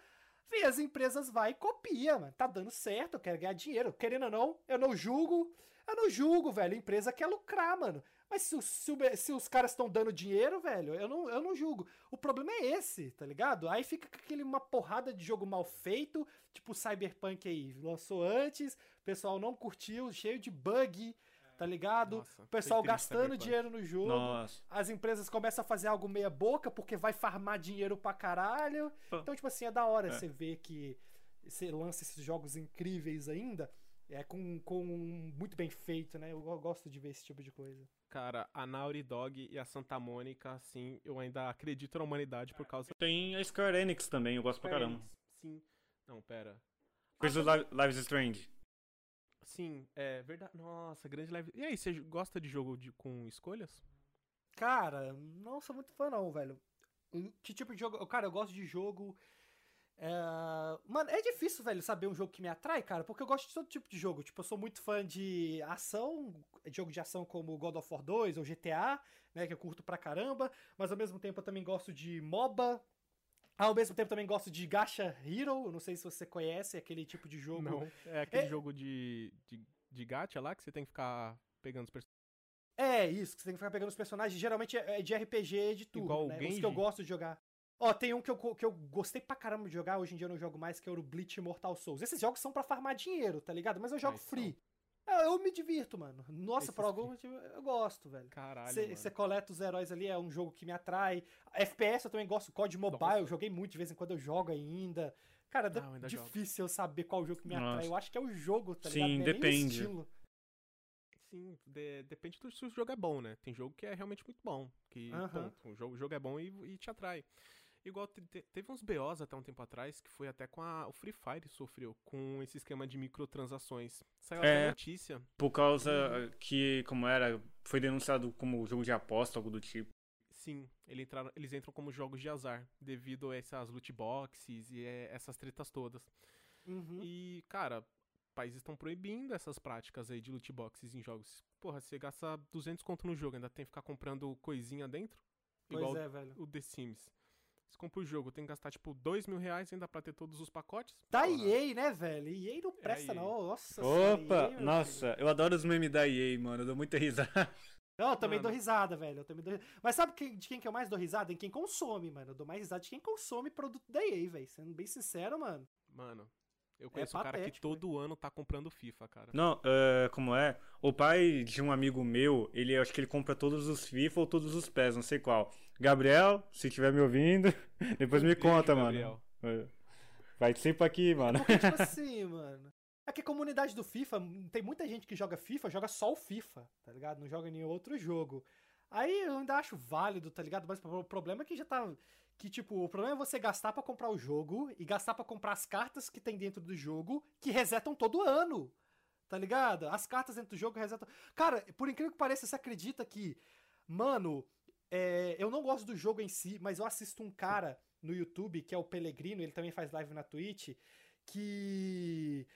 Speaker 1: E as empresas vai e copia, mano. Tá dando certo, eu quero ganhar dinheiro. Querendo ou não, eu não julgo. Eu não julgo, velho. A empresa quer lucrar, mano. Mas se, se, se os caras estão dando dinheiro, velho, eu não, eu não julgo. O problema é esse, tá ligado? Aí fica aquele uma porrada de jogo mal feito, tipo Cyberpunk aí. Lançou antes, o pessoal não curtiu, cheio de bug tá ligado? Nossa, o pessoal gastando dinheiro no jogo. Nossa. As empresas começam a fazer algo meia boca porque vai farmar dinheiro pra caralho. Então, tipo assim, é da hora é. você ver que você lança esses jogos incríveis ainda. É com, com muito bem feito, né? Eu gosto de ver esse tipo de coisa.
Speaker 2: Cara, a Naughty Dog e a Santa Mônica, assim, eu ainda acredito na humanidade por causa.
Speaker 3: Tem a Square Enix também, eu gosto Square pra caramba. Enix,
Speaker 2: sim. Não, pera.
Speaker 3: Coisa ah, do Lives Strange.
Speaker 2: Sim, é verdade. Nossa, grande live. E aí, você gosta de jogo de, com escolhas?
Speaker 1: Cara, não sou muito fã não, velho. Que tipo de jogo? Cara, eu gosto de jogo. É... Mano, é difícil, velho, saber um jogo que me atrai, cara, porque eu gosto de todo tipo de jogo. Tipo, eu sou muito fã de ação, jogo de ação como God of War 2 ou GTA, né, que eu curto pra caramba, mas ao mesmo tempo eu também gosto de MOBA, ao mesmo tempo também gosto de Gacha Hero, não sei se você conhece aquele tipo de jogo.
Speaker 2: Não, é aquele é... jogo de, de, de gacha lá que você tem que ficar pegando os personagens.
Speaker 1: É, isso, que você tem que ficar pegando os personagens. Geralmente é de RPG de tudo, Igual né? Os que eu gosto de jogar. Ó, tem um que eu, que eu gostei pra caramba de jogar, hoje em dia eu não jogo mais, que é o Bleach Mortal Souls. Esses jogos são para farmar dinheiro, tá ligado? Mas eu jogo ah, free. Eu, eu, me divirto, mano. Nossa, Esses por algum motivo eu gosto, velho.
Speaker 2: Caralho.
Speaker 1: Você coleta os heróis ali, é um jogo que me atrai. FPS eu também gosto, COD Mobile, Nossa. eu joguei muito, de vez em quando eu jogo ainda. Cara, Não, ainda difícil jogo. eu saber qual jogo que me atrai. Nossa. Eu acho que é o jogo, tá
Speaker 3: Sim, ligado? Sim, é depende.
Speaker 2: Sim, de, depende do se o jogo é bom, né? Tem jogo que é realmente muito bom. Que, uh -huh. ponto, o jogo, o jogo é bom e, e te atrai. Igual te, te, teve uns BOs até um tempo atrás, que foi até com a. O Free Fire sofreu com esse esquema de microtransações. Saiu é, até notícia.
Speaker 3: Por causa uhum. que, como era, foi denunciado como jogo de aposta, algo do tipo.
Speaker 2: Sim, ele entraram, eles entram como jogos de azar, devido a essas loot boxes e é, essas tretas todas. Uhum. E, cara, países estão proibindo essas práticas aí de loot boxes em jogos. Porra, você gasta 200 conto no jogo, ainda tem que ficar comprando coisinha dentro?
Speaker 1: Pois igual é, velho.
Speaker 2: o The Sims. Você compra o jogo, tem que gastar tipo 2 mil reais ainda pra ter todos os pacotes.
Speaker 1: Da EA, né, velho? EA não é presta, é não. Nossa
Speaker 3: Opa, EA, nossa, filho. eu adoro os memes da EA, mano. Eu dou muita risada.
Speaker 1: Não, eu também mano. dou risada, velho. Eu também dou... Mas sabe de quem que eu mais dou risada? Em quem consome, mano. Eu dou mais risada de quem consome produto da EA, velho. Sendo bem sincero, mano.
Speaker 2: Mano, eu conheço é um cara que todo ano tá comprando FIFA, cara.
Speaker 3: Não, uh, como é? O pai de um amigo meu, ele acho que ele compra todos os FIFA ou todos os PES, não sei qual. Gabriel, se estiver me ouvindo, depois me conta, mano. Participa aqui, mano.
Speaker 1: Porque, tipo assim, mano. É que a comunidade do FIFA, tem muita gente que joga FIFA, joga só o FIFA, tá ligado? Não joga nenhum outro jogo. Aí eu ainda acho válido, tá ligado? Mas o problema é que já tá. Que, tipo, o problema é você gastar para comprar o jogo e gastar para comprar as cartas que tem dentro do jogo que resetam todo ano. Tá ligado? As cartas dentro do jogo resetam. Cara, por incrível que pareça, você acredita que. Mano, é, eu não gosto do jogo em si, mas eu assisto um cara no YouTube, que é o Pelegrino, ele também faz live na Twitch, que.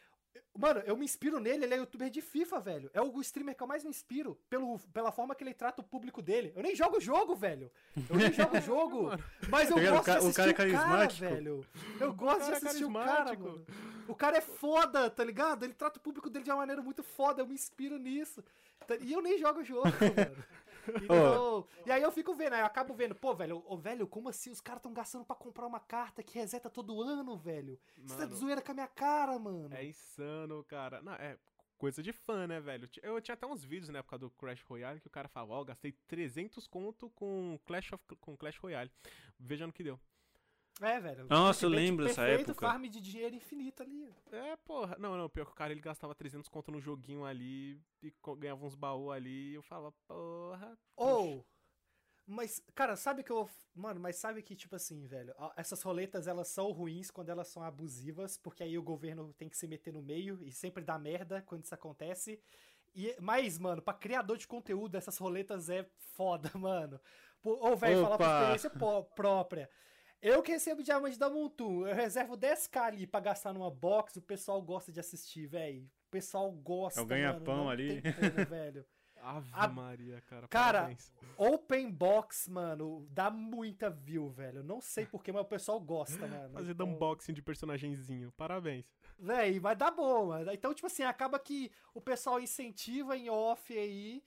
Speaker 1: Mano, eu me inspiro nele, ele é youtuber de FIFA, velho. É o streamer que eu mais me inspiro pelo, pela forma que ele trata o público dele. Eu nem jogo o jogo, velho. Eu nem jogo o jogo. mas eu gosto de assistir o cara, é carismático. cara velho. Eu gosto de é assistir é o cara, mano. O cara é foda, tá ligado? Ele trata o público dele de uma maneira muito foda. Eu me inspiro nisso. E eu nem jogo o jogo, mano. Então, oh. E aí eu fico vendo, aí eu acabo vendo, pô, velho, oh, velho, como assim? Os caras tão gastando pra comprar uma carta que reseta todo ano, velho. Você tá de zoeira com a minha cara, mano.
Speaker 2: É insano, cara. Não, é coisa de fã, né, velho? Eu tinha até uns vídeos na época do Clash Royale que o cara falava, ó, oh, gastei 300 conto com Clash, of, com Clash Royale. Veja no que deu.
Speaker 1: É, velho.
Speaker 3: Nossa, eu lembro dessa época.
Speaker 1: farm de dinheiro infinito ali.
Speaker 2: É, porra. Não, não, pior que o cara ele gastava 300 conto no joguinho ali e ganhava uns baús ali e eu falava, porra.
Speaker 1: Ou. Oh, mas, cara, sabe que eu. Mano, mas sabe que, tipo assim, velho, essas roletas elas são ruins quando elas são abusivas, porque aí o governo tem que se meter no meio e sempre dá merda quando isso acontece. E, mas, mano, pra criador de conteúdo, essas roletas é foda, mano. Ou, velho, falar por experiência própria. Eu que recebo diamante da Montu, eu reservo 10k ali pra gastar numa box, o pessoal gosta de assistir, velho. O pessoal gosta,
Speaker 3: É o ganha-pão ali.
Speaker 1: Como, velho.
Speaker 2: Ave
Speaker 1: A-
Speaker 2: Maria, cara.
Speaker 1: Cara,
Speaker 2: parabéns.
Speaker 1: Open Box, mano, dá muita view, velho. Não sei porquê, mas o pessoal gosta, mano.
Speaker 2: Fazer
Speaker 1: Então,
Speaker 2: unboxing de personagemzinho. Parabéns.
Speaker 1: Véi, mas dá bom, mano. Então, tipo assim, acaba que o pessoal incentiva em off aí.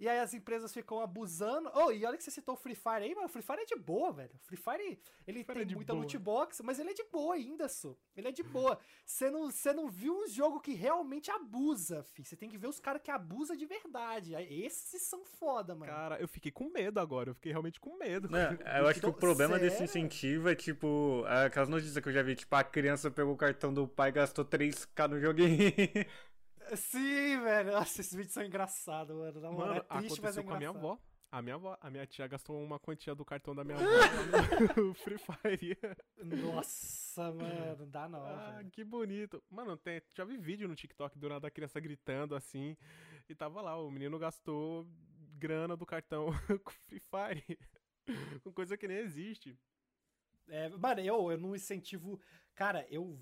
Speaker 1: E aí as empresas ficam abusando. Oh, e olha que você citou o Free Fire aí, mano. O Free Fire é de boa, velho. O Free Fire, ele
Speaker 2: Fire
Speaker 1: tem
Speaker 2: é
Speaker 1: muita
Speaker 2: boa.
Speaker 1: loot box, mas ele é de boa ainda, só. Ele é de boa. Você não, você não viu um jogo que realmente abusa, fi. Você tem que ver os caras que abusam de verdade. Esses são foda, mano.
Speaker 2: Cara, eu fiquei com medo agora. Eu fiquei realmente com medo.
Speaker 3: Né, eu acho que o problema desse
Speaker 1: sério?
Speaker 3: incentivo é tipo. Aquelas notícias que eu já vi, tipo, a criança pegou o cartão do pai e gastou 3k no joguinho.
Speaker 1: Sim, velho. Nossa, esses vídeos são engraçados, mano. Na moral,
Speaker 2: Mano,
Speaker 1: é triste, mas é
Speaker 2: com a minha avó. A minha avó, a minha tia gastou uma quantia do cartão da minha avó no Free Fire.
Speaker 1: Nossa, mano, dá não,
Speaker 2: Ah,
Speaker 1: velho.
Speaker 2: que bonito. Mano, tem, já vi vídeo no TikTok do nada da criança gritando assim. E tava lá, o menino gastou grana do cartão com Free Fire. com coisa que nem existe.
Speaker 1: É, mano, eu, eu não incentivo. Cara, eu,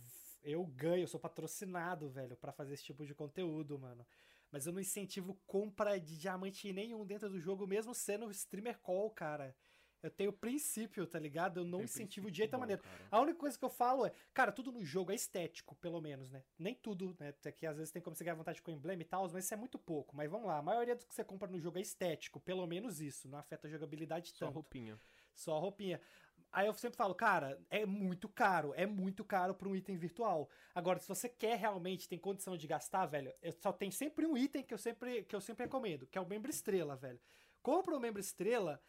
Speaker 1: eu ganho, eu sou patrocinado, velho, pra fazer esse tipo de conteúdo, mano. Mas eu não incentivo compra de diamante nenhum dentro do jogo, mesmo sendo streamer call, cara. Eu tenho princípio, tá ligado? Eu não
Speaker 2: Tem
Speaker 1: incentivo de jeito maneira.
Speaker 2: cara.
Speaker 1: A única coisa que eu falo é, cara, tudo no jogo é estético, pelo menos, né? Nem tudo, né? Até que às vezes tem como você ganhar vantagem com emblema e tal, mas isso é muito pouco. Mas vamos lá, a maioria do que você compra no jogo é estético, pelo menos isso. Não afeta a jogabilidade
Speaker 2: Só
Speaker 1: tanto.
Speaker 2: roupinha.
Speaker 1: Só roupinha. Aí eu sempre falo, cara, é muito caro, é muito caro pra um item virtual. Agora, se você quer realmente, tem condição de gastar, velho, eu só tem sempre um item que eu sempre, que eu sempre recomendo, que é o membro estrela, velho. Compra o membro estrela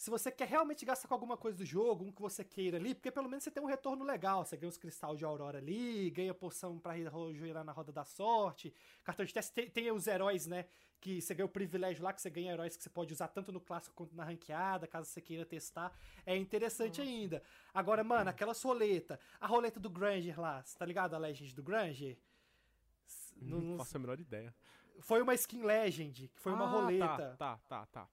Speaker 1: se você quer realmente gastar com alguma coisa do jogo, um que você queira ali, porque pelo menos você tem um retorno legal. Você ganha os cristais de aurora ali, ganha poção pra girar na roda da sorte, cartão de teste, tem, tem os heróis, né? Que você ganha o privilégio lá, que você ganha heróis que você pode usar tanto no clássico quanto na ranqueada, caso você queira testar. É interessante ainda. Agora, mano, aquela roleta, a roleta do Granger lá, você tá ligado? A Legend do Granger? Não-
Speaker 2: Não faço a menor ideia.
Speaker 1: foi uma skin Legend, que foi uma
Speaker 2: Ah,
Speaker 1: roleta.
Speaker 2: Tá, tá, tá. tá.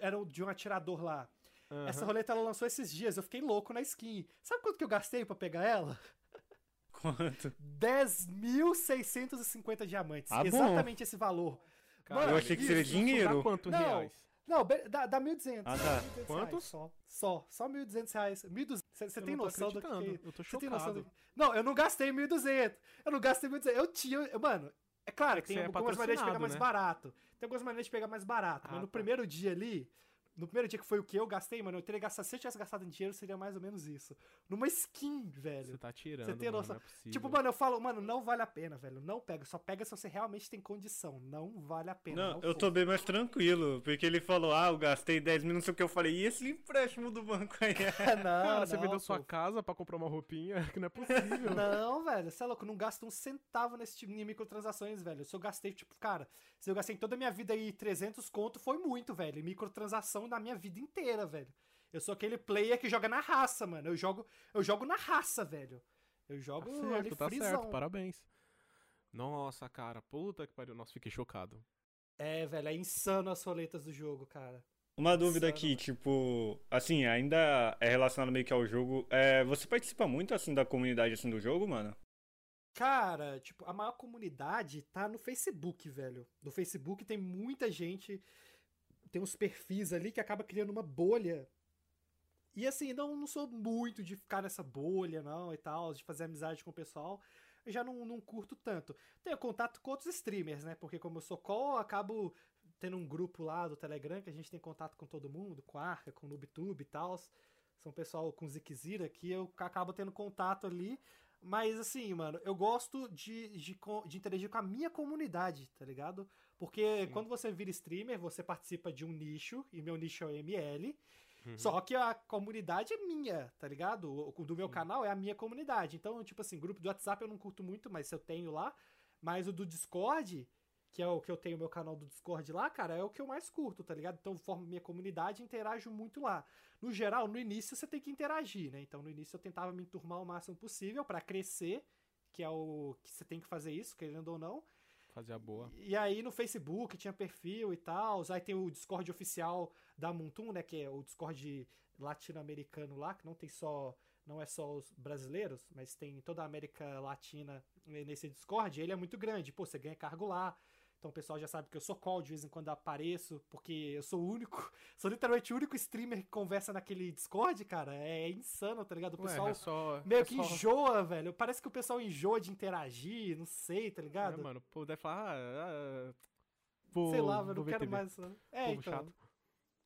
Speaker 1: Era de um atirador lá.
Speaker 2: Aham.
Speaker 1: Essa roleta ela lançou esses dias, eu fiquei louco na skin. Sabe quanto que eu gastei pra pegar ela?
Speaker 3: Quanto?
Speaker 1: 10.650 diamantes.
Speaker 3: Ah,
Speaker 1: exatamente esse valor.
Speaker 2: Caralho,
Speaker 3: eu achei que seria
Speaker 1: isso-
Speaker 3: dinheiro.
Speaker 2: Dá quanto
Speaker 1: Não.
Speaker 2: reais?
Speaker 1: Não, dá, dá 1.200.
Speaker 3: Ah, tá.
Speaker 1: 1.200
Speaker 2: Quantos?
Speaker 1: reais Só, só, só 1.200 reais. 1.200. Você tem noção do que.
Speaker 2: Eu tô
Speaker 1: Você tem noção
Speaker 2: chocado.
Speaker 1: do... Não, eu não gastei 1.200. Eu não gastei 1.200. Eu tinha... eu- Mano, é claro que
Speaker 2: que
Speaker 1: tem
Speaker 2: é
Speaker 1: algumas maneiras de pegar mais
Speaker 2: né?
Speaker 1: barato. Tem algumas maneiras de pegar mais barato.
Speaker 2: Ah,
Speaker 1: mas no
Speaker 2: tá.
Speaker 1: primeiro dia ali... No primeiro dia que foi o que eu gastei, mano, eu teria gastado... Se eu tivesse gastado em dinheiro, seria mais ou menos isso. Numa skin, velho.
Speaker 2: Você tá tirando,
Speaker 1: Você tem
Speaker 2: mano,
Speaker 1: noção?
Speaker 2: não é.
Speaker 1: Tipo, mano, eu falo, mano, não vale a pena, velho. Não pega. Só pega se você realmente tem condição. Não vale a pena.
Speaker 3: Não,
Speaker 1: não
Speaker 3: eu tô
Speaker 1: força.
Speaker 3: bem mais tranquilo, porque ele falou, ah, eu gastei 10 mil, não sei o que, eu falei, e esse empréstimo do banco aí?
Speaker 1: não,
Speaker 2: Cara, você
Speaker 1: não,
Speaker 2: vendeu sua casa pra comprar uma roupinha, que não é possível.
Speaker 1: Não, velho, você é louco, não gasta um centavo nesse tipo de microtransações, velho. Se eu gastei, tipo, cara, se eu gastei toda a minha vida aí 300 conto, foi muito, velho. E Microtransação na minha vida inteira, velho. Eu sou aquele player que joga na raça, mano. Eu jogo, eu jogo na raça, velho. Eu
Speaker 2: Tá
Speaker 1: jogo
Speaker 2: certo,
Speaker 1: ali
Speaker 2: tá
Speaker 1: frisão.
Speaker 2: certo, parabéns. Nossa, cara, puta que pariu. Nossa, fiquei chocado.
Speaker 1: É, velho, é insano as roletas do jogo, cara.
Speaker 3: Uma dúvida
Speaker 1: Insano,
Speaker 3: aqui, tipo, assim, ainda é relacionado meio que ao jogo. É, você participa muito, assim, da comunidade, assim, do jogo, mano?
Speaker 1: Cara, tipo, a maior comunidade tá no Facebook, velho. No Facebook tem muita gente, tem uns perfis ali que acaba criando uma bolha. E assim, não, não sou muito de ficar nessa bolha, não, e tal, de fazer amizade com o pessoal. Eu já não, não curto tanto. Tenho contato com outros streamers, né? Porque como eu sou call, eu acabo tendo um grupo lá do Telegram que a gente tem contato com todo mundo, com Arca, com NoobTube e tal. São pessoal com Zikzira que eu acabo tendo contato ali. Mas assim, mano, eu gosto de, de, de interagir com a minha comunidade, tá ligado? Porque
Speaker 2: Sim.
Speaker 1: quando você vira streamer, você participa de um nicho, e meu nicho é o ML.
Speaker 2: Uhum.
Speaker 1: Só que a comunidade é minha, tá ligado? O o do meu
Speaker 2: Sim.
Speaker 1: canal é a minha comunidade. Então, tipo assim, grupo do WhatsApp eu não curto muito, mas eu tenho lá. Mas o do Discord, que é o que eu tenho meu canal do Discord lá, cara, é o que eu mais curto, tá ligado? Então eu formo minha comunidade e interajo muito lá. No geral, no início você tem que interagir, né? Então no início eu tentava me enturmar o máximo possível pra crescer, que é o que você tem que fazer isso, querendo ou não.
Speaker 2: Fazer a boa.
Speaker 1: E aí no Facebook tinha perfil e tal. Aí tem o Discord oficial da Muntum, né? Que é o Discord latino-americano lá, que não tem só. Não é só os brasileiros, mas tem toda a América Latina nesse Discord. Ele é muito grande. Pô, você ganha cargo lá. Então o pessoal já sabe que eu sou call, de vez em quando eu apareço, porque eu sou o único, sou literalmente o único streamer que conversa naquele Discord, cara. É insano, tá ligado? O
Speaker 2: Ué,
Speaker 1: pessoal
Speaker 2: é só,
Speaker 1: meio
Speaker 2: é
Speaker 1: que
Speaker 2: só-
Speaker 1: enjoa, velho. Parece que o pessoal enjoa de interagir, não sei, tá
Speaker 2: É,
Speaker 1: ligado?
Speaker 2: mano, pô, deve falar. Ah, ah, vou,
Speaker 1: sei lá,
Speaker 2: vou
Speaker 1: não quero
Speaker 2: TV.
Speaker 1: mais. É,
Speaker 2: Povo
Speaker 1: então.
Speaker 2: chato.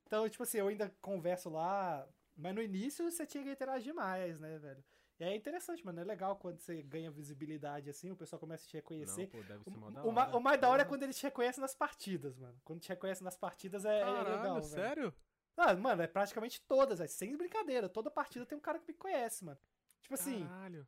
Speaker 1: Então, tipo assim, eu ainda converso lá, mas no início você tinha que interagir mais, né, velho? E é interessante, mano. É legal quando você ganha visibilidade assim, o pessoal começa a te
Speaker 2: Não,
Speaker 1: reconhecer.
Speaker 2: pô, deve ser mó
Speaker 1: O,
Speaker 2: da
Speaker 1: o ma-
Speaker 2: hora.
Speaker 1: o mais da hora é quando ele te reconhece nas partidas, mano. Quando te reconhece nas partidas é, é
Speaker 2: Caralho,
Speaker 1: legal, velho.
Speaker 2: sério?
Speaker 1: Ah, mano, é praticamente todas, velho. Sem brincadeira. Toda partida tem um cara que me conhece, mano. Tipo assim,
Speaker 2: Caralho.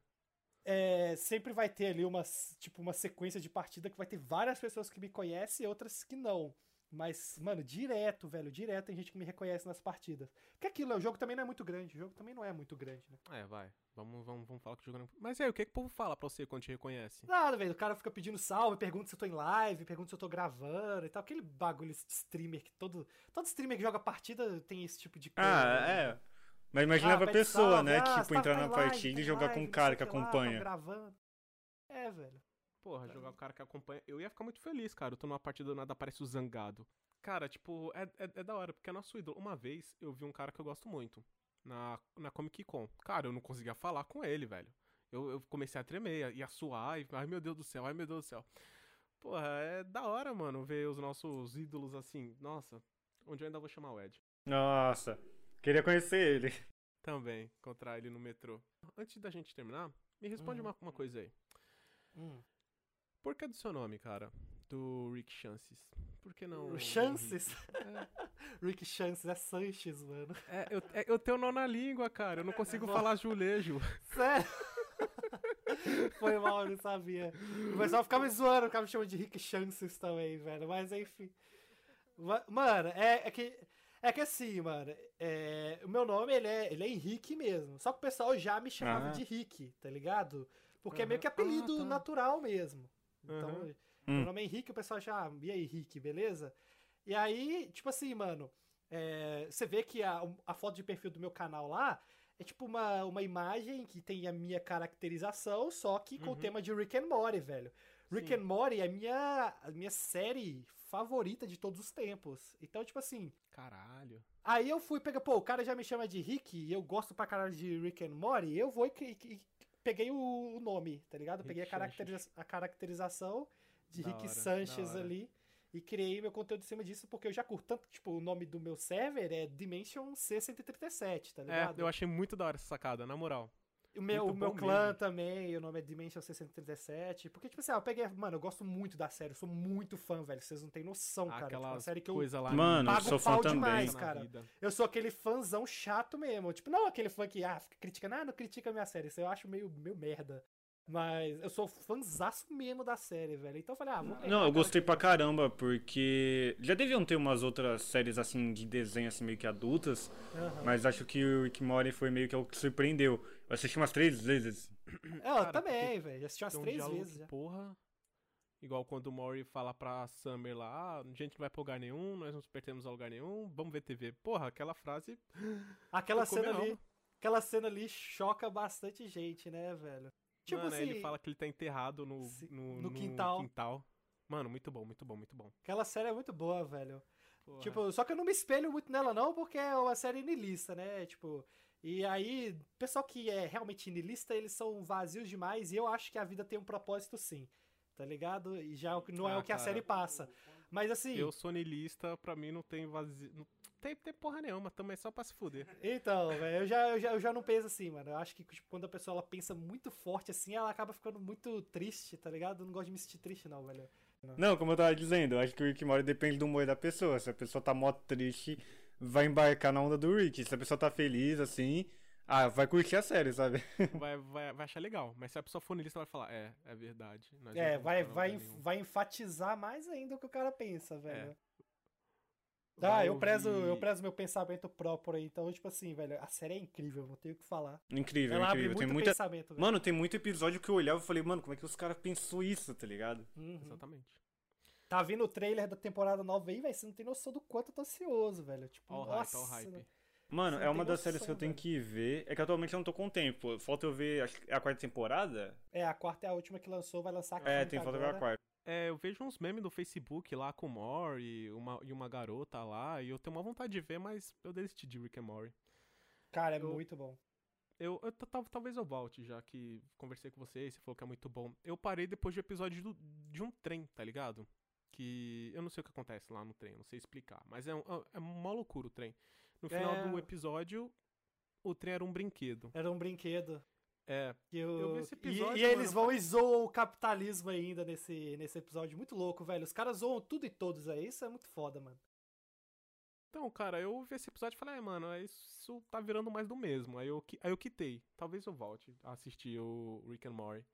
Speaker 1: é, sempre vai ter ali uma, tipo, uma sequência de partida que vai ter várias pessoas que me conhecem e outras que não. Mas, mano, direto, velho, direto tem gente que me reconhece nas partidas. Porque aquilo, o jogo também não é muito grande. O jogo também não é muito grande, né?
Speaker 2: É, vai. Vamos, vamos, vamos falar que o jogo não... Mas e aí, o que, que o povo fala pra você quando te reconhece?
Speaker 1: Nada, velho. O cara fica pedindo salve, pergunta se eu tô em live, pergunta se eu tô gravando e tal. Aquele bagulho de streamer que todo. Todo streamer que joga partida tem esse tipo de coisa.
Speaker 3: Ah,
Speaker 1: né?
Speaker 3: é. Mas imagina
Speaker 1: Ah,
Speaker 3: pessoa,
Speaker 1: salve,
Speaker 3: né?
Speaker 1: ah,
Speaker 3: tipo,
Speaker 1: tá-
Speaker 3: entrar
Speaker 1: tá
Speaker 3: na
Speaker 1: live,
Speaker 3: partida e jogar
Speaker 1: live,
Speaker 3: com um cara que
Speaker 1: o lá,
Speaker 3: acompanha.
Speaker 1: gravando. É, velho.
Speaker 2: Porra, jogar o cara que acompanha. Eu ia ficar muito feliz, cara. Eu tô numa partida do nada, aparece o Zangado. Cara, tipo, é, é, é da hora, porque é nosso ídolo. Uma vez eu vi um cara que eu gosto muito na, na Comic Con. Cara, eu não conseguia falar com ele, velho. Eu, eu comecei a tremer, ia suar, e ai meu Deus do céu, ai meu Deus do céu. Porra, é da hora, mano, ver os nossos ídolos assim. Nossa, onde eu ainda vou chamar o Ed.
Speaker 3: Nossa, queria conhecer ele.
Speaker 2: Também, encontrar ele no metrô. Antes da gente terminar, me responde
Speaker 1: Uhum.
Speaker 2: uma, uma coisa aí.
Speaker 1: Hum.
Speaker 2: Por que do seu nome, cara? Do Rick Chances? Por que não.
Speaker 1: Chances?
Speaker 2: É.
Speaker 1: Rick Chances é Sanches, mano.
Speaker 2: É, eu, é, eu tenho nó na língua, cara. Eu não consigo
Speaker 1: Vou-
Speaker 2: falar julejo.
Speaker 1: Sério? Foi mal, eu não sabia. O pessoal ficava me zoando, ficava me chamando de Rick Chances também, velho. Mas enfim. Ma- Mano, é, é que. É que assim, mano, é, o meu nome ele é, ele é Henrique mesmo. Só que o pessoal já me chamava
Speaker 3: Ah.
Speaker 1: de Rick, tá ligado? Porque é meio que apelido
Speaker 2: Ah, tá.
Speaker 1: natural mesmo. Então,
Speaker 2: Aham.
Speaker 1: meu
Speaker 3: Hum.
Speaker 1: nome é Henrique, o pessoal já. "Ah, E aí, Rick, beleza? E aí, tipo assim, mano, é, você vê que a, a foto de perfil do meu canal lá é tipo uma, uma imagem que tem a minha caracterização, só que com o
Speaker 2: Uhum.
Speaker 1: tema de Rick and Morty, velho. Rick
Speaker 2: Sim.
Speaker 1: and Morty é a minha, a minha série favorita de todos os tempos. Então, tipo assim,
Speaker 2: Caralho.
Speaker 1: Aí eu fui pegar, pô, o cara já me chama de Rick e eu gosto pra caralho de Rick and Morty, eu vou e, cri- peguei o, nome, tá ligado?
Speaker 2: Rick
Speaker 1: peguei a, caracteriza- a caracterização de
Speaker 2: Da
Speaker 1: Rick
Speaker 2: hora,
Speaker 1: Sanchez ali e criei meu conteúdo em cima disso, porque eu já curto tanto, tipo, o nome do meu server é Dimension C137, tá
Speaker 2: É,
Speaker 1: ligado?
Speaker 2: eu achei muito da hora essa sacada, na moral.
Speaker 1: O meu, o meu clã
Speaker 2: mesmo.
Speaker 1: também, o nome é Dimension 637. Porque, tipo assim, ah, eu peguei. Mano, eu gosto muito da série, eu sou muito fã, velho. Vocês não têm noção, cara. Tipo,
Speaker 2: Aquela
Speaker 1: uma série que eu.
Speaker 2: coisa lá.
Speaker 3: Mano,
Speaker 1: pago
Speaker 3: sou fã
Speaker 1: pau
Speaker 3: também.
Speaker 1: demais, cara. Eu sou aquele fãzão chato mesmo. Tipo, não aquele fã que, ah, fica criticando, ah, não critica a minha série. Isso eu acho meio, meio merda. Mas eu sou fãzaço mesmo da série, velho. Então eu falei, ah, vou pegar
Speaker 3: Não, eu gostei pra caramba, porque já deviam ter umas outras séries assim de desenho assim meio que adultas, mas acho que o Rick Morty foi meio que o que surpreendeu. Eu assisti umas três vezes.
Speaker 1: É, eu
Speaker 2: Cara,
Speaker 1: também, velho. Assisti umas
Speaker 2: um
Speaker 1: três vezes.
Speaker 2: Porra. Igual quando o Mori fala pra Summer lá, ah, a gente não vai pra lugar nenhum, nós não pertencemos a lugar nenhum, vamos ver TV. Porra, aquela frase.
Speaker 1: Aquela cena ali. Aquela cena ali choca bastante gente, né, velho? Tipo
Speaker 2: Mano,
Speaker 1: assim.
Speaker 2: ele fala que ele tá enterrado no,
Speaker 1: se-
Speaker 2: no,
Speaker 1: no quintal.
Speaker 2: Mano, muito bom, muito bom, muito bom.
Speaker 1: Aquela série é muito boa, velho.
Speaker 2: Porra.
Speaker 1: Tipo, só que eu não me espelho muito nela, não, porque é uma série niilista, né? Tipo. E aí, o pessoal que é realmente niilista, eles são vazios demais, e eu acho que a vida tem um propósito sim. Tá ligado? E já é o que- não é
Speaker 2: Ah,
Speaker 1: o que a
Speaker 2: cara.
Speaker 1: série passa. Mas assim.
Speaker 2: Eu sou niilista, pra mim não tem vazio. Não tem, tem porra nenhuma, também é só pra se fuder.
Speaker 1: Então, velho, eu já, eu, já, eu já não penso assim, mano. Eu acho que tipo, quando a pessoa ela pensa muito forte assim, ela acaba ficando muito triste, tá ligado? Eu não gosto de me sentir triste, não, velho.
Speaker 3: Não, como eu tava dizendo, eu acho que o Rick Morty depende do humor da pessoa. Se a pessoa tá mó triste, vai embarcar na onda do Rick. Se a pessoa tá feliz, assim, ah, vai curtir a série, sabe?
Speaker 2: Vai, vai, vai achar legal. Mas se a pessoa for niilista, vai falar, é, é verdade.
Speaker 1: É, vai, vai,
Speaker 2: lugar nenhum."
Speaker 1: vai enfatizar mais ainda o que o cara pensa, velho. Ah,
Speaker 2: Vai
Speaker 1: eu prezo, eu prezo meu pensamento próprio aí. Então, tipo assim, velho, a série é incrível, não tenho o que falar.
Speaker 3: Incrível,
Speaker 1: Ela abre
Speaker 3: incrível. Tem
Speaker 1: muito
Speaker 3: muita.
Speaker 1: pensamento, velho.
Speaker 3: Mano, tem muito episódio que eu olhava e falei, mano, como é que os caras pensou isso, tá ligado?
Speaker 1: Uhum.
Speaker 2: Exatamente.
Speaker 1: Tá vindo o trailer da temporada nova aí, velho. Você não tem noção do quanto eu tô ansioso, velho. Tipo,
Speaker 2: hype,
Speaker 1: nossa.
Speaker 2: o hype.
Speaker 3: Mano, é uma das séries que eu
Speaker 1: noção,
Speaker 3: tenho
Speaker 1: velho.
Speaker 3: que ver. É que atualmente eu não tô com tempo. Falta eu ver acho que é a quarta temporada.
Speaker 1: É, a quarta é a última que lançou, vai lançar a
Speaker 3: É,
Speaker 1: quinta
Speaker 3: tem falta ver a quarta.
Speaker 2: É, eu vejo uns memes no Facebook lá com o Mori e uma, e uma garota lá, e eu tenho uma vontade de ver, mas eu desisti de Rick and Morty.
Speaker 1: Cara, é
Speaker 2: Eu-
Speaker 1: muito bom.
Speaker 2: Eu, eu ta- tal- talvez eu volte, já que conversei com você e você falou que é muito bom. Eu parei depois do episódio do- de um trem, tá ligado? Que eu não sei o que acontece lá no trem, não sei explicar. Mas é, um, é uma loucura o trem. No final
Speaker 1: É.
Speaker 2: do episódio, o trem era um brinquedo.
Speaker 1: Era um brinquedo.
Speaker 2: É,
Speaker 1: eu-
Speaker 2: Eu vi esse
Speaker 1: e-
Speaker 2: episódio,
Speaker 1: e, eles
Speaker 2: mano,
Speaker 1: vão e zoam o capitalismo ainda nesse, nesse episódio. Muito louco, velho. Os caras zoam tudo e todos aí. Isso é muito foda, mano.
Speaker 2: Então, cara, eu vi esse episódio e falei, ah, mano, isso tá virando mais do mesmo. Aí eu, aí eu quitei. Talvez eu volte a assistir o Rick and Morty.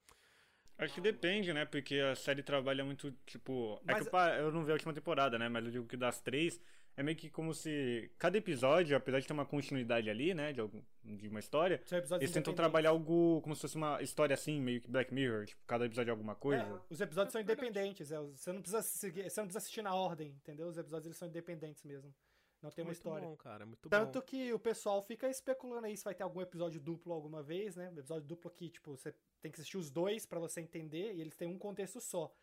Speaker 3: Acho que depende, né? Porque a série trabalha muito, tipo. É
Speaker 1: Mas-
Speaker 3: que eu, eu não vi a última temporada, né? Mas eu digo que das três, é meio que como se. Cada episódio, apesar de ter uma continuidade ali, né? De, algum, de uma história, eles tentam trabalhar algo como se fosse uma história assim, meio que Black Mirror. Tipo, cada episódio é alguma coisa.
Speaker 1: É, os episódios são
Speaker 2: É
Speaker 1: independentes. é, você, não precisa seguir, você não precisa assistir na ordem, entendeu? Os episódios eles são independentes mesmo. Não tem uma
Speaker 2: muito
Speaker 1: história.
Speaker 2: bom, cara, muito
Speaker 1: Tanto
Speaker 2: bom.
Speaker 1: que o pessoal fica especulando aí se vai ter algum episódio duplo alguma vez, né? Episódio duplo que, tipo, você tem que assistir os dois pra você entender e eles têm um contexto só.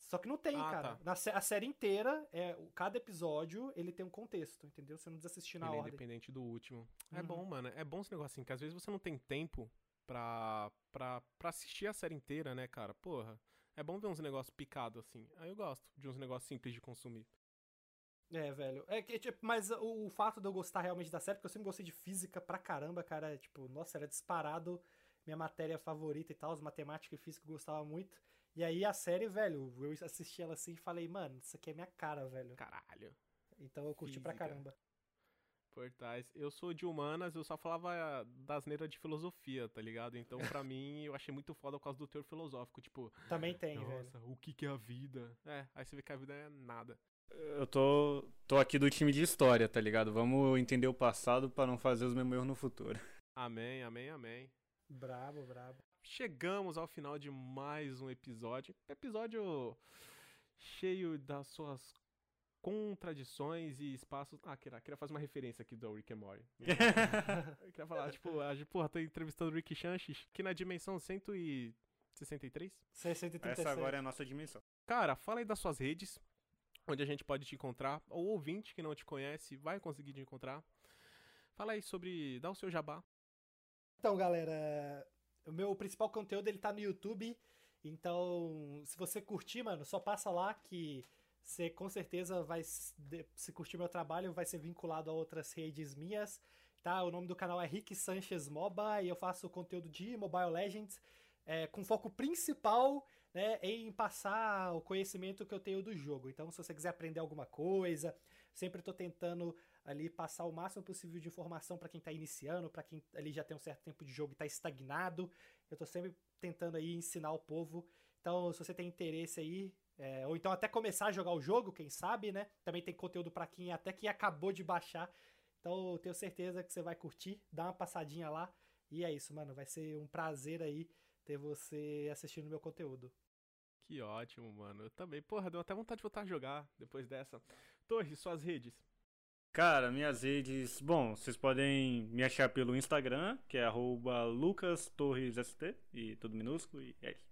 Speaker 1: Só que não tem,
Speaker 2: Ah,
Speaker 1: cara.
Speaker 2: tá.
Speaker 1: Na a série inteira, é, cada episódio, ele tem um contexto, entendeu? Você não precisa assistir na
Speaker 2: Ele é
Speaker 1: ordem.
Speaker 2: independente do último. É
Speaker 1: Uhum.
Speaker 2: bom, mano. É bom esse negócio assim, que às vezes você não tem tempo pra, pra, pra assistir a série inteira, né, cara? Porra. É bom ver uns negócios picados assim. Aí eu gosto de uns negócios simples de consumir.
Speaker 1: É, velho. É que, tipo, mas o, o fato de eu gostar realmente da série, porque eu sempre gostei de física pra caramba, cara. Tipo, nossa, era disparado minha matéria favorita e tal, os matemática e física eu gostava muito. E aí a série, velho, eu assisti ela assim e falei, mano, isso aqui é minha cara, velho.
Speaker 2: Caralho.
Speaker 1: Então eu curti pra
Speaker 2: Física.
Speaker 1: caramba.
Speaker 2: Portais. Eu sou de humanas, eu só falava das neiras de filosofia, tá ligado? Então, pra mim, eu achei muito foda por causa do teor filosófico. Tipo,
Speaker 1: Também tem, velho.
Speaker 2: nossa, o que que é a vida? É, aí você vê que a vida é nada.
Speaker 3: Eu tô, tô aqui do time de história, tá ligado? Vamos entender o passado pra não fazer os mesmos erros no futuro.
Speaker 2: Amém, amém, amém.
Speaker 1: Brabo, brabo.
Speaker 2: Chegamos ao final de mais um episódio. Episódio cheio das suas contradições e espaços. Ah, queria, queria fazer uma referência aqui do Rick and Morty. Eu queria falar, tipo, a gente, porra, tô entrevistando o Rick Chanches, que na dimensão 163.
Speaker 1: 637.
Speaker 3: Essa agora é a nossa dimensão.
Speaker 2: Cara, fala aí das suas redes, onde a gente pode te encontrar. O ouvinte que não te conhece vai conseguir te encontrar. Fala aí sobre. Dá o seu jabá.
Speaker 1: Então, galera, o meu principal conteúdo ele tá no YouTube. Então, se você curtir, mano, só passa lá que você com certeza vai se curtir meu trabalho, vai ser vinculado a outras redes minhas, tá? O nome do canal é Rick Sanchez Moba e eu faço conteúdo de Mobile Legends é, com foco principal né, em passar o conhecimento que eu tenho do jogo. Então, se você quiser aprender alguma coisa, sempre tô tentando ali passar o máximo possível de informação para quem tá iniciando, para quem ali já tem um certo tempo de jogo e tá estagnado. Eu tô sempre tentando aí ensinar o povo. Então, se você tem interesse aí, é, ou então até começar a jogar o jogo, quem sabe, né? Também tem conteúdo para quem até que acabou de baixar. Então, tenho certeza que você vai curtir, dá uma passadinha lá. E é isso, mano. Vai ser um prazer aí ter você assistindo meu conteúdo.
Speaker 2: Que ótimo, mano. Eu também. Porra, deu até vontade de voltar a jogar depois dessa. Torres, suas redes.
Speaker 3: Cara, minhas redes. Bom, vocês podem me achar pelo Instagram, que é arroba lucastorresst, e tudo minúsculo, e é isso.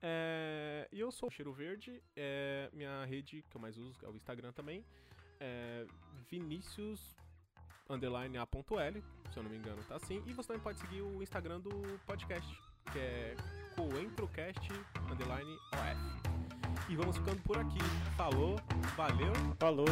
Speaker 2: É, E eu sou o Cheiro Verde. É, minha rede que eu mais uso é o Instagram também. É Vinícius underline A.L, se eu não me engano, tá assim. E você também pode seguir o Instagram do podcast, que é coentrocast underline OF. E vamos ficando por aqui. Falou, valeu.
Speaker 3: Falou!